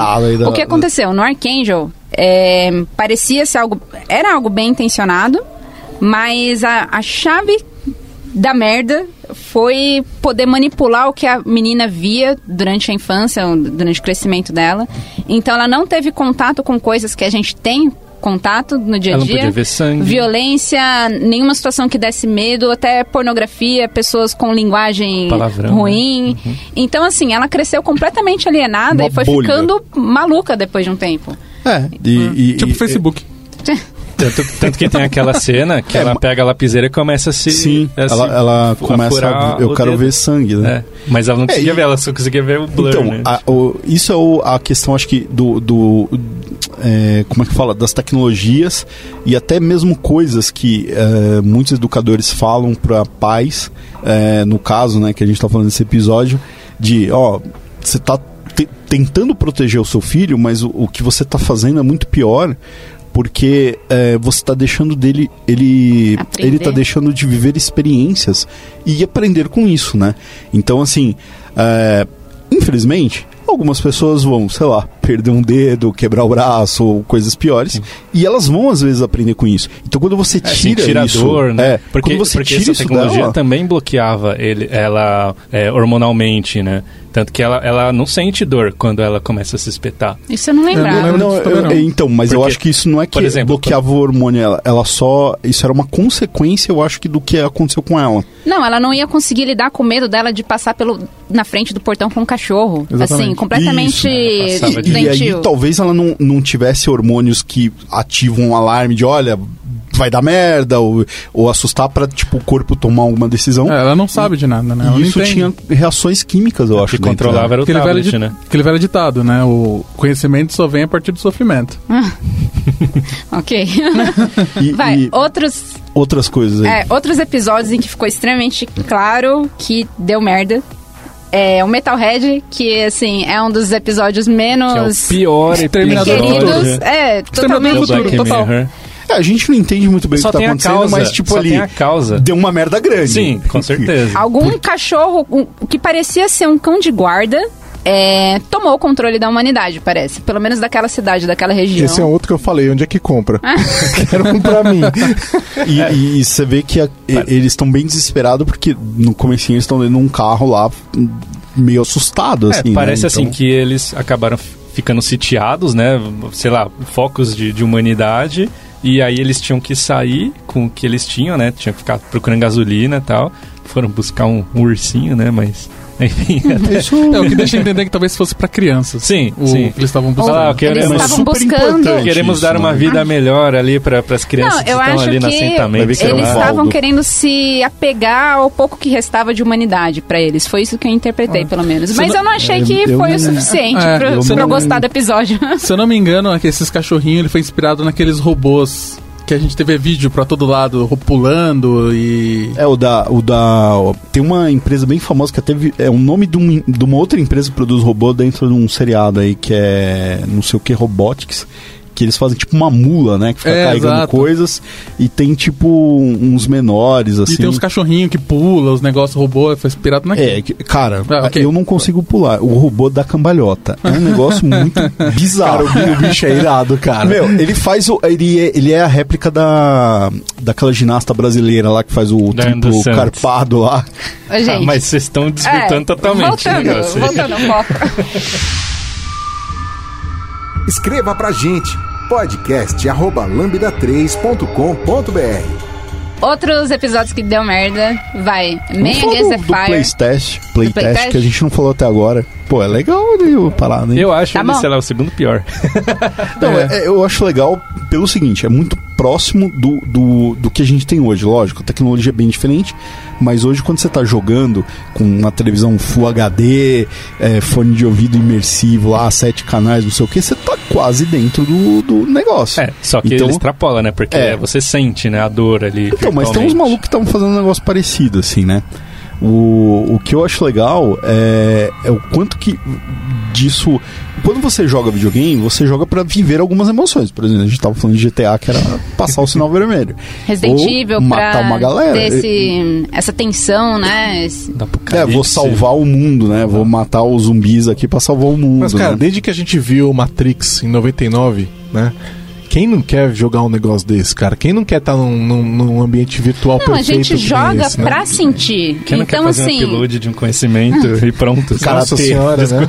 O que aconteceu? No Archangel, é, parecia ser algo. Era algo bem intencionado, mas a, a chave da merda foi poder manipular o que a menina via durante a infância, durante o crescimento dela. Então ela não teve contato com coisas que a gente tem contato no dia a Ela não dia. podia ver sangue. Violência, nenhuma situação que desse medo, até pornografia, pessoas com linguagem Palavrão, ruim. Então, assim, ela cresceu completamente alienada Uma e foi bolha. ficando maluca depois de um tempo. É, e, e- Tipo e- Facebook. Tanto, tanto que tem aquela cena que É, ela pega a lapiseira e começa a se... Sim, a se- ela, ela começa a, eu quero dedo. ver sangue, né? É, mas ela não conseguia e- ver, ela só conseguia ver o blur, Então, né? a- o- isso é o- a questão, acho que, do. do é, como é que fala? Das tecnologias e até mesmo coisas que é, muitos educadores falam para pais, é, no caso, né, que a gente tá falando nesse episódio, de, ó, você tá te- tentando proteger o seu filho, mas o, o que você tá fazendo é muito pior. Porque é, você está deixando dele, ele, Aprender. ele tá deixando de viver experiências e aprender com isso, né? Então, assim, é, infelizmente, algumas pessoas vão, sei lá, perder um dedo, quebrar o braço ou coisas piores, e elas vão às vezes aprender com isso. Então, quando você É, assim, tira tira a isso, dor, né? é, porque quando você porque tira essa isso tecnologia dela, também bloqueava ele, ela é, hormonalmente, né? Tanto que ela, ela não sente dor quando ela começa a se espetar. Isso eu não Eu não lembrava. lembro não, também eu- não. então, mas eu Porque, acho que isso não é que exemplo, bloqueava o hormônio, ela, ela só. Isso era uma consequência, eu acho que, do que aconteceu com ela. Não, ela não ia conseguir lidar com o medo dela de passar pelo, na frente do portão com um cachorro. Exatamente. Assim, completamente Isso. Passava de- E aí talvez ela não, não tivesse hormônios que ativam um alarme de olha, vai dar merda, ou, ou assustar pra, tipo, o corpo tomar alguma decisão. É, ela não sabe de nada, né? Ela E não isso entende. tinha reações químicas, eu acho. que dentro controlava dela. era o Aquele velho, tablet, di- né? aquele velho ditado, né? O conhecimento só vem a partir do sofrimento. Ok. E, Vai, e outros, outras coisas aí. é, outros episódios em que ficou extremamente claro que deu merda. É o Metalhead, que assim, é um dos episódios Que é o menos pior queridos. É, Exterminador totalmente. Black total. É, a gente não entende muito bem o Só que tá tem a acontecendo, causa. mas, tipo, só ali, tem a causa. deu uma merda grande. Sim, com certeza. Algum cachorro, um- o que parecia ser um cão de guarda, é, tomou o controle da humanidade, parece. Pelo menos daquela cidade, daquela região. Esse é outro que eu falei, onde é que compra? Quero um pra mim. E, e- e você vê que a- e- eles estão bem desesperados porque no comecinho eles estão dentro de um carro lá meio assustado, É, assim. parece né? assim Então- que eles acabaram ficando sitiados, né? Sei lá, focos de, de humanidade. E aí eles tinham que sair com o que eles tinham, né? Tinham que ficar procurando gasolina e tal. Foram buscar um, um ursinho, né? Mas, enfim. Isso É o que deixa entender que talvez fosse pra crianças. Sim, o sim. eles estavam buscando. Ah, Eles queremos, Mas estavam buscando. queremos dar uma né? vida melhor ali para as crianças Não, que eu estão ali no que assentamento. Vai ver que eles estavam querendo se apegar ao pouco que restava de humanidade pra eles. Foi isso que eu interpretei, pelo menos. Mas não- eu não achei eu- que eu foi não- o suficiente É, pra, eu pra eu não- gostar do episódio. Se eu não me engano, é que esses cachorrinhos ele foi inspirado naqueles robôs que a gente teve vídeo pra todo lado, pulando e. É, o da, o da. Tem uma empresa bem famosa que vi- é o nome de, um- de uma outra empresa que produz robô dentro de um seriado aí que é não sei o que Robotics. Que eles fazem tipo uma mula, né? Que fica É, carregando exato. coisas. E tem tipo uns menores, assim. E tem uns cachorrinhos que pulam, os negócios robô, foi inspirado naquilo. É, que- cara, Ah, ok. eu não consigo pular. O robô da cambalhota. É um negócio muito bizarro. Cara, o bicho é irado, cara. Meu, ele faz o. Ele é, ele é a réplica da. Daquela ginasta brasileira lá que faz o triplo carpado lá. Ô, gente. Ah, mas vocês estão é, desvirtuando totalmente o voltando, aí. voltando foco. Escreva pra gente podcast@lambda3.com.br. Outros episódios que deu merda, vai. Man falar Against the do, do Fire. Playstest, Playtest, Playtest? que a gente não falou até agora. Pô, é legal ali o parada, hein? Eu acho Tá ele, sei lá, o segundo pior. Não, é, eu acho legal pelo seguinte, é muito próximo do, do, do que a gente tem hoje, lógico, a tecnologia é bem diferente, mas hoje quando você tá jogando com uma televisão Full HD, é, fone de ouvido imersivo lá, sete canais, não sei o que, você tá quase dentro do, do negócio. É, só que Então- ele extrapola, né? Porque É. você sente, né, a dor ali. Então, mas tem uns malucos que estavam fazendo um negócio parecido, assim, né? O, o que eu acho legal é, é o quanto que disso. Quando você joga videogame, você joga pra viver algumas emoções. Por exemplo, a gente tava falando de GTA, que era passar o sinal vermelho. Resident Ou Evil matar uma galera. ter esse, essa tensão, né? Esse- É, vou salvar o mundo, né? Vou matar os zumbis aqui pra salvar o mundo. Mas, cara, né? desde que a gente viu Matrix em 99, né? Quem não quer jogar um negócio desse, cara? Quem não quer estar num, num- num ambiente virtual Não, a perfeito? gente que nem joga esse, né? pra sentir. Quem não então, quer fazer assim, um upload de um conhecimento e pronto. Nossa senhora, né?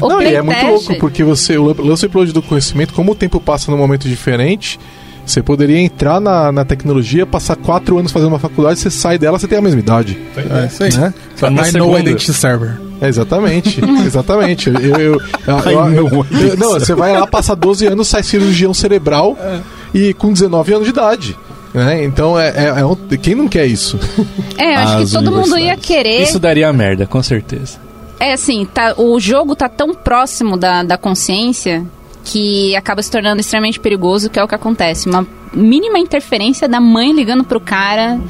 o Não, e é muito louco, porque você, o lance upload do conhecimento, como o tempo passa num momento diferente, você poderia entrar na, na tecnologia, passar quatro anos fazendo uma faculdade, você sai dela, você tem a mesma idade. É isso aí. Né? Só Tá no I know segundo. Identity Server. É, exatamente, exatamente. Eu, eu, eu- eu- eu- eu- não, você vai lá, passa 12 anos, sai cirurgião cerebral e com 19 anos de idade. Né? Então, é, é- é um- quem não quer isso? É, eu acho As que todo mundo ia querer. Isso daria merda, com certeza. É assim, tá, o jogo tá tão próximo da, da consciência que acaba se tornando extremamente perigoso, que é o que acontece. Uma mínima interferência da mãe ligando pro cara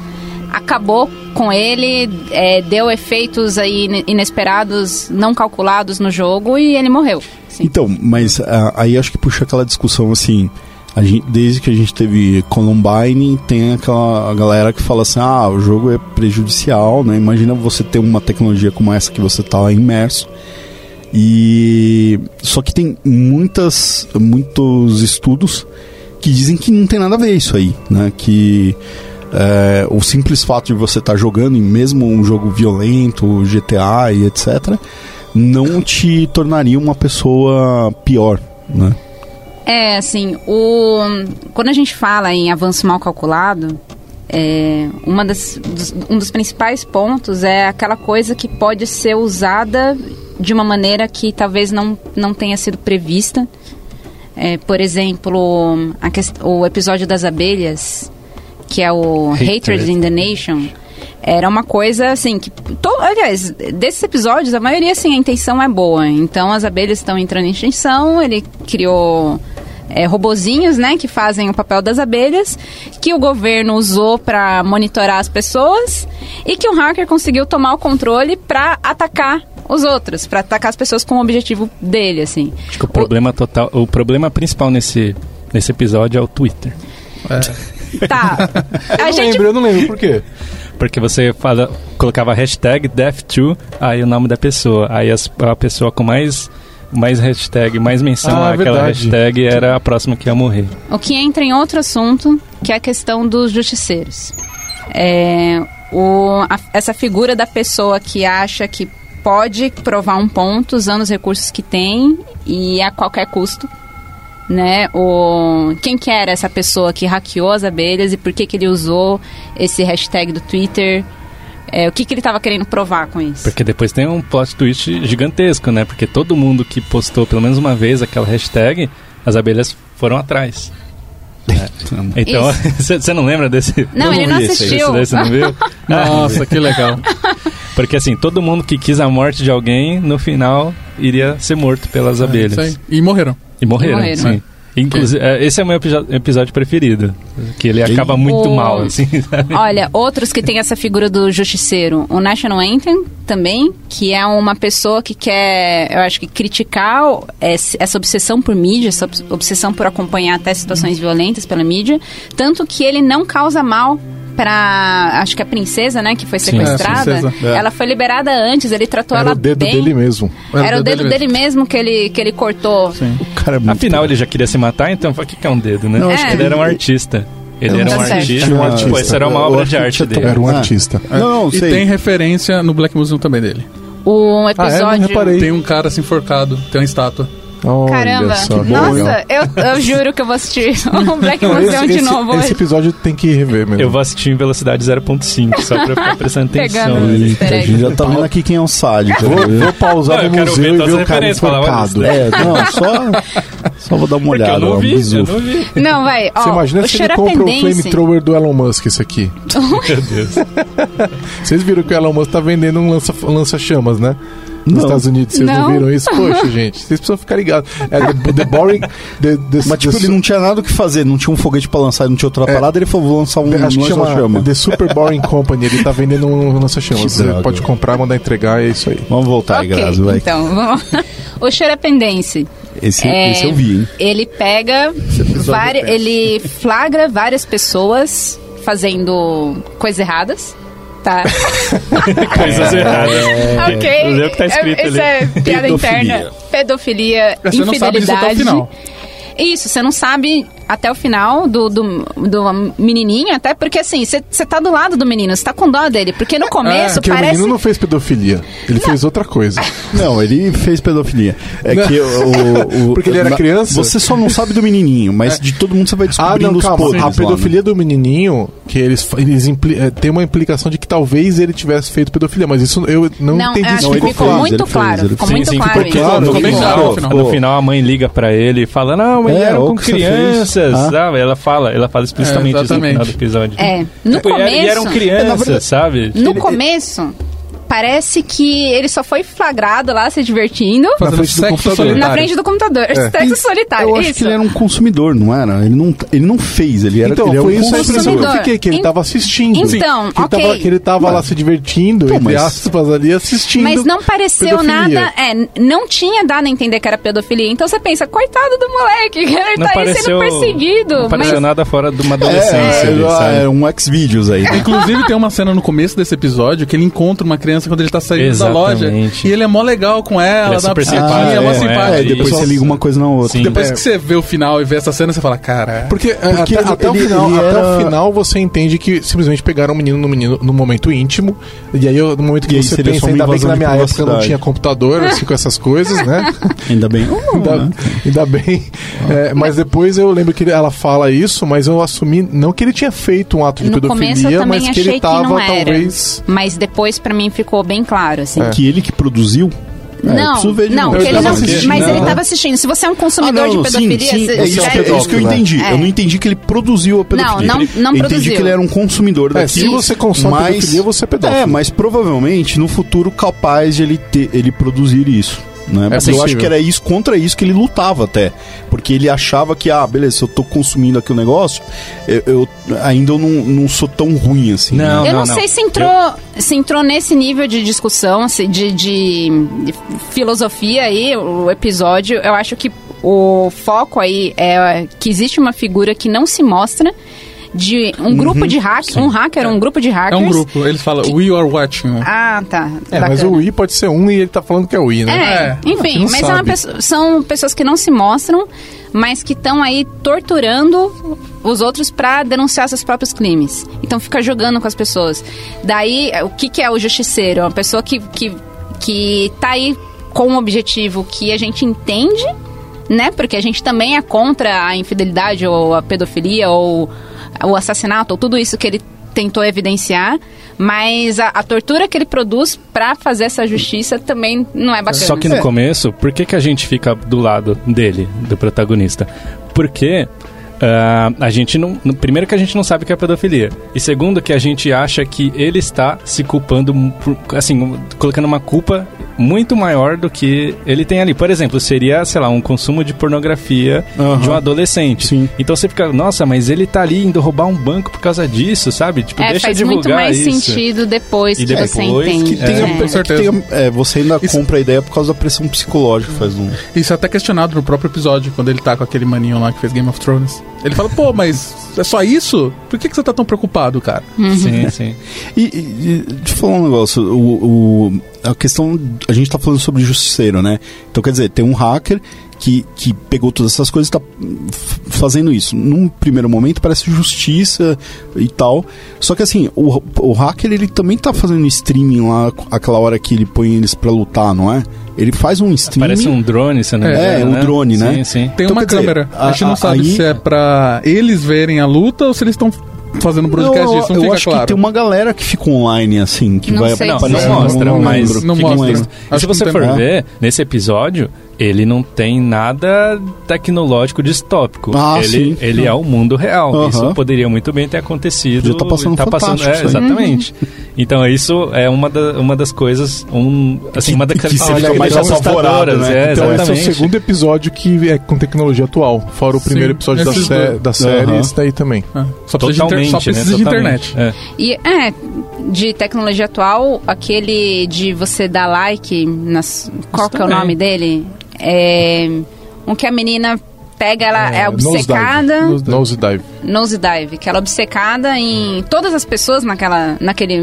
acabou com ele, é, deu efeitos aí ine- inesperados, não calculados no jogo e ele morreu. Sim. Então, mas ah, aí acho que puxa aquela discussão assim. gente- desde que a gente teve Columbine, tem aquela galera que fala assim: ah, o jogo é prejudicial, né? Imagina você ter uma tecnologia como essa que você tá imerso. E só que tem muitas, muitos estudos que dizem que não tem nada a ver isso aí, né? Que é, o simples fato de você estar jogando, em mesmo um jogo violento, GTA e etc., não te tornaria uma pessoa pior, né? É, assim, o... quando a gente fala em avanço mal calculado, é, uma das, dos- um dos principais pontos é aquela coisa que pode ser usada de uma maneira que talvez não, não tenha sido prevista. É, por exemplo, a o episódio das abelhas, que é o Hatred. Hatred in the Nation, era uma coisa assim que. To, aliás, desses episódios, a maioria assim, a intenção é boa. Então as abelhas estão entrando em extinção, ele criou. É, robozinhos, né, que fazem o papel das abelhas, que o governo usou para monitorar as pessoas e que o hacker conseguiu tomar o controle para atacar os outros, para atacar as pessoas com o objetivo dele, assim. Acho que o problema total, o problema principal nesse, nesse episódio é o Twitter. Tá. Eu A não gente lembro, eu não lembro por quê. Porque você fala, colocava hashtag death2, aí o nome da pessoa. Aí as- a pessoa com mais, mais hashtag, mais menção Ah, àquela verdade. hashtag era a próxima que ia morrer. O que entra em outro assunto, que é a questão dos justiceiros. É, o- a- essa figura da pessoa que acha que pode provar um ponto usando os recursos que tem e a qualquer custo. Né? O, quem que era essa pessoa que hackeou as abelhas e por que, que ele usou esse hashtag do Twitter? É, o que, que ele estava querendo provar com isso? Porque depois tem um plot twist gigantesco, né? Porque todo mundo que postou pelo menos uma vez aquela hashtag, as abelhas foram atrás. É. Então, você não lembra desse? Não, Eu ele não não esse assistiu. Esse daí você não viu? Nossa, que legal. Porque assim, todo mundo que quis a morte de alguém, no final, iria ser morto pelas abelhas. É, isso aí. E morreram. E morreram, E morreram. sim. Inclusive, é, esse é o meu episódio preferido. Que ele acaba muito O- mal, assim, sabe? Olha, outros que tem essa figura do justiceiro. O National Anthem também, que é uma pessoa que quer, eu acho que criticar essa obsessão por mídia, essa obs- obsessão por acompanhar até situações violentas pela mídia, tanto que ele não causa mal pra, acho que a princesa, né, que foi Sim. sequestrada, É, princesa. É. ela foi liberada antes, ele tratou Era ela o dedo bem. dele mesmo. Era o dedo dele mesmo que ele, que ele cortou. Sim. O cara é muito Afinal, ele já queria se matar, então o que que é um dedo, né? Não, acho que ele era um artista. Ele era não um artista. Um artista. Pô, isso era uma obra de arte dele. Era um Ah. artista. Não, não, e sei. tem referência no Black Museum também dele. O Ah, é? Não episódio. reparei. Tem um cara assim enforcado, tem uma estátua. Olha Caramba, só, nossa, eu, eu juro que eu vou assistir o Black Não, Museum de esse, novo esse hoje. episódio tem que rever mesmo. Eu vou assistir em velocidade 0.5, só pra eu ficar prestando atenção. Easter A gente já tá vendo aqui quem é o sádico. Vou, vou pausar Não, no museu ver e ver o cara enforcado. É, não, só, só vou dar uma Porque eu olhada. não um vi, eu não vi. Não, vai. Ó, Você imagina se ele compra o flamethrower do Elon Musk, isso aqui. Meu Deus. Vocês viram que o Elon Musk tá vendendo um lança- um lança-chamas, né? Nos Não. Estados Unidos, vocês não. Não. viram isso? Poxa, gente, vocês precisam ficar ligados. É the, the boring. The, the, Mas tipo, the ele não tinha nada o que fazer, não tinha um foguete pra lançar, não tinha outra É. parada, ele falou, vou lançar um Acho que chama lança-chama. The Super Boring Company. Ele tá vendendo um lança-chamas. Que Você droga. pode comprar, mandar entregar, é isso aí. Vamos voltar aí, Ok, Grazi, vai. então, vamos O Xerapendense. Esse, é, esse eu vi, hein? Ele pega. vari- ele flagra várias pessoas fazendo coisas erradas. Tá. Coisas erradas. ok. Lê o que tá escrito é, Isso ali. é piada Pedofilia. interna. Pedofilia, Você não sabe disso até o infidelidade. final. Isso, você não sabe até o final do, do, do menininho, até porque assim, você tá do lado do menino, você tá com dó dele, porque no começo Porque o parece... menino não fez pedofilia. Ele fez outra coisa. Não, ele fez pedofilia. É que o, o- Porque ele era na- criança? Você só não sabe do menininho, mas de todo mundo você vai Ah, descobrindo não, os calma. podres A lá, né? pedofilia do menininho, que eles, eles impli- eh, tem uma implicação de que talvez ele tivesse feito pedofilia, mas isso eu não, Não, entendi acho que ele ficou fez, muito ele fez, claro, ele ficou fez. muito sim, claro ficou claro, Ficou Sim, claro no final. No final a mãe liga pra ele e fala, não, mas É, olha com o que você crianças. Ah. sabe? Ela fala, ela fala explicitamente É, isso no final do episódio. É, no Tipo, começo... E eram crianças, sabe? No começo, parece que ele só foi flagrado lá se divertindo Fazendo frente do computador. solitário. na frente do computador. Sexo solitário. Eu acho isso. que ele era um consumidor, não era? Ele não, ele não fez, ele era Então, ele é foi um isso impressão que eu consumidor. fiquei, que ele En- tava assistindo. Então, que ele ok. tava, que ele tava lá se divertindo, Então, entre aspas, ali assistindo. Mas não pareceu pedofilia. nada. É, não tinha dado a entender que era pedofilia. Então você pensa, coitado do moleque, ele Não tá aí pareceu, sendo perseguido. não pareceu mas nada fora de uma É, adolescência ali, é, sabe? é um X-Videos aí. né? Inclusive tem uma cena no começo desse episódio que ele encontra uma criança quando ele tá saindo da loja. Exatamente. E ele é mó legal com ela, Ele é dá uma super pisadinha, simpático, é mó é, simpático. É, depois você liga uma coisa na outra. Sim. Depois É. que você vê o final e vê essa cena, você fala, cara. Porque, é, Porque até, até o ele- final, ele até era- o final você entende que simplesmente pegaram o menino no, menino no momento íntimo. E aí, no momento que E você pensa, ainda bem que na minha época não tinha computador, assim, com essas coisas, né? Ainda bem. ainda, ainda bem. É, mas depois eu lembro que ele- ela fala isso, mas eu assumi, não que ele tinha feito um ato de no começo eu pedofilia, mas que ele que tava não era. talvez. Mas depois pra mim ficou bem claro, assim. É. Que ele que produziu. É, não, não, ele não, assistindo. mas ele Não. estava assistindo. Se você é um Ah, consumidor não, de sim, pedofilia, sim, você é isso, deve- é isso que eu entendi. É. Eu não entendi que ele produziu a pedofilia. Não, não- não eu entendi produziu. que ele era um consumidor É, daquilo. se você consome mas- pedofilia, você é pedófilo. É, mas provavelmente no futuro capaz de ele, ter, ele produzir isso. Né? Porque eu possível. acho que era isso contra isso que ele lutava até. Porque ele achava que, ah, beleza, se eu tô consumindo aqui o negócio, eu, eu- ainda eu não, não sou tão ruim assim. Não, né? Eu não, não. sei se entrou, se entrou nesse nível de discussão, se- de, de- de filosofia aí, o episódio. Eu acho que o foco aí é que existe uma figura que não se mostra de um grupo de hackers, um hacker, um grupo de É hackers. um grupo. Eles falam, we are watching. Ah, tá. É, mas o I pode ser um e ele tá falando que é o I, né? É, É, enfim, mas é pessoa- são pessoas que não se mostram, mas que estão aí torturando os outros pra denunciar seus próprios crimes. Então fica jogando com as pessoas. Daí, o que, que é o justiceiro? É uma pessoa que, que, que tá aí com um objetivo que a gente entende, né? Porque a gente também é contra a infidelidade ou a pedofilia ou o assassinato ou tudo isso que ele tentou evidenciar, mas a, a tortura que ele produz pra fazer essa justiça também não é bacana. Só que no começo, por que, que a gente fica do lado dele, do protagonista? Porque ah, a gente não. Primeiro que a gente não sabe o que é pedofilia. E segundo que a gente acha que ele está se culpando, por- assim, colocando uma culpa muito maior do que ele tem ali. Por exemplo, seria, sei lá, um consumo de pornografia Aham. de um adolescente. Sim. Então você fica, nossa, mas ele tá ali indo roubar um banco por causa disso, sabe? Tipo, É, deixa faz divulgar muito mais isso. sentido depois E que você depois entende. que Tem é. é que tem é, você ainda Isso- compra a ideia por causa da pressão psicológica. Faz um... Isso é até questionado no próprio episódio, quando ele tá com aquele maninho lá que fez Game of Thrones. Ele fala, pô, mas é só isso? Por que, que você tá tão preocupado, cara? Sim, sim. E, e, e deixa eu falar um negócio. O, o- a questão. A gente tá falando sobre justiceiro, né? Então, quer dizer, tem um hacker que, que pegou todas essas coisas e tá f- fazendo isso. Num primeiro momento parece justiça e tal. Só que assim, o, o hacker ele também tá fazendo streaming lá, aquela hora que ele põe eles pra lutar, não é? Ele faz um streaming. Parece um drone, eu não É, engano, um drone, né? Sim, sim. Tem Então, uma quer dizer, câmera. a, gente a- não a- sabe aí- se é pra eles verem a luta ou se eles estão fazendo broadcast Não, eu, disso. Não eu fica acho claro. que tem uma galera que fica online, assim, que Não vai sei Não, se- não É, mostra, não mas. Não fica mostra. E se você não for ver, nesse episódio, ele não tem nada tecnológico distópico. Ah, ele sim. ele é o mundo real. Isso poderia muito bem ter acontecido. Podia tá passando tá passando, é, aí. Então, isso é uma, da- uma das coisas, um, assim, uma das que características mais assustadoras. né? É, Então esse é o segundo episódio que é com tecnologia atual. Fora o Sim, primeiro episódio da, sé- da série, Aham. esse daí também. Ah, só precisa, de, inter- Totalmente, só precisa né? de Totalmente. internet. É. E é, de tecnologia atual, aquele de você dar like nas. Qual que é o nome dele? É. Um que a menina pega, ela é, Nosedive. obcecada. Nosedive. Nosedive, que ela é obcecada em. Todas as pessoas naquela, naquele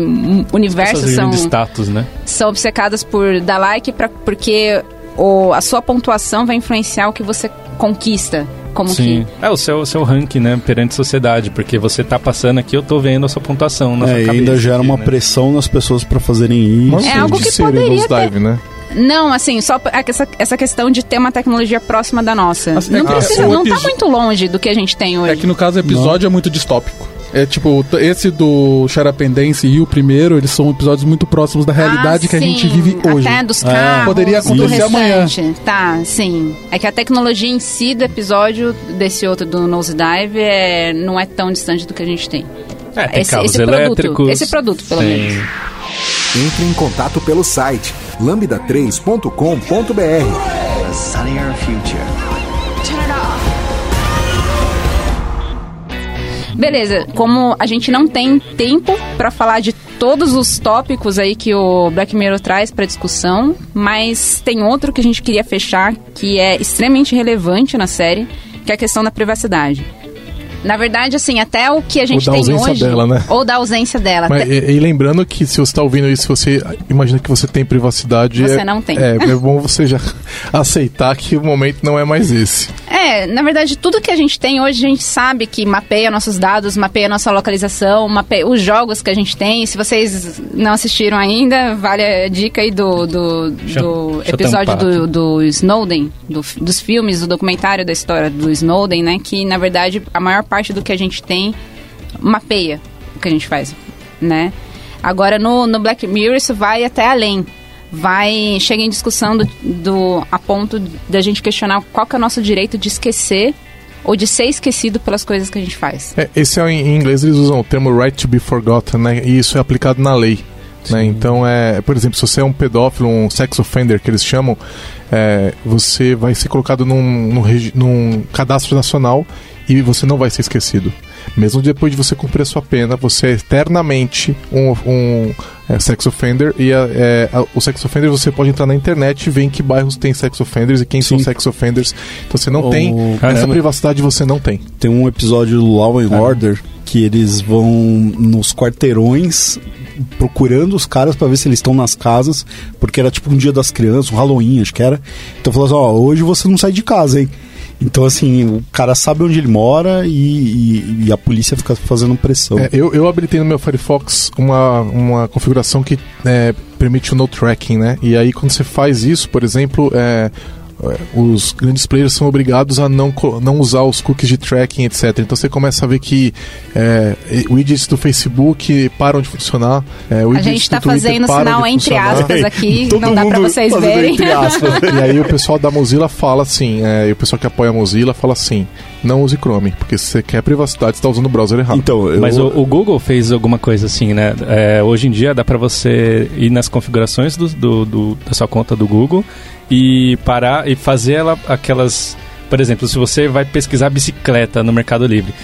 universo são, de status, né? são obcecadas por dar like pra, porque o, a sua pontuação vai influenciar o que você conquista. Como Sim. que. É o seu, seu ranking, né, perante a sociedade, porque você tá passando aqui, eu tô vendo a sua pontuação na É, sua e ainda gera aqui, uma né? pressão nas pessoas pra fazerem isso. Mas É algo de que ser poderia Nosedive, né? Não, assim, só p- essa, essa questão de ter uma tecnologia próxima da nossa. Assim, não é precisa, não tá muito longe do que a gente tem hoje. É que no caso o episódio é muito distópico. É tipo, esse do Charapendense e o primeiro, eles são episódios muito próximos da realidade Ah, que a gente sim, vive hoje. Até dos É. carros, Poderia do acontecer amanhã. Tá, sim. É que a tecnologia em si do episódio desse outro do Nosedive é, não é tão distante do que a gente tem. É, tem esse- carros esse produto, elétricos. esse produto, pelo tem- menos. Entre em contato pelo site lambda3.com.br. sunnier future. Beleza, como a gente não tem tempo pra falar de todos os tópicos aí que o Black Mirror traz pra discussão, mas tem outro que a gente queria fechar que é extremamente relevante na série, que é a questão da privacidade. Na verdade, assim, até o que a gente da tem ausência hoje. dela, né? Ou da ausência dela. Mas, e, e lembrando que se você está ouvindo isso, você imagina que você tem privacidade. Você é- não tem. É, é bom você já aceitar que o momento não é mais esse. É, na verdade, tudo que a gente tem hoje, a gente sabe que mapeia nossos dados, mapeia nossa localização, mapeia os jogos que a gente tem. Se vocês não assistiram ainda, vale a dica aí do, do, Deixa- do episódio do, do Snowden, do- dos filmes, do documentário da história do Snowden, né? Que, na verdade, a maior parte do que a gente tem mapeia o que a gente faz, né? Agora, no, no Black Mirror, isso vai até além. vai chega em discussão do, do a ponto da gente questionar qual que é o nosso direito de esquecer ou de ser esquecido pelas coisas que a gente faz. É, esse é em inglês eles usam o termo right to be forgotten, né? E isso é aplicado na lei. Né? Então, é, por exemplo, se você é um pedófilo, um sex offender que eles chamam, é, você vai ser colocado num, num, num cadastro nacional e você não vai ser esquecido. Mesmo depois de você cumprir a sua pena, você é eternamente um, um é, sex offender e a, é, a, o sex offender você pode entrar na internet e ver em que bairros tem sex offenders e quem Sim. são sex offenders. Então você não o... tem Caramba. essa privacidade você não tem. Tem um episódio do Law and Order que eles vão nos quarteirões procurando os caras para ver se eles estão nas casas, porque era tipo um dia das crianças, um Halloween, acho que era. Então falou assim, ó, hoje você não sai de casa, hein? Então, assim, o cara sabe onde ele mora e, e, e a polícia fica fazendo pressão. É, eu, eu habilitei no meu Firefox uma, uma configuração que é, permite o no tracking, né? E aí, quando você faz isso, por exemplo, é, os grandes players são obrigados a não, não usar os cookies de tracking, etc. Então você começa a ver que é, widgets do Facebook param de funcionar. É, a gente está fazendo sinal entre aspas aqui, não dá para vocês verem. e aí o pessoal da Mozilla fala assim, é, e o pessoal que apoia a Mozilla fala assim, não use Chrome, porque se você quer privacidade, você está usando o browser errado. Então, eu... Mas o, o, Google fez alguma coisa assim, né? É, hoje em dia dá para você ir nas configurações do, do, do, da sua conta do Google e parar e fazer ela aquelas. Por exemplo, se você vai pesquisar bicicleta no Mercado Livre,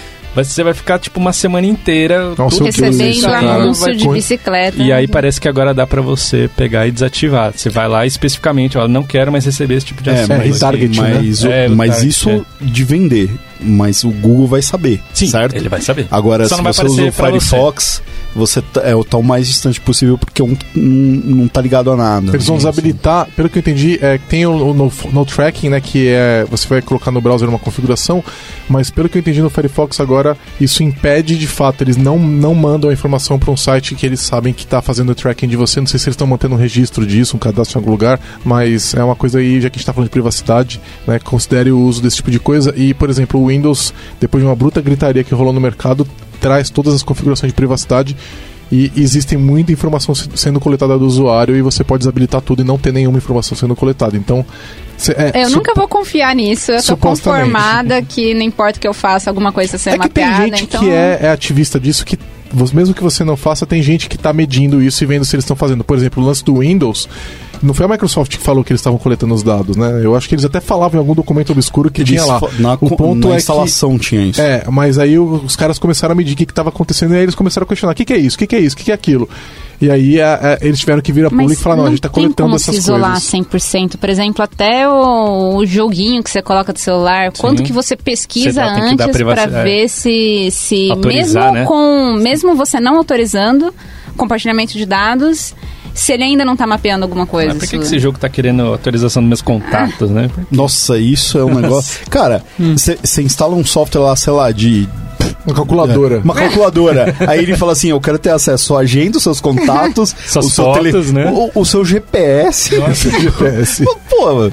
você vai ficar tipo uma semana inteira Nossa, recebendo anúncio de bicicleta. E aí parece que agora dá para você pegar e desativar. Você vai lá especificamente, ó, não quero mais receber esse tipo de é, Mas, target, mas, né? o, mas target, isso é. de vender, mas o Google vai saber, Sim, certo? ele vai saber. Agora, Só se você usa o Firefox, você, você é o tão mais distante possível porque um, um não tá ligado a nada. Eles vão desabilitar, assim. pelo que eu entendi, é, tem o, o no, no, tracking, né, que é você vai colocar no browser uma configuração, mas pelo que eu entendi no Firefox agora, isso impede de fato, eles não, não mandam a informação para um site que eles sabem que está fazendo o tracking de você. Não sei se eles estão mantendo um registro disso, um cadastro em algum lugar, mas é uma coisa aí, já que a gente está falando de privacidade, né, considere o uso desse tipo de coisa. E, por exemplo, o Windows, depois de uma bruta gritaria que rolou no mercado, traz todas as configurações de privacidade e existe muita informação sendo coletada do usuário e você pode desabilitar tudo e não ter nenhuma informação sendo coletada. Então, cê, é, eu nunca vou confiar nisso. Eu tô conformada que não importa o que eu faça, alguma coisa ser é mapeada. Tem gente então... que é, é ativista disso que mesmo que você não faça, tem gente que está medindo isso e vendo se eles estão fazendo. Por exemplo, o lance do Windows, não foi a Microsoft que falou que eles estavam coletando os dados, né? Eu acho que eles até falavam em algum documento obscuro que tinha lá. Na, o ponto na é instalação que, tinha isso. É, mas aí os caras começaram a medir o que estava acontecendo e aí eles começaram a questionar: o que, que é isso? O que, que é isso? O que, que é aquilo? E aí a, a, eles tiveram que vir a público e falar, não, a gente está coletando essas coisas. Não se isolar 100%. Por exemplo, até o, o, joguinho que você coloca do celular, Sim. quanto que você pesquisa você antes para ver se, se mesmo né? com mesmo você não autorizando compartilhamento de dados, se ele ainda não está mapeando alguma coisa. Mas por que, que esse jogo está querendo autorização dos meus contatos, né? Nossa, isso é um negócio. Cara, você hum. instala um software lá, sei lá, de uma calculadora. Uma calculadora. Aí ele fala assim: eu quero ter acesso à agenda, os seus contatos, Suas o seu fotos, tele... né? O, o, seu GPS. Nossa, GPS. Pô,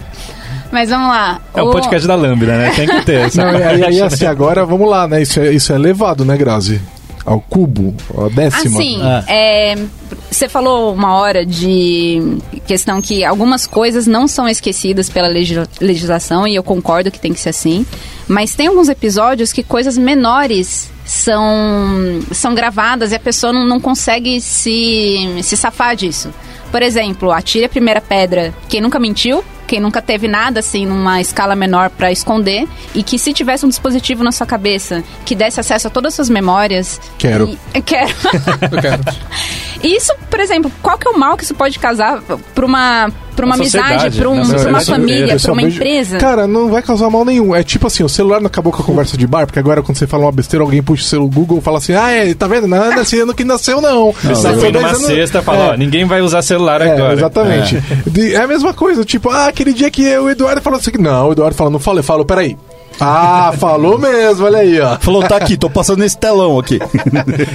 mas vamos lá. É o, o podcast da Lambda, né? Tem que ter essa. Não, aí, aí, assim, agora vamos lá, né? Isso é, isso é elevado, né, Grazi? Ao cubo, a décima. Assim, é. é você falou uma hora de questão que algumas coisas não são esquecidas pela legislação e eu concordo que tem que ser assim, mas tem alguns episódios que coisas menores são, são gravadas e a pessoa não, não consegue se, se safar disso. Por exemplo, atire a primeira pedra. Quem nunca mentiu? Quem nunca teve nada assim numa escala menor para esconder e que se tivesse um dispositivo na sua cabeça que desse acesso a todas as suas memórias. Quero. E, quero. Eu quero. Isso, por exemplo, qual que é o mal que isso pode causar para uma para uma amizade, para um, uma família, para uma empresa. Cara, não vai causar mal nenhum. É tipo assim, o celular não acabou com a conversa de bar, porque agora quando você fala uma besteira, alguém puxa o seu Google e fala assim: "Ah, é, tá vendo? Nada esse ano que nasceu não". não nasceu foi numa anos... sexta, fala, é. ó, ninguém vai usar celular é, agora. Exatamente. É. é. a mesma coisa, tipo, ah, aquele dia que o Eduardo falou assim, não, o Eduardo falou, não falei, falou, peraí. Ah, falou mesmo, olha aí, ó. Falou, tá aqui, tô passando nesse telão aqui.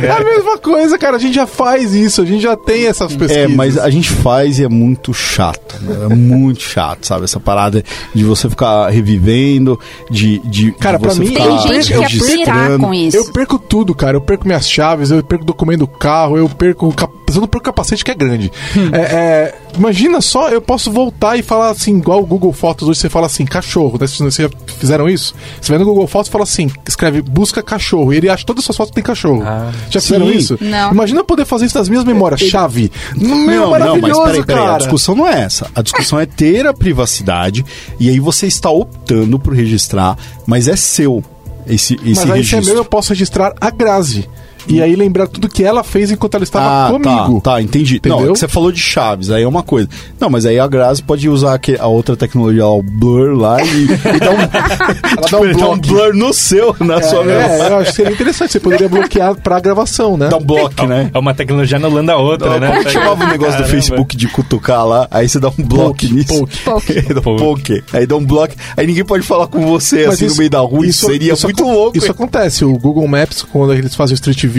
É a mesma coisa, cara. A gente já faz isso, a gente já tem essas é, pesquisas. É, mas a gente faz e é muito chato. Né? É muito chato, sabe? Essa parada de você ficar revivendo, de. de cara, de pra mim, tem gente que quer pirar com isso. Eu perco tudo, cara. Eu perco minhas chaves, eu perco o documento do carro, eu perco. Cap... Eu não perco o capacete que é grande. Hum. É, é, Imagina só, eu posso voltar e falar assim, igual o Google Fotos hoje você fala assim, cachorro. Né? Vocês já fizeram isso? Você vai no Google Fotos e fala assim, escreve busca cachorro. E ele acha todas as suas fotos que tem cachorro. Ah, já fizeram sim. isso? Não. Imagina eu poder fazer isso nas minhas memórias. Chave. Meu, Não, não, mas peraí, peraí. A cara. discussão não é essa. A discussão é ter a privacidade e aí você está optando por registrar, mas é seu esse, esse Mas aí se é registro. meu, eu posso registrar a Grazi. E aí lembrar tudo que ela fez enquanto ela estava Ah, comigo. tá, tá, entendi. Não, Entendeu? é que você falou de chaves, aí é uma coisa. Não, mas aí a Grazi pode usar a outra tecnologia, o blur lá e, e dar um, dá um tipo, dar um blur no seu, na sua memória. É, eu acho que seria interessante. Você poderia bloquear pra gravação, né? Dá um bloco, né? É uma tecnologia anulando a outra, né? Como que chamava o negócio do Caramba. Facebook de cutucar lá? Aí você dá um bloco nisso. poke. Poke. Aí dá um bloco. Aí ninguém pode falar com você assim no meio da rua. Isso, seria muito acon- louco. Isso acontece. O Google Maps, quando eles fazem o Street View,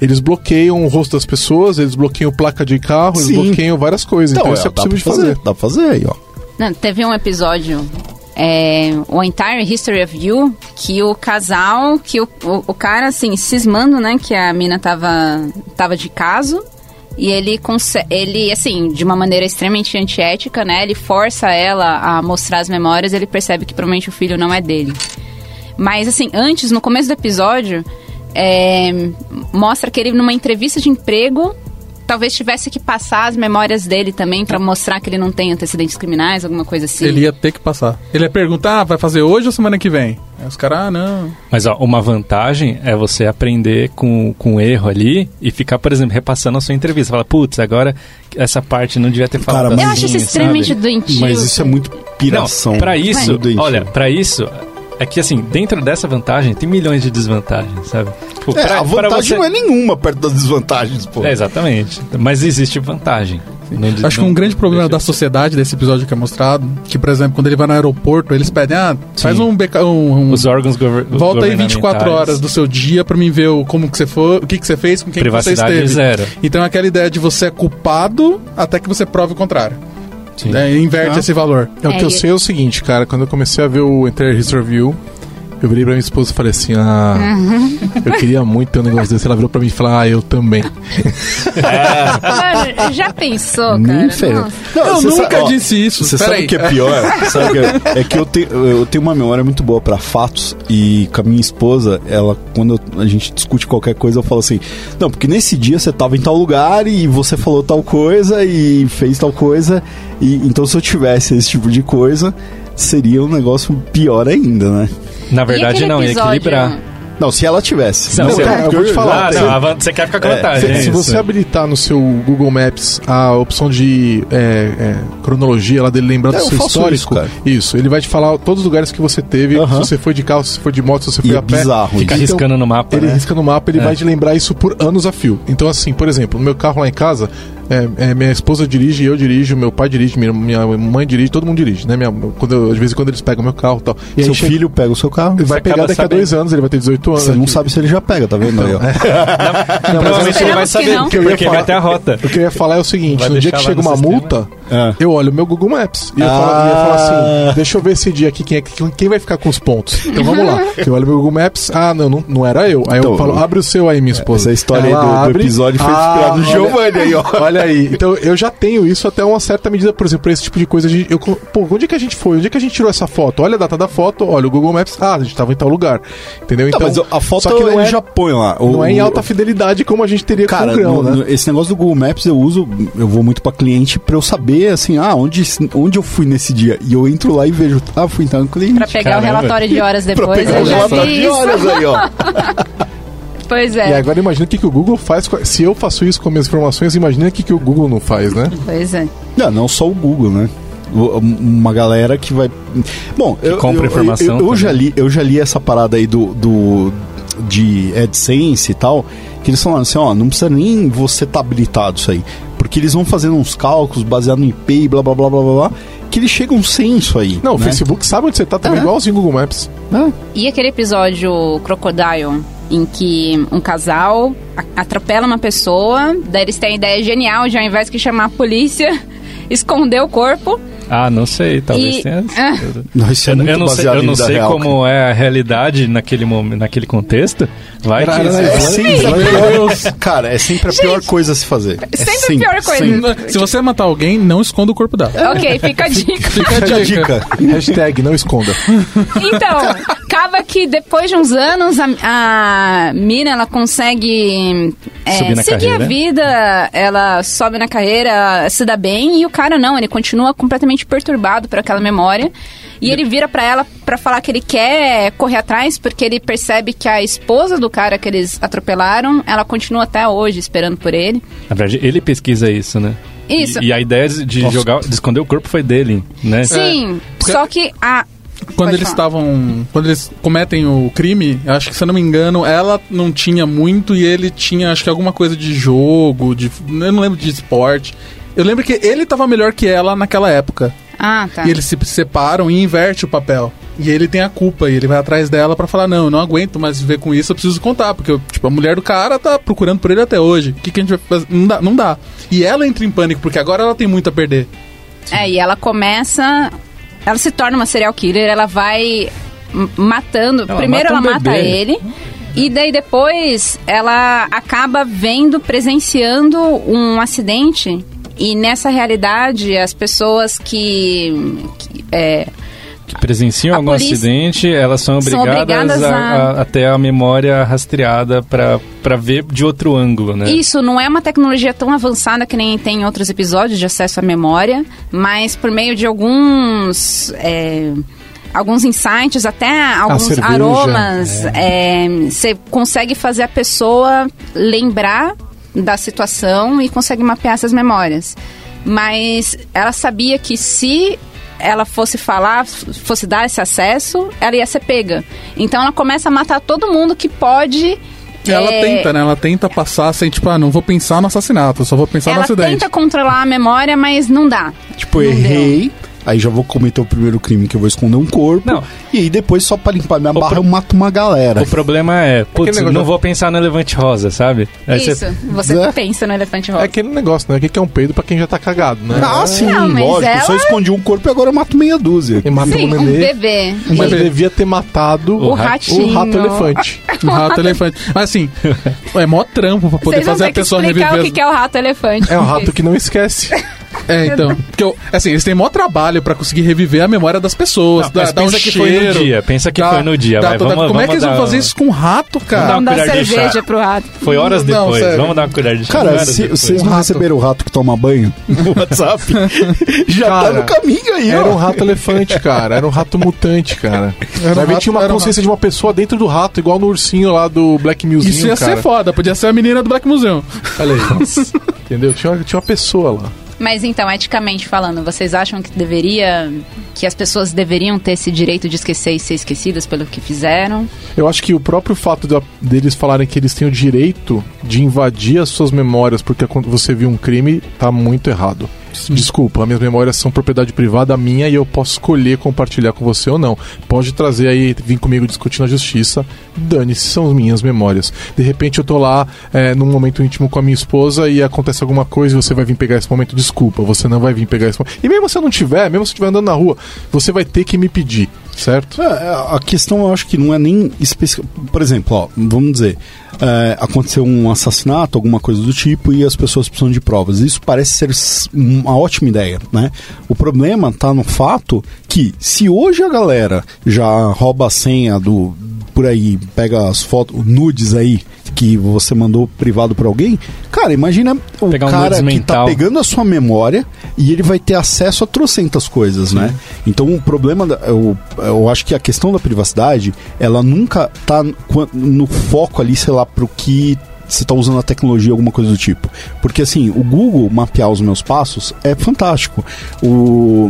eles bloqueiam o rosto das pessoas, eles bloqueiam placa de carro, eles Sim. bloqueiam várias coisas. Então, isso é dá possível de pra fazer. Dá pra fazer aí, ó. Não, teve um episódio, é, o Entire History of You, que o casal, que o, o, o cara, assim, cismando, né, que a mina tava, tava de caso, e ele, ele, assim, de uma maneira extremamente antiética, né, ele força ela a mostrar as memórias, ele percebe que provavelmente o filho não é dele. Mas, assim, antes, no começo do episódio, é, mostra que ele, numa entrevista de emprego, talvez tivesse que passar as memórias dele também pra mostrar que ele não tem antecedentes criminais, alguma coisa assim. Ele ia ter que passar. Ele ia perguntar, ah, vai fazer hoje ou semana que vem? Aí os caras, ah, não. Mas ó, uma vantagem é você aprender com, com o erro ali e ficar, por exemplo, repassando a sua entrevista. Fala, putz, agora essa parte não devia ter falado Cara, assim, Eu acho isso extremamente sabe? doentio. Mas isso é muito piração. Não, pra isso, olha, pra isso, é que assim, dentro dessa vantagem tem milhões de desvantagens, sabe? Tipo, É, pra- a vantagem você- não é nenhuma perto das desvantagens, pô. É, exatamente. Mas existe vantagem. Não- Acho que não- um grande problema da sociedade desse episódio que é mostrado, que, por exemplo, quando ele vai no aeroporto, eles pedem, ah, faz um, beca- um, um Os órgãos gover Volta aí 24 governamentais. horas do seu dia pra mim ver o, como que você foi, o que, que você fez, com quem que você Privacidade esteve. zero. Então é aquela ideia de você é culpado até que você prove o contrário. Sim. É, inverte Ah. esse valor. É, o É, que eu e- sei é o seguinte, cara, quando eu comecei a ver o Entire History View, eu virei pra minha esposa e falei assim, ah, eu queria muito ter um negócio desse. Ela virou pra mim e falou, ah, eu também. Mano, já pensou, Nem cara? Não, Eu você nunca sabe- ó, disse isso. Você sabe o que é pior? sabe que é? É que eu, te- eu tenho uma memória muito boa pra fatos e com a minha esposa, ela, quando eu- a gente discute qualquer coisa, eu falo assim: Não, porque nesse dia você tava em tal lugar e você falou tal coisa e fez tal coisa. E então se eu tivesse esse tipo de coisa, seria um negócio pior ainda, né? Na E verdade, não, ia equilibrar. Não, se ela tivesse. Não, Não, você- cara, eu vou te falar, Ah, você- não, a você quer ficar com É, vantagem. Se, é se isso. você habilitar no seu Google Maps a opção de é, é, cronologia lá dele lembrar É, do eu seu histórico, isso, cara. isso, ele vai te falar todos os lugares que você teve, Aham. se você foi de carro, se você foi de moto, se você E foi é a pé. bizarro Fica isso. riscando no mapa, Ele né? risca no mapa, ele É. vai te lembrar isso por anos a fio. Então, assim, por exemplo, no meu carro lá em casa, é, é, minha esposa dirige, eu dirijo, meu pai dirige, minha, minha mãe dirige, todo mundo dirige, né? Minha, quando eu- de vez em quando eles pegam meu carro e tal. E Seu aí chega- filho pega o seu carro. ele vai pegar daqui a sabendo. dois anos, ele vai ter 18 anos. Você não aqui. sabe se ele já pega, tá vendo? aí, ó? Provavelmente ele vai saber, não. porque, Eu ia porque falar- vai ter a rota. O que eu ia falar é o seguinte: Vai no dia que chega uma sistema. multa, É. eu olho o meu Google Maps. E eu, falo, eu ia falar assim: deixa eu ver esse dia aqui, quem, é, que- quem vai ficar com os pontos. Então vamos lá. Eu olho meu Google Maps, ah, não, não, não era eu. Aí Então, eu falo, abre o seu aí, minha esposa. Essa história aí do, do episódio foi ah, inspirada no olha- Giovanni aí, ó. Olha aí, então eu já tenho isso até uma certa medida, por exemplo, pra esse tipo de coisa. a gente- Eu, pô, onde é que a gente foi? Onde é que a gente tirou essa foto? Olha a data da foto, olha o Google Maps, ah, a gente tava em tal lugar. Entendeu? Não, Então, mas a foto só que não é, já põe lá. O- não é em alta fidelidade como a gente teria Cara, com o grão, no- né? no- esse negócio do Google Maps eu uso, eu vou muito pra cliente pra eu saber, assim, ah, onde, onde eu fui nesse dia. E eu entro lá e vejo, ah, fui então no cliente. Pra pegar Caramba. o relatório de horas Pra depois, pegar eu o já relatório de isso. horas aí, ó. Pois E é, agora imagina o que, que o Google faz. Se eu faço isso com minhas informações, imagina o que, que o Google não faz, né? pois é. Não, não só o Google, né? O- Uma galera que vai. Bom, eu, compra eu- informação Eu, eu já li, eu já li essa parada aí do, do de AdSense e tal, que eles falaram assim, ó, não precisa nem você estar habilitado isso aí, porque eles vão fazendo uns cálculos baseados no IP e blá blá blá blá blá, blá que eles chegam sem isso aí. Não, o né? Facebook sabe onde você tá também, É. igualzinho o Google Maps. Ah, E aquele episódio Crocodile, em que um casal atropela uma pessoa, daí eles têm a ideia genial de ao invés de chamar a polícia, esconder o corpo Ah, não sei, talvez E- tenha. Ah. Não, isso é Eu, muito eu não sei, baseado eu não sei real, como é a realidade naquele, momento, naquele contexto. Vai que. cara. É sempre a pior, cara, é sempre a pior coisa a se fazer. É Sempre a pior coisa. sempre. Se você matar alguém, não esconda o corpo dela. Ok, fica a dica. Fica a Fica a dica. dica. Hashtag não esconda. Então, acaba que depois de uns anos a, a mina ela consegue é, Subir na seguir carreira. a vida, ela sobe na carreira, se dá bem e o cara não, ele continua completamente perturbado por aquela memória. E ele vira pra ela pra falar que ele quer correr atrás porque ele percebe que a esposa do cara que eles atropelaram, ela continua até hoje esperando por ele. Na verdade, ele pesquisa isso, né? Isso. E, e a ideia de de jogar, de esconder o corpo foi dele, né? Sim, porque- só que a Quando eles estavam. Quando eles cometem o crime, acho que se eu não me engano, ela não tinha muito e ele tinha, acho que alguma coisa de jogo, de. Eu não lembro de esporte. Eu lembro que ele tava melhor que ela naquela época. Ah, tá. E eles se separam e inverte o papel. E ele tem a culpa e ele vai atrás dela pra falar: Não, eu não aguento mais viver com isso, eu preciso contar. Porque, tipo, a mulher do cara tá procurando por ele até hoje. O que, que a gente vai fazer? Não dá, não dá. E ela entra em pânico, porque agora ela tem muito a perder. É, e ela começa. Ela se torna uma serial killer, ela vai matando. Ela primeiro mata um ela mata bebê. ele. E daí depois ela acaba vendo, presenciando um acidente. E nessa realidade, as pessoas que. que, é, Que presenciam A algum polícia- acidente, elas são São obrigadas, obrigadas a, a- a- ter a memória rastreada pra ver de outro ângulo, né? Isso não é uma tecnologia tão avançada que nem tem em outros episódios de acesso à memória, mas por meio de alguns. é, alguns insights, até alguns cerveja, aromas, é, você consegue fazer a pessoa lembrar da situação e consegue mapear essas memórias. Mas ela sabia que se ela fosse falar, fosse dar esse acesso, ela ia ser pega. Então ela começa a matar todo mundo que pode. Ela é, tenta, né? Ela tenta passar sem, tipo, ah, não vou pensar no assassinato, só vou pensar no ela acidente. tenta controlar a memória, mas não dá. Tipo, Não errei. Aí já vou cometer o primeiro crime que eu vou esconder um corpo. Não. E aí depois, só pra limpar minha O barra, pro- eu mato uma galera. O problema é, putz, negócio não vou pensar no elefante rosa, sabe? Aí Isso, você- você Né? pensa no elefante É rosa. aquele negócio, né? O que é um peido pra quem já tá cagado, né? Ah, sim, Não, lógico. Eu Só ela- escondi um corpo e agora eu mato meia dúzia. E matou Sim, o um nenê. bebê. Mas E- devia ter matado O o rato elefante. Um rato elefante. Mas assim, é mó trampo pra poder Vocês fazer a pessoa explicar reviver. o que que é o rato elefante. É um rato que não esquece. É, então. Porque, eu- assim, eles têm mó trabalho pra conseguir reviver a memória das pessoas. Não, dá pensa um que foi no cheiro, dia, pensa que dá- foi no dia, dá vai, toda- vamos- Como é que vamos eles vão dar fazer um- isso com um rato, cara? Vamos dar colher de chá. cerveja pro rato. Foi horas Não, depois. sério. Vamos dar uma colher de chá. Cara, se, vocês não receberam o rato que toma banho no WhatsApp, já Cara, tá no caminho aí, Era ó. um rato elefante, cara. Era um rato mutante, cara. Era um rato- tinha uma era um consciência de uma pessoa dentro do rato, igual no ursinho lá do Black Museum, Isso ia cara. ser foda, podia ser a menina do Black Museum. Olha aí. Entendeu? Tinha uma, tinha uma pessoa lá. Mas então, eticamente falando, vocês acham que deveria. que as pessoas deveriam ter esse direito de esquecer e ser esquecidas pelo que fizeram? Eu acho que o próprio fato da- deles falarem que eles têm o direito de invadir as suas memórias porque quando você viu um crime, tá muito errado. Desculpa, minhas memórias são propriedade privada minha e eu posso escolher compartilhar com você ou não. Pode trazer aí, vir comigo discutir na justiça. Dane-se, são minhas memórias. De repente eu tô lá é, num momento íntimo com a minha esposa e acontece alguma coisa e você vai vir pegar esse momento. Desculpa, você não vai vir pegar esse momento. E mesmo se eu não tiver, mesmo se eu estiver andando na rua, você vai ter que me pedir, certo? É, a questão eu acho que não é nem específica. Por exemplo, ó, vamos dizer, é, aconteceu um assassinato, alguma coisa do tipo, e as pessoas precisam de provas. Isso parece ser uma ótima ideia, né? O problema tá no fato que se hoje a galera já rouba a senha do por aí, pega as fotos, nudes aí que você mandou privado pra alguém, cara, imagina o Pegar um cara que tá mental. pegando a sua memória e ele vai ter acesso a trocentas coisas, né? Então o problema, da- eu, eu acho que a questão da privacidade, ela nunca tá no foco ali, sei lá, pro que você tá usando a tecnologia, alguma coisa do tipo. Porque assim, o Google mapear os meus passos é fantástico. O,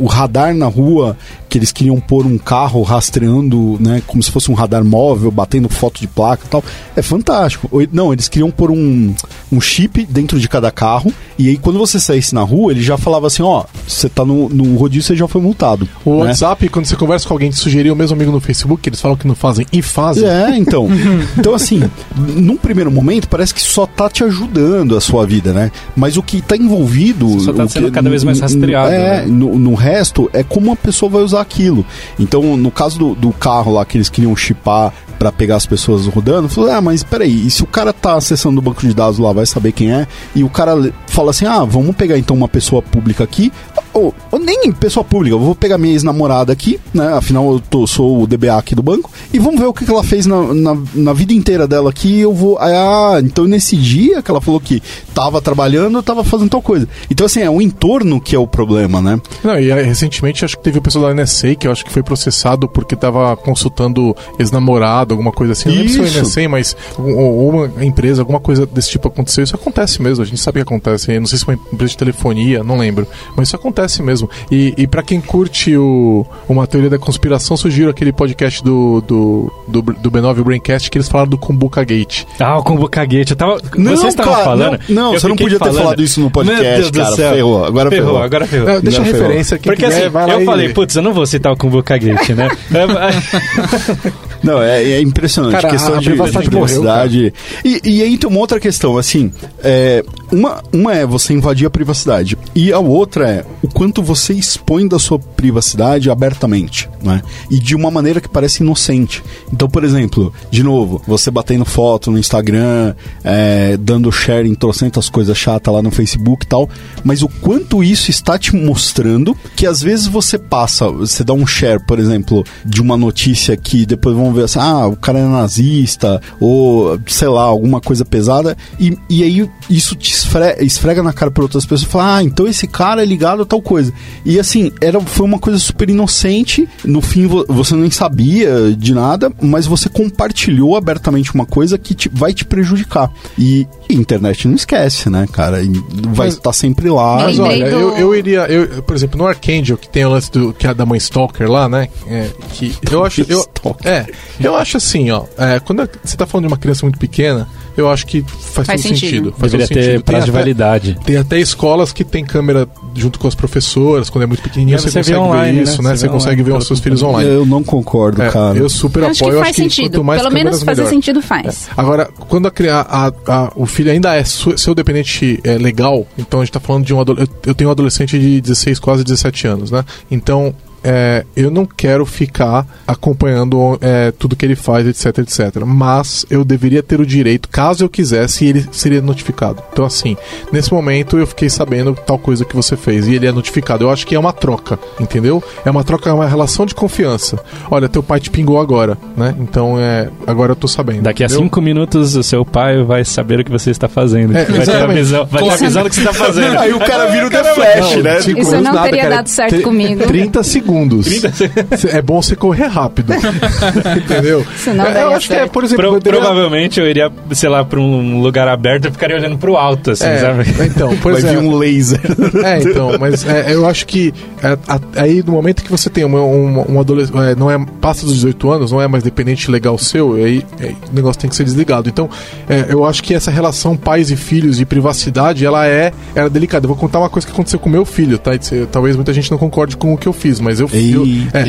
o, radar na rua, que eles queriam pôr um carro rastreando, né, como se fosse um radar móvel, batendo foto de placa e tal, é fantástico. Não, eles queriam pôr um, um chip dentro de cada carro, e aí quando você saísse na rua, ele já falava assim, ó, você tá no, no rodízio, você já foi multado. O né? WhatsApp, quando você conversa com alguém, te sugerir o mesmo amigo no Facebook, eles falam que não fazem e fazem. É, então. então, assim, num primeiro primeiro momento, parece que só tá te ajudando a sua vida, né? Mas o que tá envolvido. Você só tá sendo que- cada vez mais rastreado, É, né? no, no resto, é como a pessoa vai usar aquilo. Então, no caso do, do carro lá que eles queriam chipar pra pegar as pessoas rodando, falou: ah, mas peraí, e se o cara tá acessando o banco de dados lá, vai saber quem é, e o cara fala assim: ah, vamos pegar então uma pessoa pública aqui, ou, ou nem pessoa pública, eu vou pegar minha ex-namorada aqui, né? Afinal, eu tô- sou o DBA aqui do banco, e vamos ver o que, que ela fez na, na, na vida inteira dela aqui. Eu vou. Ah, então nesse dia que ela falou que tava trabalhando, tava fazendo tal coisa. Então, assim, é o entorno que é o problema, né? Não, e aí, recentemente acho que teve o pessoal da NSA que eu acho que foi processado porque tava consultando ex-namorado, alguma coisa assim. Não lembro se foi Isso. NSA, mas ou, ou uma empresa, alguma coisa desse tipo aconteceu. Isso acontece mesmo, a gente sabe que acontece. Eu não sei se foi uma empresa de telefonia, não lembro. Mas isso acontece mesmo. E, e para quem curte o, uma teoria da conspiração, sugiro aquele podcast do, do, do, do B9 o Braincast que eles falaram do Kumbuka Gate. Ah, o combo caguete. Eu tava, Não, vocês estavam cara, falando. não, não, você não podia ter falando. falado isso no podcast, Meu Deus do cara, céu. ferrou, agora ferrou. Agora ferrou. Não, deixa a ferrou. referência, quem Porque quiser, assim, vai lá eu falei, putz, eu não vou citar o combo caguete, né? Não, é, é impressionante. Cara, questão a de, privacidade morreu. E, e aí tem uma outra questão, assim, é, uma, uma é você invadir a privacidade e a outra é o quanto você expõe da sua privacidade abertamente, né? E de uma maneira que parece inocente. Então, por exemplo, de novo, você batendo foto no Instagram, é, dando share em trocentas coisas chatas lá no Facebook e tal, mas o quanto isso está te mostrando que às vezes você passa, você dá um share, por exemplo, de uma notícia que depois vão ver assim, ah, o cara é nazista, ou sei lá, alguma coisa pesada, e, e aí isso te esfre- esfrega na cara para outras pessoas e fala, ah, então esse cara é ligado a tal coisa. E assim, era, foi uma coisa super inocente, no fim vo- você nem sabia de nada, mas você compartilhou abertamente uma coisa que te- vai te prejudicar. E, e a internet não esquece, né, cara? E vai estar sempre lá. Mas olha, do- eu, eu iria, eu, por exemplo, no Arcangel, que tem o lance do, que é da mãe Stalker lá, né? É, que eu acho. Eu, é, eu acho assim, ó. é, quando você tá falando de uma criança muito pequena, eu acho que faz, Faz todo sentido. sentido. Faz Deveria todo ter sentido. prazo de até- validade. Tem até escolas que tem câmera junto com as professoras, quando é muito pequenininho, você, você consegue online, ver né? isso, né? Você Você vê consegue ver os seus filhos online. Eu não concordo, É, cara. eu super Eu acho apoio. que eu faz acho que sentido. quanto mais Pelo menos fazer melhor. sentido faz. Agora, quando a, a- a- o filho ainda é su- seu dependente é, legal, então a gente tá falando de um adolescente. Eu, eu tenho um adolescente de 16, quase 17 anos, né? Então. É, eu não quero ficar acompanhando é, tudo que ele faz, etc, etc. Mas eu deveria ter o direito, caso eu quisesse, e ele seria notificado. Então, assim, nesse momento eu fiquei sabendo tal coisa que você fez e ele é notificado. Eu acho que é uma troca, entendeu? É uma troca, é uma relação de confiança. Olha, teu pai te pingou agora, né? Então, é, agora eu tô sabendo. Daqui a entendeu? cinco minutos o seu pai vai saber o que você está fazendo. É, vai ter a exatamente. visão, vai ter a visão do que você está fazendo. Aí o cara vira o The Flash, Não, né? cinco Isso não teria dado certo comigo. 30 segundos. É bom você correr rápido. Entendeu? Isso não É, eu daria acho que é, certo. por exemplo, Pro- eu teria- Provavelmente eu iria, sei lá, pra um lugar aberto e ficaria olhando pro alto, assim, É, sabe? então, por Vai vir exemplo, um laser. É, então, mas é, eu acho que é, a- aí no momento que você tem uma, um, um adolescente, é, não é passa dos 18 anos, não é mais dependente legal seu, aí é, o negócio tem que ser desligado. Então, é, eu acho que essa relação pais e filhos e privacidade, ela é, ela é delicada. Eu vou contar uma coisa que aconteceu com meu filho, tá? Talvez muita gente não concorde com o que eu fiz, mas eu, eu é,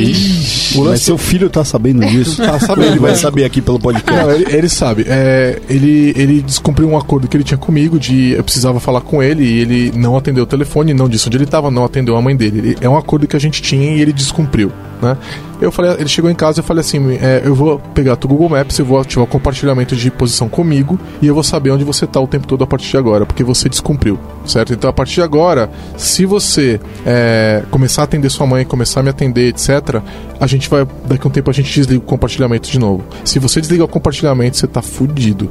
Mas seu filho tá sabendo disso? Tá sabendo, Ele vai lógico. saber aqui pelo podcast. Não, ele, ele sabe. É, ele, ele descumpriu um acordo que ele tinha comigo de eu precisava falar com ele e ele não atendeu o telefone, não disse onde ele estava, não atendeu a mãe dele. Ele- é um acordo que a gente tinha e ele descumpriu, né? Eu falei, ele chegou em casa e eu falei assim, é, eu vou pegar o Google Maps, eu vou ativar o compartilhamento de posição comigo e eu vou saber onde você tá o tempo todo a partir de agora, porque você descumpriu, certo? Então a partir de agora, se você é, começar a atender sua mãe, começar a me atender, etc., a gente vai, daqui a um tempo a gente desliga o compartilhamento de novo. Se você desligar o compartilhamento, você tá fudido.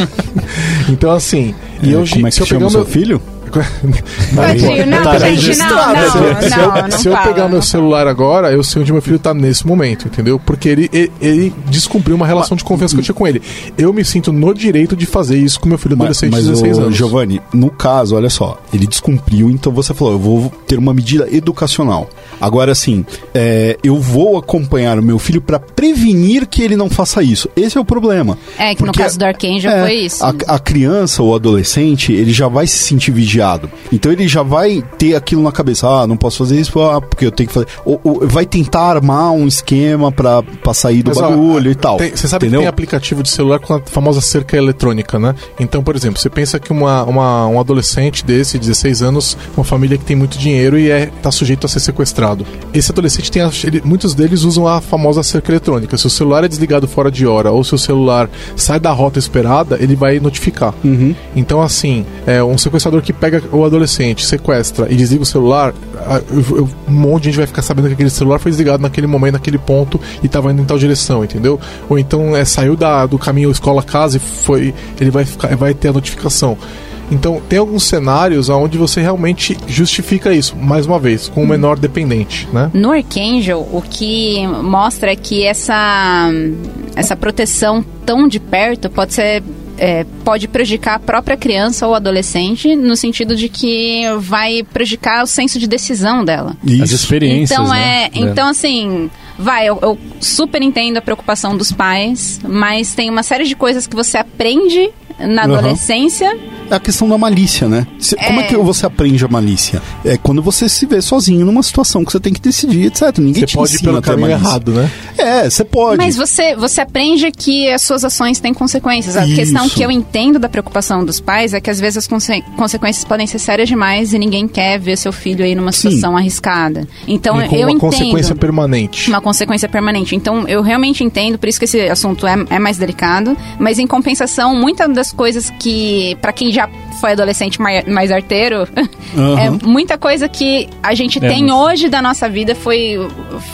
então assim, e eu, Como é que se eu chama pegar o seu meu- filho? Tadinho, não, Tá gente, não, não, se eu, não, não se eu fala, pegar não meu celular agora, eu sei onde meu filho tá nesse momento, entendeu? Porque ele, ele, ele descumpriu uma relação de confiança que eu tinha com ele. Eu me sinto no direito de fazer isso com meu filho Mas, adolescente mas de 16 o anos. Giovanni, no caso, olha só, ele descumpriu, então você falou, eu vou ter uma medida educacional. Agora, assim, é, eu vou acompanhar o meu filho para prevenir que ele não faça isso. Esse é o problema. É, que no Porque caso do Archangel É, foi isso. A, a criança ou adolescente, ele já vai se sentir vigiado Então ele já vai ter aquilo na cabeça, ah, não posso fazer isso ah, porque eu tenho que fazer. Ou, ou vai tentar armar um esquema pra, pra sair do Mas, ó, bagulho e tal. Você sabe entendeu? que tem aplicativo de celular com a famosa cerca eletrônica, né? Então, por exemplo, você pensa que uma, uma- um adolescente desse, 16 anos, uma família que tem muito dinheiro e é, tá sujeito a ser sequestrado. Esse adolescente tem. a- ele- muitos deles usam a famosa cerca eletrônica. Se o celular é desligado fora de hora ou se o celular sai da rota esperada, ele vai notificar. Então, assim, é, um sequestrador que pega o adolescente, sequestra e desliga o celular, um monte de gente vai ficar sabendo que aquele celular foi desligado naquele momento, naquele ponto e estava indo em tal direção, entendeu? Ou então é, saiu da, do caminho escola-casa e foi. Ele vai, ficar, vai ter a notificação. Então, tem alguns cenários onde você realmente justifica isso, mais uma vez, com o menor dependente, né? No Archangel, o que mostra é que essa, essa proteção tão de perto pode ser. É, pode prejudicar a própria criança ou adolescente, no sentido de que vai prejudicar o senso de decisão dela. As experiências, Então, né? é, então assim, vai, eu, eu super entendo a preocupação dos pais, mas tem uma série de coisas que você aprende na Aham. adolescência. É a questão da malícia, né? Se- Como é É. que você aprende a malícia? É quando você se vê sozinho numa situação que você tem que decidir, etc. Ninguém Você te pode ir ensina pelo a ter caminho malícia. errado, né? É, você pode. Mas você, você aprende que as suas ações têm consequências. A Isso. questão que eu entendo da preocupação dos pais é que às vezes as conse- consequências podem ser sérias demais e ninguém quer ver seu filho aí numa Sim. situação arriscada. Então E com eu uma entendo. consequência permanente. uma consequência permanente. Então, eu realmente entendo, por isso que esse assunto é, é mais delicado. Mas, em compensação, muitas das coisas que, pra quem já foi adolescente mai- mais arteiro, é muita coisa que a gente É, tem mas- hoje da nossa vida foi,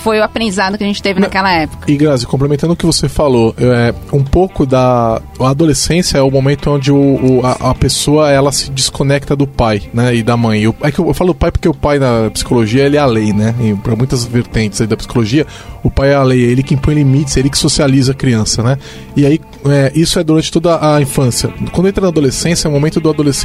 foi o aprendizado que a gente teve naquela época. E Grazi, complementando o que você falou, é, um pouco da a adolescência é o momento onde o, o- a, a pessoa ela se desconecta do pai, né, e da mãe. Eu, é que eu, eu falo pai porque o pai na psicologia ele é a lei, né? Para muitas vertentes da psicologia, o pai é a lei, é ele que impõe limites, é ele que socializa a criança, né? E aí é, isso é durante toda a infância. Quando entra na adolescência, é o momento do adolescente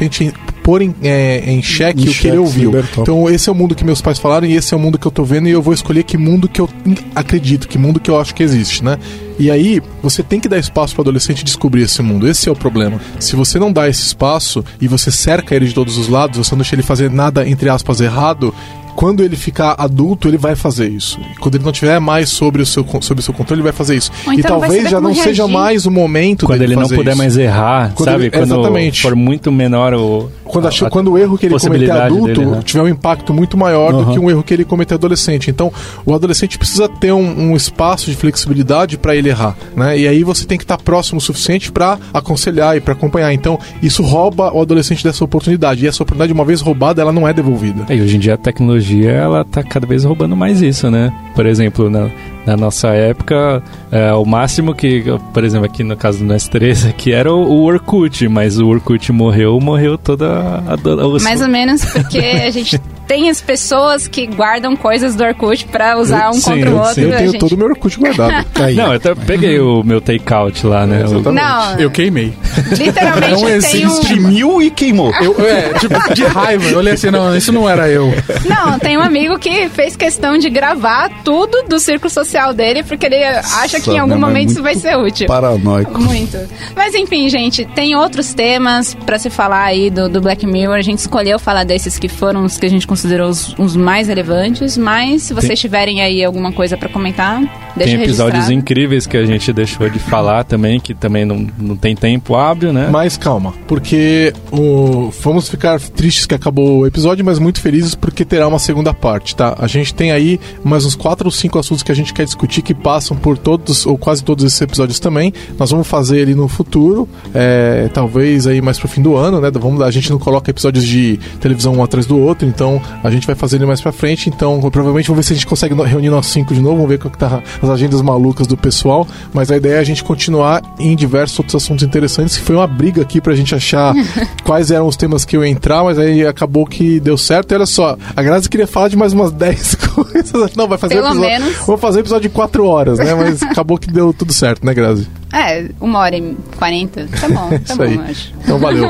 pôr em, é, em xeque Em o que ele ouviu. Então esse é o mundo que meus pais falaram e esse é o mundo que eu tô vendo e eu vou escolher que mundo que eu acredito, que mundo que eu acho que existe, né? E aí, você tem que dar espaço para o adolescente descobrir esse mundo. Esse é o problema. Se você não dá esse espaço e você cerca ele de todos os lados, você não deixa ele fazer nada, entre aspas, errado, quando ele ficar adulto, ele vai fazer isso. E quando ele não tiver mais sobre o seu, sobre o seu controle, ele vai fazer isso. E então vai talvez já não seja reagir. mais o momento Quando dele ele não puder isso. mais errar, Quando sabe? ele- quando exatamente. for muito menor o. Quando, a- achou, a quando o erro que ele cometer adulto dele, né? tiver um impacto muito maior do Aham. que um erro que ele cometer adolescente. Então, o adolescente precisa ter um, um espaço de flexibilidade para ele errar, né? E aí você tem que estar próximo o suficiente para aconselhar e para acompanhar. Então, isso rouba o adolescente dessa oportunidade. E essa oportunidade, uma vez roubada, ela não é devolvida. E hoje em dia a tecnologia ela tá cada vez roubando mais isso, né? Por exemplo, na, na nossa época, é, o máximo que, por exemplo, aqui no caso do NS3, aqui era o, o Orkut, mas o Orkut morreu, morreu toda a. a, a Mais ou menos porque a gente tem as pessoas que guardam coisas do Orkut pra usar um Sim, contra o outro. Eu a tenho gente... todo o meu Orkut guardado. Aí. Não, eu até peguei o meu takeout lá, né? Exatamente. Não, Eu queimei. literalmente Não existe um... Imprimiu e queimou. Eu, é, tipo, de raiva. Eu olhei assim, não, isso não era eu. Não, tem um amigo que fez questão de gravar tudo do círculo social dele, porque ele acha que em algum é momento isso vai ser útil. Paranoico. Muito. Mas enfim, gente, tem outros temas pra se falar aí do, do Black Mirror. A gente escolheu falar desses que foram os que a gente considerou os, os mais relevantes. Mas se vocês tiverem aí alguma coisa pra comentar, deixa Tem episódios registrado. incríveis que a gente deixou de falar também, que também não, não tem tempo hábil, né? Mas calma, porque o... vamos ficar tristes que acabou o episódio, mas muito felizes porque terá uma segunda parte, tá? A gente tem aí mais uns quatro ou cinco assuntos que a gente quer discutir que passam por todos ou quase todos esses episódios também. Nós vamos fazer ele no futuro, é, talvez aí mais pro fim do ano, né? Vamos, a gente não coloca episódios de televisão um atrás do outro, então a gente vai fazer ele mais pra frente. Então provavelmente vamos ver se a gente consegue reunir nós cinco de novo, vamos ver qual que tá as agendas malucas do pessoal. Mas a ideia é a gente continuar em diversos outros assuntos interessantes. que Foi uma briga aqui pra gente achar quais eram os temas que eu ia entrar, mas aí acabou que deu certo. E olha só, a Grazi queria falar de mais umas 10 coisas. Não, vai fazer Pelo episódio. menos. Vou fazer episódio de 4 horas, né? Mas acabou que deu tudo certo, né, Grazi? É, uma hora e quarenta. Tá bom, tá Isso bom, aí. eu acho. Então valeu.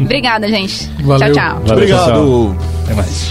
Obrigada, gente. Valeu. Tchau, tchau. Valeu. Obrigado. Até mais.